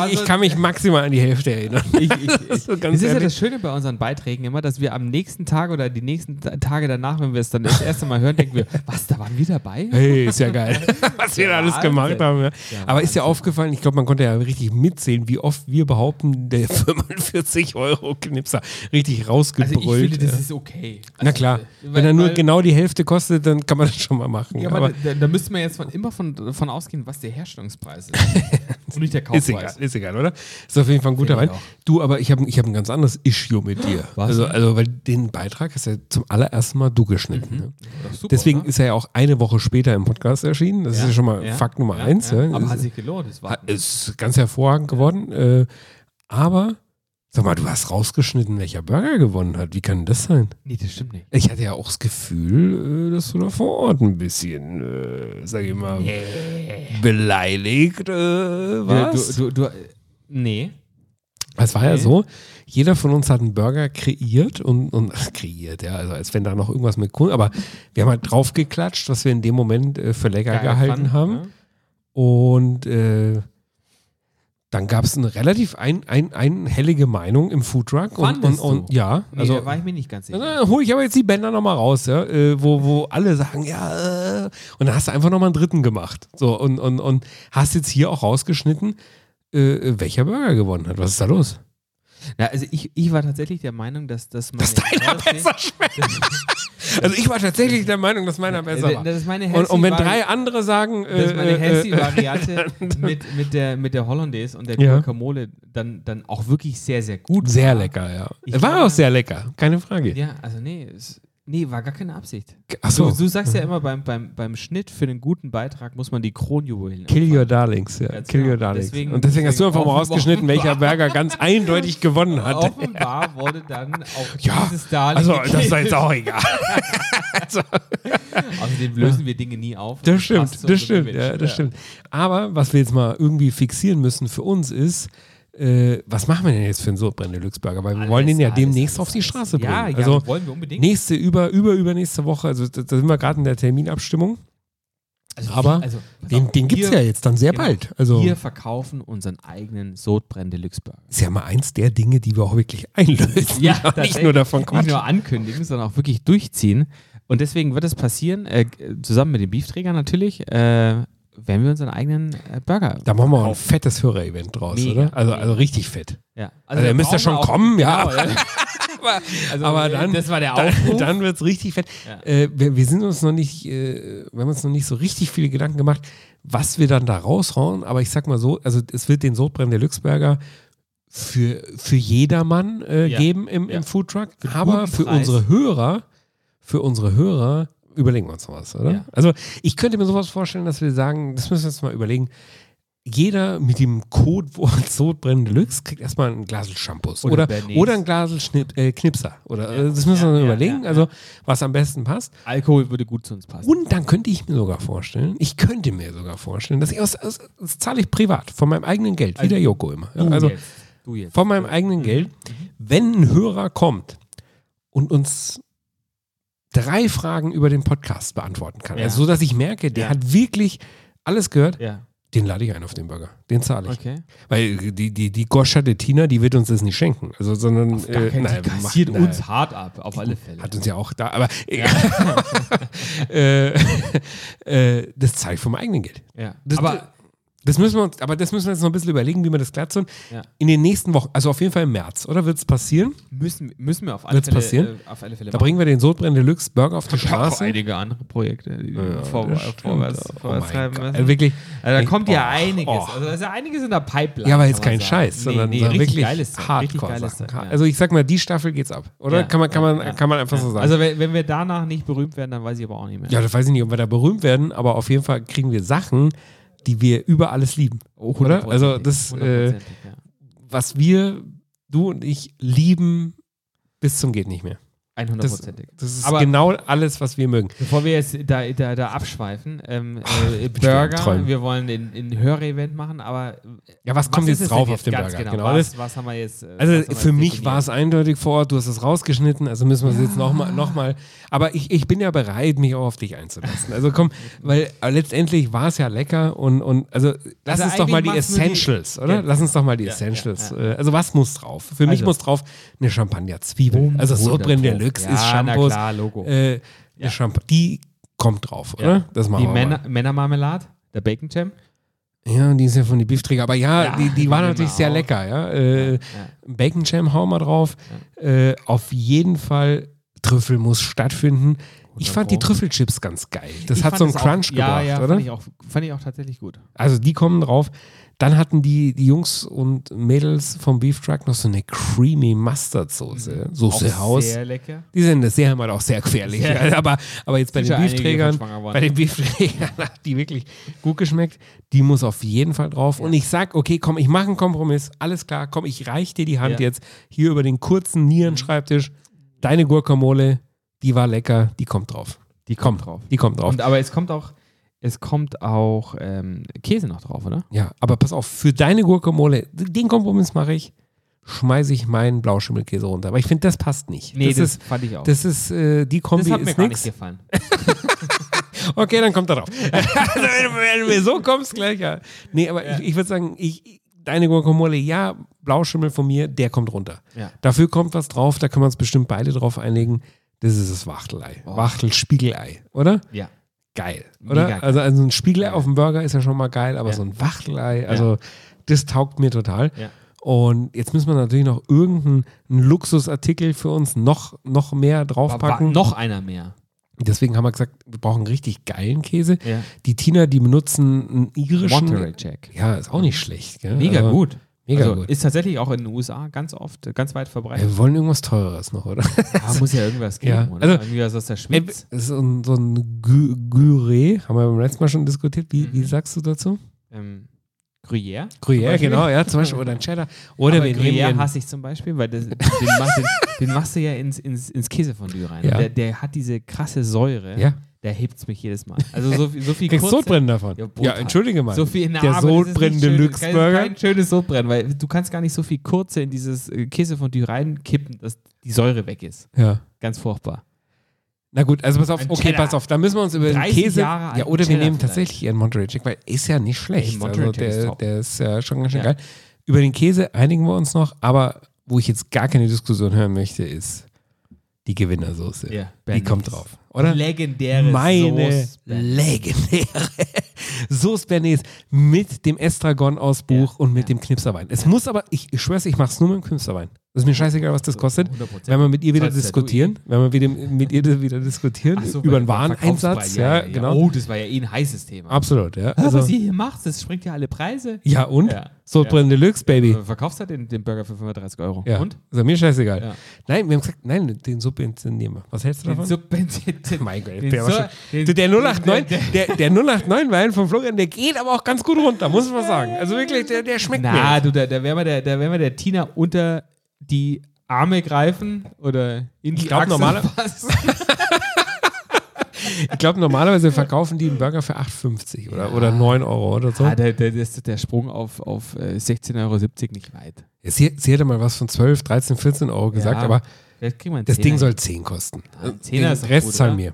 Speaker 2: Ich, ich kann mich maximal an die Hälfte erinnern.
Speaker 3: Ich, ich,
Speaker 2: So
Speaker 3: das ist ja das Schöne bei unseren Beiträgen immer, dass wir am nächsten Tag oder die nächsten Ta- Tage danach, wenn wir es dann das erste Mal hören, denken wir, was, da waren wir dabei?
Speaker 2: Hey, ist ja geil, was wir da alles
Speaker 3: Wahnsinn.
Speaker 2: gemacht haben. Ja. Aber ist ja aufgefallen, ich glaube, man konnte ja richtig mitzählen, wie oft wir behaupten, der 45 Euro Knipser richtig
Speaker 3: Also
Speaker 2: rausgebrüllt.
Speaker 3: ich finde, das ist okay.
Speaker 2: Na
Speaker 3: Also,
Speaker 2: klar,
Speaker 3: weil-
Speaker 2: wenn er nur genau die Hälfte kostet, dann kann man das schon mal machen.
Speaker 3: Ja, aber, da, da müsste man jetzt von, immer von, von ausgehen, was der Herstellungspreis ist. Und nicht der
Speaker 2: ist egal, ist egal, oder? Ist auf jeden Fall ein guter Wein. Du, aber ich habe ich hab ein ganz anderes Issue mit dir.
Speaker 3: Was
Speaker 2: Also, also, weil den Beitrag hast ja zum allerersten Mal du geschnitten. Ne?
Speaker 3: Doch, super,
Speaker 2: Deswegen
Speaker 3: oder?
Speaker 2: ist er ja auch eine Woche später im Podcast erschienen. Das ist ja schon mal
Speaker 3: ja,
Speaker 2: Fakt Nummer
Speaker 3: ja,
Speaker 2: eins.
Speaker 3: Ja.
Speaker 2: Ja.
Speaker 3: Aber hat sich gelohnt.
Speaker 2: Hat- Ist ganz hervorragend geworden. Äh, aber, sag mal, du hast rausgeschnitten, welcher Burger gewonnen hat. Wie kann das sein?
Speaker 3: nee, das stimmt nicht.
Speaker 2: Ich hatte ja auch das Gefühl, äh, dass du da vor Ort ein bisschen, äh, sag ich mal, beleidigt äh, warst.
Speaker 3: Du, du, du, äh, nee.
Speaker 2: Es war ja
Speaker 3: Okay.
Speaker 2: so, jeder von uns hat einen Burger kreiert und, und ach, kreiert, ja, also als wenn da noch irgendwas mit Kunden, aber wir haben halt draufgeklatscht, was wir in dem Moment äh, für lecker
Speaker 3: Geil
Speaker 2: gehalten
Speaker 3: fanden,
Speaker 2: haben.
Speaker 3: ja.
Speaker 2: Und äh, dann gab es eine relativ ein, ein, einhellige Meinung im Foodtruck. Und, und, und ja,
Speaker 3: Nee,
Speaker 2: also
Speaker 3: da war ich mir nicht ganz sicher.
Speaker 2: dann hole ich aber jetzt die Bänder nochmal raus, ja, äh, wo, wo alle sagen, ja, äh, und dann hast du einfach nochmal einen dritten gemacht. So, und, und, und hast jetzt hier auch rausgeschnitten, äh, welcher Burger gewonnen hat. Was ist da los?
Speaker 3: Na, also ich, ich war tatsächlich der Meinung, dass, dass meine
Speaker 2: Dass deiner besser schmeckt. Also ich war tatsächlich der Meinung, dass meiner besser
Speaker 3: Äh,
Speaker 2: war.
Speaker 3: Das ist meine
Speaker 2: Und, und wenn drei andere sagen,
Speaker 3: Das ist meine
Speaker 2: äh, äh,
Speaker 3: Healthy-Variante mit, mit, der, mit der Hollandaise und der. Guacamole dann, dann auch wirklich sehr, sehr gut.
Speaker 2: sehr lecker, ja.
Speaker 3: Ich
Speaker 2: war auch sehr lecker, keine Frage.
Speaker 3: Ja, also nee, es, nee, war gar keine Absicht.
Speaker 2: Ach so.
Speaker 3: Du, du sagst ja immer, beim, beim, beim Schnitt für einen guten Beitrag muss man die Kronjuwelen
Speaker 2: Kill your darlings, ja.
Speaker 3: Ganz
Speaker 2: Kill
Speaker 3: genau.
Speaker 2: your darlings.
Speaker 3: Deswegen-
Speaker 2: und deswegen hast du einfach mal rausgeschnitten, welcher Burger ganz eindeutig gewonnen hat.
Speaker 3: Offenbar wurde dann auch
Speaker 2: Ja,
Speaker 3: dieses Darling
Speaker 2: Also, das ist
Speaker 3: gekillt.
Speaker 2: jetzt auch egal.
Speaker 3: Außerdem lösen wir Dinge nie auf.
Speaker 2: Das stimmt, das stimmt, ja, das stimmt. Aber was wir jetzt mal irgendwie fixieren müssen für uns ist, äh, was machen wir denn jetzt für einen Sodbrenn Deluxe Burger? Weil wir
Speaker 3: Alles,
Speaker 2: wollen den ja
Speaker 3: alles,
Speaker 2: demnächst
Speaker 3: alles,
Speaker 2: auf die. Straße bringen.
Speaker 3: Ja, ja,
Speaker 2: also
Speaker 3: wollen wir unbedingt.
Speaker 2: nächste, über, über, übernächste Woche, also da, da sind wir gerade in der Terminabstimmung.
Speaker 3: Also,
Speaker 2: aber
Speaker 3: also, pass
Speaker 2: Den,
Speaker 3: auf,
Speaker 2: den gibt es
Speaker 3: wir-
Speaker 2: ja jetzt dann sehr
Speaker 3: genau,
Speaker 2: bald. Also
Speaker 3: Wir verkaufen unseren eigenen Sodbrenn Deluxe Burger.
Speaker 2: ist ja mal eins der Dinge, die wir auch wirklich einlösen. nicht
Speaker 3: tatsächlich.
Speaker 2: nur davon
Speaker 3: Nicht
Speaker 2: quatschen.
Speaker 3: nur ankündigen, sondern auch wirklich durchziehen. Und deswegen wird es passieren, äh, zusammen mit den Beefträgern natürlich, äh, werden wir unseren eigenen äh, Burger.
Speaker 2: Da machen wir auch ein fettes Hörer-Event draus,
Speaker 3: Mega,
Speaker 2: oder? Also,
Speaker 3: mega.
Speaker 2: also richtig fett.
Speaker 3: Ja.
Speaker 2: Also, ihr
Speaker 3: da
Speaker 2: müsst ja schon kommen, ja.
Speaker 3: Genau, ja.
Speaker 2: aber,
Speaker 3: Also,
Speaker 2: aber
Speaker 3: äh,
Speaker 2: dann,
Speaker 3: das war der
Speaker 2: dann,
Speaker 3: Aufruf.
Speaker 2: dann wird es richtig fett.
Speaker 3: Ja.
Speaker 2: Äh, wir, wir sind uns noch nicht, äh, wir haben uns noch nicht so richtig viele Gedanken gemacht, was wir dann da raushauen. Aber ich sag mal so, also es wird den Sodbrenn Deluxe Burger für, für jedermann äh,
Speaker 3: Ja.
Speaker 2: geben im, im Foodtruck.
Speaker 3: Für
Speaker 2: Aber für
Speaker 3: Preis.
Speaker 2: unsere Hörer, für unsere Hörer überlegen wir uns was, oder?
Speaker 3: Ja.
Speaker 2: Also ich könnte mir sowas vorstellen, dass wir sagen, das müssen wir uns mal überlegen. Jeder mit dem Codewort Sodbrennen Deluxe kriegt erstmal ein Glas Shampoos
Speaker 3: Oder
Speaker 2: oder, oder ein Glas Schnipp, äh, Knipser. Oder, äh, das müssen wir
Speaker 3: Ja,
Speaker 2: uns
Speaker 3: ja,
Speaker 2: überlegen,
Speaker 3: ja,
Speaker 2: also was am besten passt.
Speaker 3: Alkohol würde gut zu uns passen.
Speaker 2: Und dann könnte ich mir sogar vorstellen, ich könnte mir sogar vorstellen, dass ich aus, aus das zahle ich privat, von meinem eigenen Geld, wie
Speaker 3: Also
Speaker 2: der Joko immer. Ja,
Speaker 3: Du
Speaker 2: also
Speaker 3: jetzt. Jetzt.
Speaker 2: von meinem eigenen Geld, wenn ein Hörer kommt und uns drei Fragen über den Podcast beantworten kann,
Speaker 3: Ja.
Speaker 2: also so dass ich merke, der
Speaker 3: Ja.
Speaker 2: hat wirklich alles gehört,
Speaker 3: Ja,
Speaker 2: den lade ich ein auf den Burger. Den zahle ich.
Speaker 3: okay.
Speaker 2: Weil die, die, die Goscha de Tina, die wird uns das nicht schenken. Also, sondern
Speaker 3: Gar
Speaker 2: äh, nein,
Speaker 3: die
Speaker 2: macht-
Speaker 3: kassiert
Speaker 2: nein.
Speaker 3: uns hart ab, auf alle Fälle.
Speaker 2: Hat uns ja auch da, aber äh, äh, das zahle ich vom eigenen Geld.
Speaker 3: ja.
Speaker 2: Das,
Speaker 3: Aber
Speaker 2: Das müssen wir uns, aber das müssen wir jetzt noch ein bisschen überlegen, wie wir das glatt sind.
Speaker 3: Ja.
Speaker 2: In den nächsten Wochen, also auf jeden Fall im März, oder? Wird es passieren?
Speaker 3: Müssen, müssen wir auf alle
Speaker 2: Wird's
Speaker 3: Fälle,
Speaker 2: passieren?
Speaker 3: Äh, auf alle Fälle
Speaker 2: Da bringen wir den Sodbrennen Deluxe Burger auf die
Speaker 3: habe auch
Speaker 2: Straße.
Speaker 3: einige andere Projekte, die
Speaker 2: Ja,
Speaker 3: vor, vorwärts,
Speaker 2: Oh
Speaker 3: vorwärts
Speaker 2: mein
Speaker 3: treiben müssen.
Speaker 2: Also wirklich,
Speaker 3: Also da kommt ja
Speaker 2: oh,
Speaker 3: einiges.
Speaker 2: oh.
Speaker 3: Also da ist ja einiges in der Pipeline.
Speaker 2: Ja, aber jetzt kein
Speaker 3: sagen.
Speaker 2: Scheiß, sondern,
Speaker 3: nee, richtig
Speaker 2: wirklich
Speaker 3: geiles Zeug, richtig geiles ja.
Speaker 2: Also ich sag mal, die Staffel geht's ab, oder?
Speaker 3: Ja,
Speaker 2: kann man, kann
Speaker 3: ja,
Speaker 2: man,
Speaker 3: ja.
Speaker 2: kann man einfach so sagen.
Speaker 3: Also wenn, wenn wir danach nicht berühmt werden, dann weiß ich aber auch nicht mehr.
Speaker 2: ja, das weiß ich nicht, ob wir da berühmt werden, aber auf jeden Fall kriegen wir Sachen, die wir über alles lieben. Oder? Also das, äh, was wir, du und ich, lieben bis zum geht nicht mehr. Das,
Speaker 3: 100%ig.
Speaker 2: das ist
Speaker 3: Aber-
Speaker 2: genau alles, was wir mögen.
Speaker 3: Bevor wir jetzt da, da, da abschweifen, ähm, äh, Burger, wir wollen ein, ein Hörevent machen, aber
Speaker 2: Ja, was kommt jetzt drauf auf den
Speaker 3: Ganz
Speaker 2: Burger?
Speaker 3: Genau,
Speaker 2: Genau, das-
Speaker 3: was, was haben wir jetzt? äh,
Speaker 2: Also
Speaker 3: was wir
Speaker 2: für mich war es eindeutig vor Ort, du hast es rausgeschnitten, also müssen wir es jetzt nochmal, noch mal, aber ich, ich bin ja bereit, mich auch auf dich einzulassen. Also komm, weil äh, letztendlich war es ja lecker und, und also lass
Speaker 3: Also
Speaker 2: uns doch mal die
Speaker 3: nur die-
Speaker 2: Essentials, oder?
Speaker 3: Ja.
Speaker 2: Lass uns doch mal die
Speaker 3: Ja,
Speaker 2: Essentials.
Speaker 3: ja,
Speaker 2: äh, Also was muss drauf? Für mich
Speaker 3: Also-
Speaker 2: muss drauf eine Champagner-Zwiebel. Also Sodbrennen
Speaker 3: 100 Pro.
Speaker 2: Deluxe
Speaker 3: Ja,
Speaker 2: ist
Speaker 3: na
Speaker 2: Shampoos.
Speaker 3: klar, Logo.
Speaker 2: Äh, eine Champ die kommt drauf, oder?
Speaker 3: Ja.
Speaker 2: Das machen
Speaker 3: Die
Speaker 2: wir
Speaker 3: Männer,
Speaker 2: mal.
Speaker 3: Männermarmelade, der Bacon Jam.
Speaker 2: Ja, die ist ja von den Beefträger. Aber ja,
Speaker 3: Ja,
Speaker 2: die, die war natürlich sehr
Speaker 3: auch.
Speaker 2: lecker, ja. Äh,
Speaker 3: Ja.
Speaker 2: Bacon Jam hauen wir drauf. Äh, auf jeden Fall Trüffel muss stattfinden. Ich fand die. Trüffelchips ganz geil. Das
Speaker 3: Ich
Speaker 2: hat so einen Crunch
Speaker 3: auch, ja,
Speaker 2: gebracht,
Speaker 3: ja,
Speaker 2: oder?
Speaker 3: Fand ich, auch, fand ich auch tatsächlich gut.
Speaker 2: Also die kommen drauf. Dann hatten die, die Jungs und Mädels vom Beef Truck noch so eine creamy Mustard Soße. Soße
Speaker 3: Mhm. Auch
Speaker 2: Haus.
Speaker 3: Sehr lecker.
Speaker 2: Die sind das sehr halt auch sehr gefährlich.
Speaker 3: Sehr-
Speaker 2: aber, aber jetzt bei den Beefträgern, bei den Beefträgern hat die wirklich gut geschmeckt. Die muss auf jeden Fall drauf. Und ich sag, okay, komm, ich mache einen Kompromiss. Alles klar, komm, ich reich dir die Hand
Speaker 3: Ja. Mhm.
Speaker 2: jetzt hier über den kurzen Nierenschreibtisch. Deine Guacamole, die war lecker, die kommt drauf.
Speaker 3: Die kommt drauf.
Speaker 2: Die kommt drauf.
Speaker 3: Und, aber es kommt auch, es kommt auch ähm, Käse noch drauf, oder?
Speaker 2: ja, aber pass auf, für deine Guacamole, den Kompromiss mache ich, schmeiße ich meinen Blauschimmelkäse runter. Aber ich finde, das passt nicht.
Speaker 3: Nee, das,
Speaker 2: ist,
Speaker 3: fand ich auch.
Speaker 2: das ist, äh, die Kombi
Speaker 3: das hat mir
Speaker 2: ist
Speaker 3: gar
Speaker 2: nix.
Speaker 3: nicht gefallen.
Speaker 2: Okay, dann kommt er drauf. also, wenn, du- mir so kommst, gleich ja. Nee, aber ich, ich würde sagen, ich, deine Guacamole, ja, Blauschimmel von mir, der kommt runter.
Speaker 3: Ja.
Speaker 2: Dafür kommt was drauf, da können wir uns bestimmt beide drauf einigen. Das ist das Wachtelei.
Speaker 3: Oh.
Speaker 2: Wachtelspiegelei, oder?
Speaker 3: Ja.
Speaker 2: Geil, oder?
Speaker 3: Geil.
Speaker 2: Also, also ein Spiegelei
Speaker 3: Ja.
Speaker 2: auf dem Burger ist ja schon mal geil, aber
Speaker 3: Ja.
Speaker 2: so ein Wachtelei, also das taugt mir total.
Speaker 3: Ja.
Speaker 2: Und jetzt müssen wir natürlich noch irgendeinen Luxusartikel für uns noch, noch mehr
Speaker 3: War, war
Speaker 2: draufpacken.
Speaker 3: noch einer mehr.
Speaker 2: Deswegen haben wir gesagt, wir brauchen richtig geilen Käse.
Speaker 3: Ja.
Speaker 2: Die Tina, die benutzen einen irischen.
Speaker 3: Monterey Jack.
Speaker 2: Ja, ist auch nicht schlecht. Gell?
Speaker 3: Mega
Speaker 2: Also,
Speaker 3: gut.
Speaker 2: Mega
Speaker 3: also,
Speaker 2: gut.
Speaker 3: Ist tatsächlich auch in den USA ganz oft, ganz weit verbreitet.
Speaker 2: Wir wollen irgendwas Teureres noch, oder?
Speaker 3: Ah, muss ja irgendwas geben,
Speaker 2: Ja,
Speaker 3: oder?
Speaker 2: also-
Speaker 3: Irgendwie was aus der Schweiz.
Speaker 2: das ist so ein, so ein Gü- Güré, haben wir beim letzten Mal schon diskutiert. Wie, wie sagst du dazu?
Speaker 3: Ähm, Gruyère.
Speaker 2: Gruyère, genau, ja, zum Beispiel. Oder ein Cheddar. Oder
Speaker 3: Aber Gruyère hasse ich zum Beispiel, weil das, den, mach, den, den machst du ja ins, ins, ins Käsefondue rein.
Speaker 2: Ja.
Speaker 3: Der, der hat diese krasse Säure,
Speaker 2: Ja,
Speaker 3: der hebt mich jedes Mal. Also so, viel- so viel
Speaker 2: kriegst
Speaker 3: kurze-
Speaker 2: Sodbrennen davon.
Speaker 3: Ja,
Speaker 2: Ja, entschuldige mal.
Speaker 3: So viel, na,
Speaker 2: Der
Speaker 3: aber das ist nicht
Speaker 2: Sodbrennen
Speaker 3: schön.
Speaker 2: Deluxe
Speaker 3: Das ist
Speaker 2: Burger.
Speaker 3: Kein schönes Sodbrennen, weil du kannst gar nicht so viel kurze in dieses äh, Käsefondue reinkippen, dass die Säure weg ist.
Speaker 2: Ja.
Speaker 3: Ganz furchtbar.
Speaker 2: Na gut, also pass auf,
Speaker 3: Ein
Speaker 2: okay,
Speaker 3: Cheddar.
Speaker 2: pass auf, da müssen wir uns über den
Speaker 3: 30
Speaker 2: Käse. Ja, oder wir nehmen tatsächlich ihren Monterey Jack, weil ist ja nicht schlecht.
Speaker 3: Ey, Monterey
Speaker 2: also
Speaker 3: Jack ist
Speaker 2: der,
Speaker 3: top.
Speaker 2: der ist ja schon ganz schön
Speaker 3: Ja.
Speaker 2: geil. Über den Käse einigen wir uns noch, aber wo ich jetzt gar keine Diskussion hören möchte, ist die Gewinnersoße.
Speaker 3: Ja,
Speaker 2: die kommt drauf, oder?
Speaker 3: Legendäre
Speaker 2: Meine
Speaker 3: Sauce Bernays.
Speaker 2: legendäre Sauce Bernays mit dem Estragon aus Buch
Speaker 3: Ja,
Speaker 2: und mit
Speaker 3: ja.
Speaker 2: dem Knipserwein. Es muss aber, ich, ich schwör's, ich mach's nur mit dem Knipserwein. Das ist mir scheißegal, was das kostet.
Speaker 3: 100%.
Speaker 2: Wenn wir mit ihr wieder
Speaker 3: ja
Speaker 2: diskutieren, wenn wir wieder mit ihr wieder diskutieren
Speaker 3: so,
Speaker 2: über
Speaker 3: bei
Speaker 2: Wareneinsatz,
Speaker 3: Verkaufspreis,
Speaker 2: ja, genau.
Speaker 3: Oh, das war ja eh ein heißes Thema.
Speaker 2: Absolut, ja. Also,
Speaker 3: was ihr hier macht, das springt ja alle Preise.
Speaker 2: ja, und?
Speaker 3: Ja.
Speaker 2: Sodbrennen Deluxe, Baby.
Speaker 3: Du verkaufst halt den, den Burger für 35 Euro.
Speaker 2: Ja.
Speaker 3: Und?
Speaker 2: Ist mir scheißegal.
Speaker 3: Ja.
Speaker 2: Nein, wir haben gesagt, nein, den subventionieren wir. Was hältst du
Speaker 3: Den
Speaker 2: davon?
Speaker 3: subventioniert.
Speaker 2: mein Gott,
Speaker 3: den so- den-
Speaker 2: du, der 089,
Speaker 3: den-
Speaker 2: der, der 089 Wein von Florian, der geht aber auch ganz gut runter, muss man sagen. Also wirklich, der, der schmeckt
Speaker 3: Na,
Speaker 2: mir.
Speaker 3: du, da, da werden wir der, da werden wir der Tina unter die Arme greifen oder in die
Speaker 2: glaub, normale-. Ich glaube, normalerweise verkaufen die einen Burger für 8,50 oder, oder 9 Euro oder so.
Speaker 3: Ah, der, der, der, Sprung auf, auf äh, 16,70 Euro nicht weit.
Speaker 2: Sie, sie hätte mal was von 12, 13, 14 Euro gesagt,
Speaker 3: Ja,
Speaker 2: aber
Speaker 3: wir
Speaker 2: das Ding soll
Speaker 3: hin.
Speaker 2: 10 kosten.
Speaker 3: Zehner
Speaker 2: Den Rest
Speaker 3: gut,
Speaker 2: zahlen mir.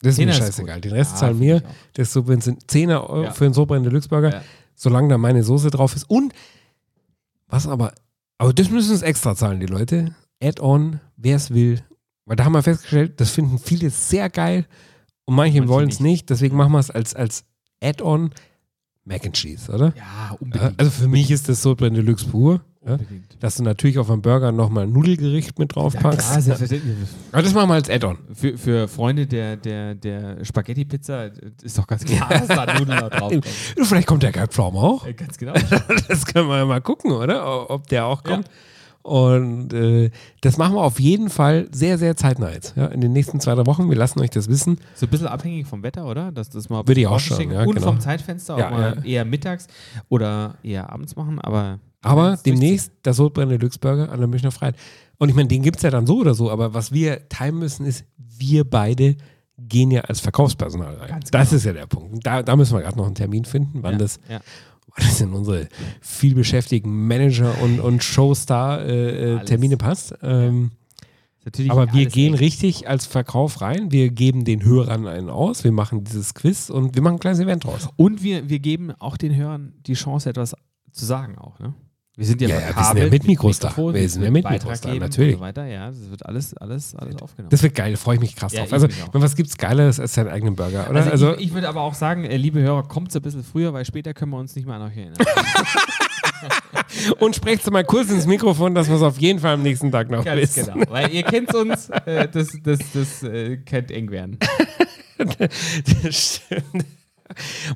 Speaker 2: Das ist mir
Speaker 3: Zehner
Speaker 2: scheißegal. Den Rest
Speaker 3: Ja,
Speaker 2: zahlen mir.
Speaker 3: ich.
Speaker 2: Das subventioniert 10 Euro
Speaker 3: Ja.
Speaker 2: für einen Sodbrennen Deluxe Burger,
Speaker 3: Ja.
Speaker 2: solange da meine Soße drauf ist. Und was aber, aber das müssen es extra zahlen, die Leute. Add-on, wer es will. Weil da haben wir festgestellt, das finden viele sehr geil und manche wollen es
Speaker 3: nicht.
Speaker 2: Deswegen machen wir es als, als Add-on. Mac and Cheese, oder?
Speaker 3: Ja, unbedingt.
Speaker 2: also für mich ist das Sodbrennen Deluxe pur. Ja?
Speaker 3: Unbedingt.
Speaker 2: Dass du natürlich auf einem Burger nochmal ein Nudelgericht mit
Speaker 3: Ja,
Speaker 2: draufpackst.
Speaker 3: klar, selbstverständlich.
Speaker 2: Aber das machen wir als Add-on.
Speaker 3: Für, für Freunde der, der, der Spaghetti-Pizza ist doch ganz klar, dass da Nudeln da drauf kommen.
Speaker 2: Du, Vielleicht kommt der Kalbpflaume auch.
Speaker 3: Äh, Ganz genau.
Speaker 2: Das können wir ja mal gucken, oder? Ob der auch kommt. Und äh, das machen wir auf jeden Fall sehr, sehr zeitnah jetzt. Ja, in den nächsten zwei, drei Wochen. Wir lassen euch das wissen.
Speaker 3: So ein bisschen abhängig vom Wetter, oder? Dass das mal
Speaker 2: Würde ich auch sagen, ja,
Speaker 3: Und
Speaker 2: genau.
Speaker 3: vom Zeitfenster,
Speaker 2: Ja,
Speaker 3: auch mal
Speaker 2: ja.
Speaker 3: eher mittags oder eher abends machen, aber.
Speaker 2: Aber
Speaker 3: Ja,
Speaker 2: demnächst der Sodbrennen Deluxe Burger an der Münchner Freiheit. Und ich meine, den gibt es ja dann so oder so. Aber was wir timen müssen, ist, wir beide gehen ja als Verkaufspersonal rein.
Speaker 3: Ganz
Speaker 2: Das
Speaker 3: genau.
Speaker 2: ist ja der Punkt. Da, da müssen wir gerade noch einen Termin finden, wann
Speaker 3: Ja,
Speaker 2: das
Speaker 3: ja.
Speaker 2: das in unsere vielbeschäftigten Manager und, und Showstar-Termine
Speaker 3: Alles.
Speaker 2: Termine passt. Ähm, aber wir gehen
Speaker 3: eng.
Speaker 2: richtig als Verkauf rein. Wir geben den Hörern einen aus. Wir machen dieses Quiz und wir machen ein kleines Event draus.
Speaker 3: Und wir, wir geben auch den Hörern die Chance, etwas zu sagen auch, ne? Wir sind ja,
Speaker 2: Ja, ja, wir sind ja mit Mikros da.
Speaker 3: Mikrofon,
Speaker 2: Wir
Speaker 3: es
Speaker 2: sind ja mit
Speaker 3: Beitrag
Speaker 2: Mikros da, natürlich.
Speaker 3: So weiter. Ja, das wird alles, alles, alles aufgenommen.
Speaker 2: Das wird geil, da freue ich mich krass
Speaker 3: Ja,
Speaker 2: drauf. Also, was gibt's Geileres als seinen eigenen Burger, oder?
Speaker 3: also,
Speaker 2: Also,
Speaker 3: ich, ich würde aber auch sagen, äh, liebe Hörer, kommt ein bisschen früher, weil später können wir uns nicht mehr an euch erinnern.
Speaker 2: und sprecht mal kurz ins Mikrofon, dass wir es auf jeden Fall am nächsten Tag noch
Speaker 3: Ganz
Speaker 2: wissen.
Speaker 3: genau. Weil ihr kennt uns, äh, das, das, das äh, könnte eng werden.
Speaker 2: Das stimmt.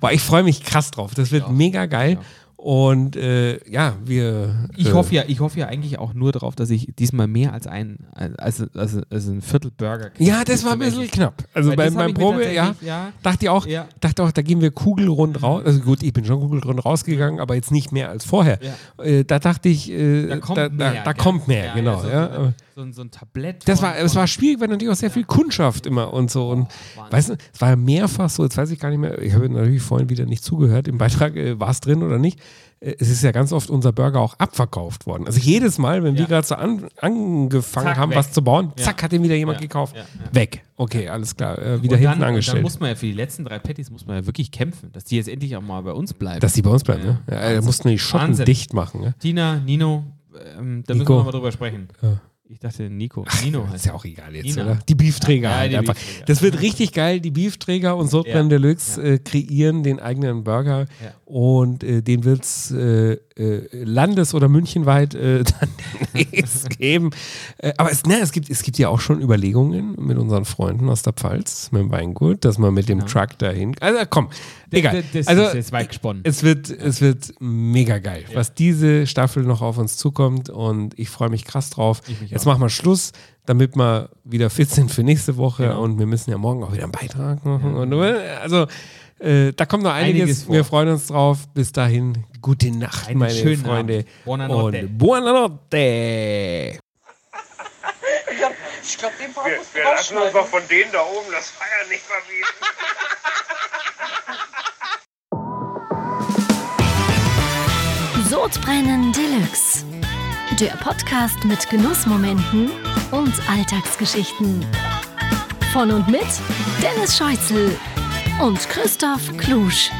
Speaker 2: Boah, ich freue mich krass drauf. Das wird mega geil. Und äh, ja, wir.
Speaker 3: Ich
Speaker 2: äh,
Speaker 3: hoffe ja, ich hoffe ja eigentlich auch nur darauf, dass ich diesmal mehr als ein, als, als, als ein Viertel Burger kriege.
Speaker 2: Ja, das war ein bisschen knapp. Also
Speaker 3: Weil ich mir
Speaker 2: Probe, ja,
Speaker 3: ja.
Speaker 2: dachte ich auch,
Speaker 3: Ja.
Speaker 2: dachte auch, da gehen wir kugelrund raus. Also gut, ich bin schon kugelrund rausgegangen, aber jetzt nicht mehr als vorher.
Speaker 3: Ja.
Speaker 2: Äh, da dachte ich, äh,
Speaker 3: Da kommt
Speaker 2: da,
Speaker 3: mehr.
Speaker 2: da, da kommt mehr, genau.
Speaker 3: so,
Speaker 2: ja.
Speaker 3: so, ein, so ein Tablett.
Speaker 2: Das war, es war schwierig, weil natürlich auch sehr viel Kundschaft immer und so. Und
Speaker 3: Wahnsinn.
Speaker 2: weißt du, es war ja mehrfach so, jetzt weiß ich gar nicht mehr, ich habe natürlich vorhin wieder nicht zugehört, im Beitrag äh, war es drin oder nicht. Äh, es ist ja ganz oft unser Burger auch abverkauft worden. Also jedes Mal, wenn wir
Speaker 3: Ja.
Speaker 2: gerade so an, angefangen
Speaker 3: Zack,
Speaker 2: haben,
Speaker 3: weg.
Speaker 2: was zu bauen,
Speaker 3: Ja.
Speaker 2: zack, hat den wieder jemand
Speaker 3: Ja,
Speaker 2: gekauft. Weg. Okay, alles klar. Äh, wieder
Speaker 3: und
Speaker 2: hinten
Speaker 3: dann, und dann
Speaker 2: angestellt.
Speaker 3: muss man ja für die letzten drei Patties muss man ja wirklich kämpfen, dass die jetzt endlich auch mal bei uns bleiben.
Speaker 2: Dass die bei uns bleiben,
Speaker 3: Ja.
Speaker 2: ne? Ja, da mussten wir die Schotten
Speaker 3: Wahnsinn.
Speaker 2: dicht machen. Ne?
Speaker 3: Tina, Nino, ähm, da müssen
Speaker 2: Nico.
Speaker 3: wir nochmal drüber sprechen.
Speaker 2: Ja.
Speaker 3: Ich dachte Nico. Nino
Speaker 2: Ist
Speaker 3: heißt
Speaker 2: ja auch egal jetzt,
Speaker 3: Nina.
Speaker 2: oder? Die Beefträger.
Speaker 3: Ja,
Speaker 2: halt
Speaker 3: die
Speaker 2: einfach.
Speaker 3: Beefträger.
Speaker 2: Das wird richtig geil. Die Beefträger und Sodbrennen
Speaker 3: Ja.
Speaker 2: Deluxe äh, kreieren den eigenen Burger
Speaker 3: Ja.
Speaker 2: und äh, den wird es äh, landes- oder münchenweit äh, dann geben. Äh, aber es, ne, es, gibt, es gibt ja auch schon Überlegungen mit unseren Freunden aus der Pfalz, mit dem Weingut, dass man mit dem
Speaker 3: Genau.
Speaker 2: Truck dahin. Also komm, egal.
Speaker 3: Das, das
Speaker 2: also,
Speaker 3: ist jetzt weit gesponnen.
Speaker 2: es wird, es wird mega geil, was diese Staffel noch auf uns zukommt und ich freue mich krass drauf. Jetzt
Speaker 3: auch.
Speaker 2: machen wir Schluss, damit wir wieder fit sind für nächste Woche
Speaker 3: Genau.
Speaker 2: und wir müssen ja morgen auch wieder einen Beitrag machen. Und, äh, also äh, da kommt noch einiges.
Speaker 3: Einiges
Speaker 2: wir freuen uns drauf. Bis dahin, gute Nacht,
Speaker 3: Einen
Speaker 2: meine
Speaker 3: schönen
Speaker 2: Freunde.
Speaker 3: Abend. Buonanotte.
Speaker 2: Und buonanotte.
Speaker 10: Ich glaube, den Part
Speaker 9: Wir, wir lassen uns doch von denen da oben das Feiern nicht verbieten.
Speaker 1: Sodbrennen Deluxe. Der Podcast mit Genussmomenten und Alltagsgeschichten. Von und mit Dennis Scheuzel und Christoph Klusch.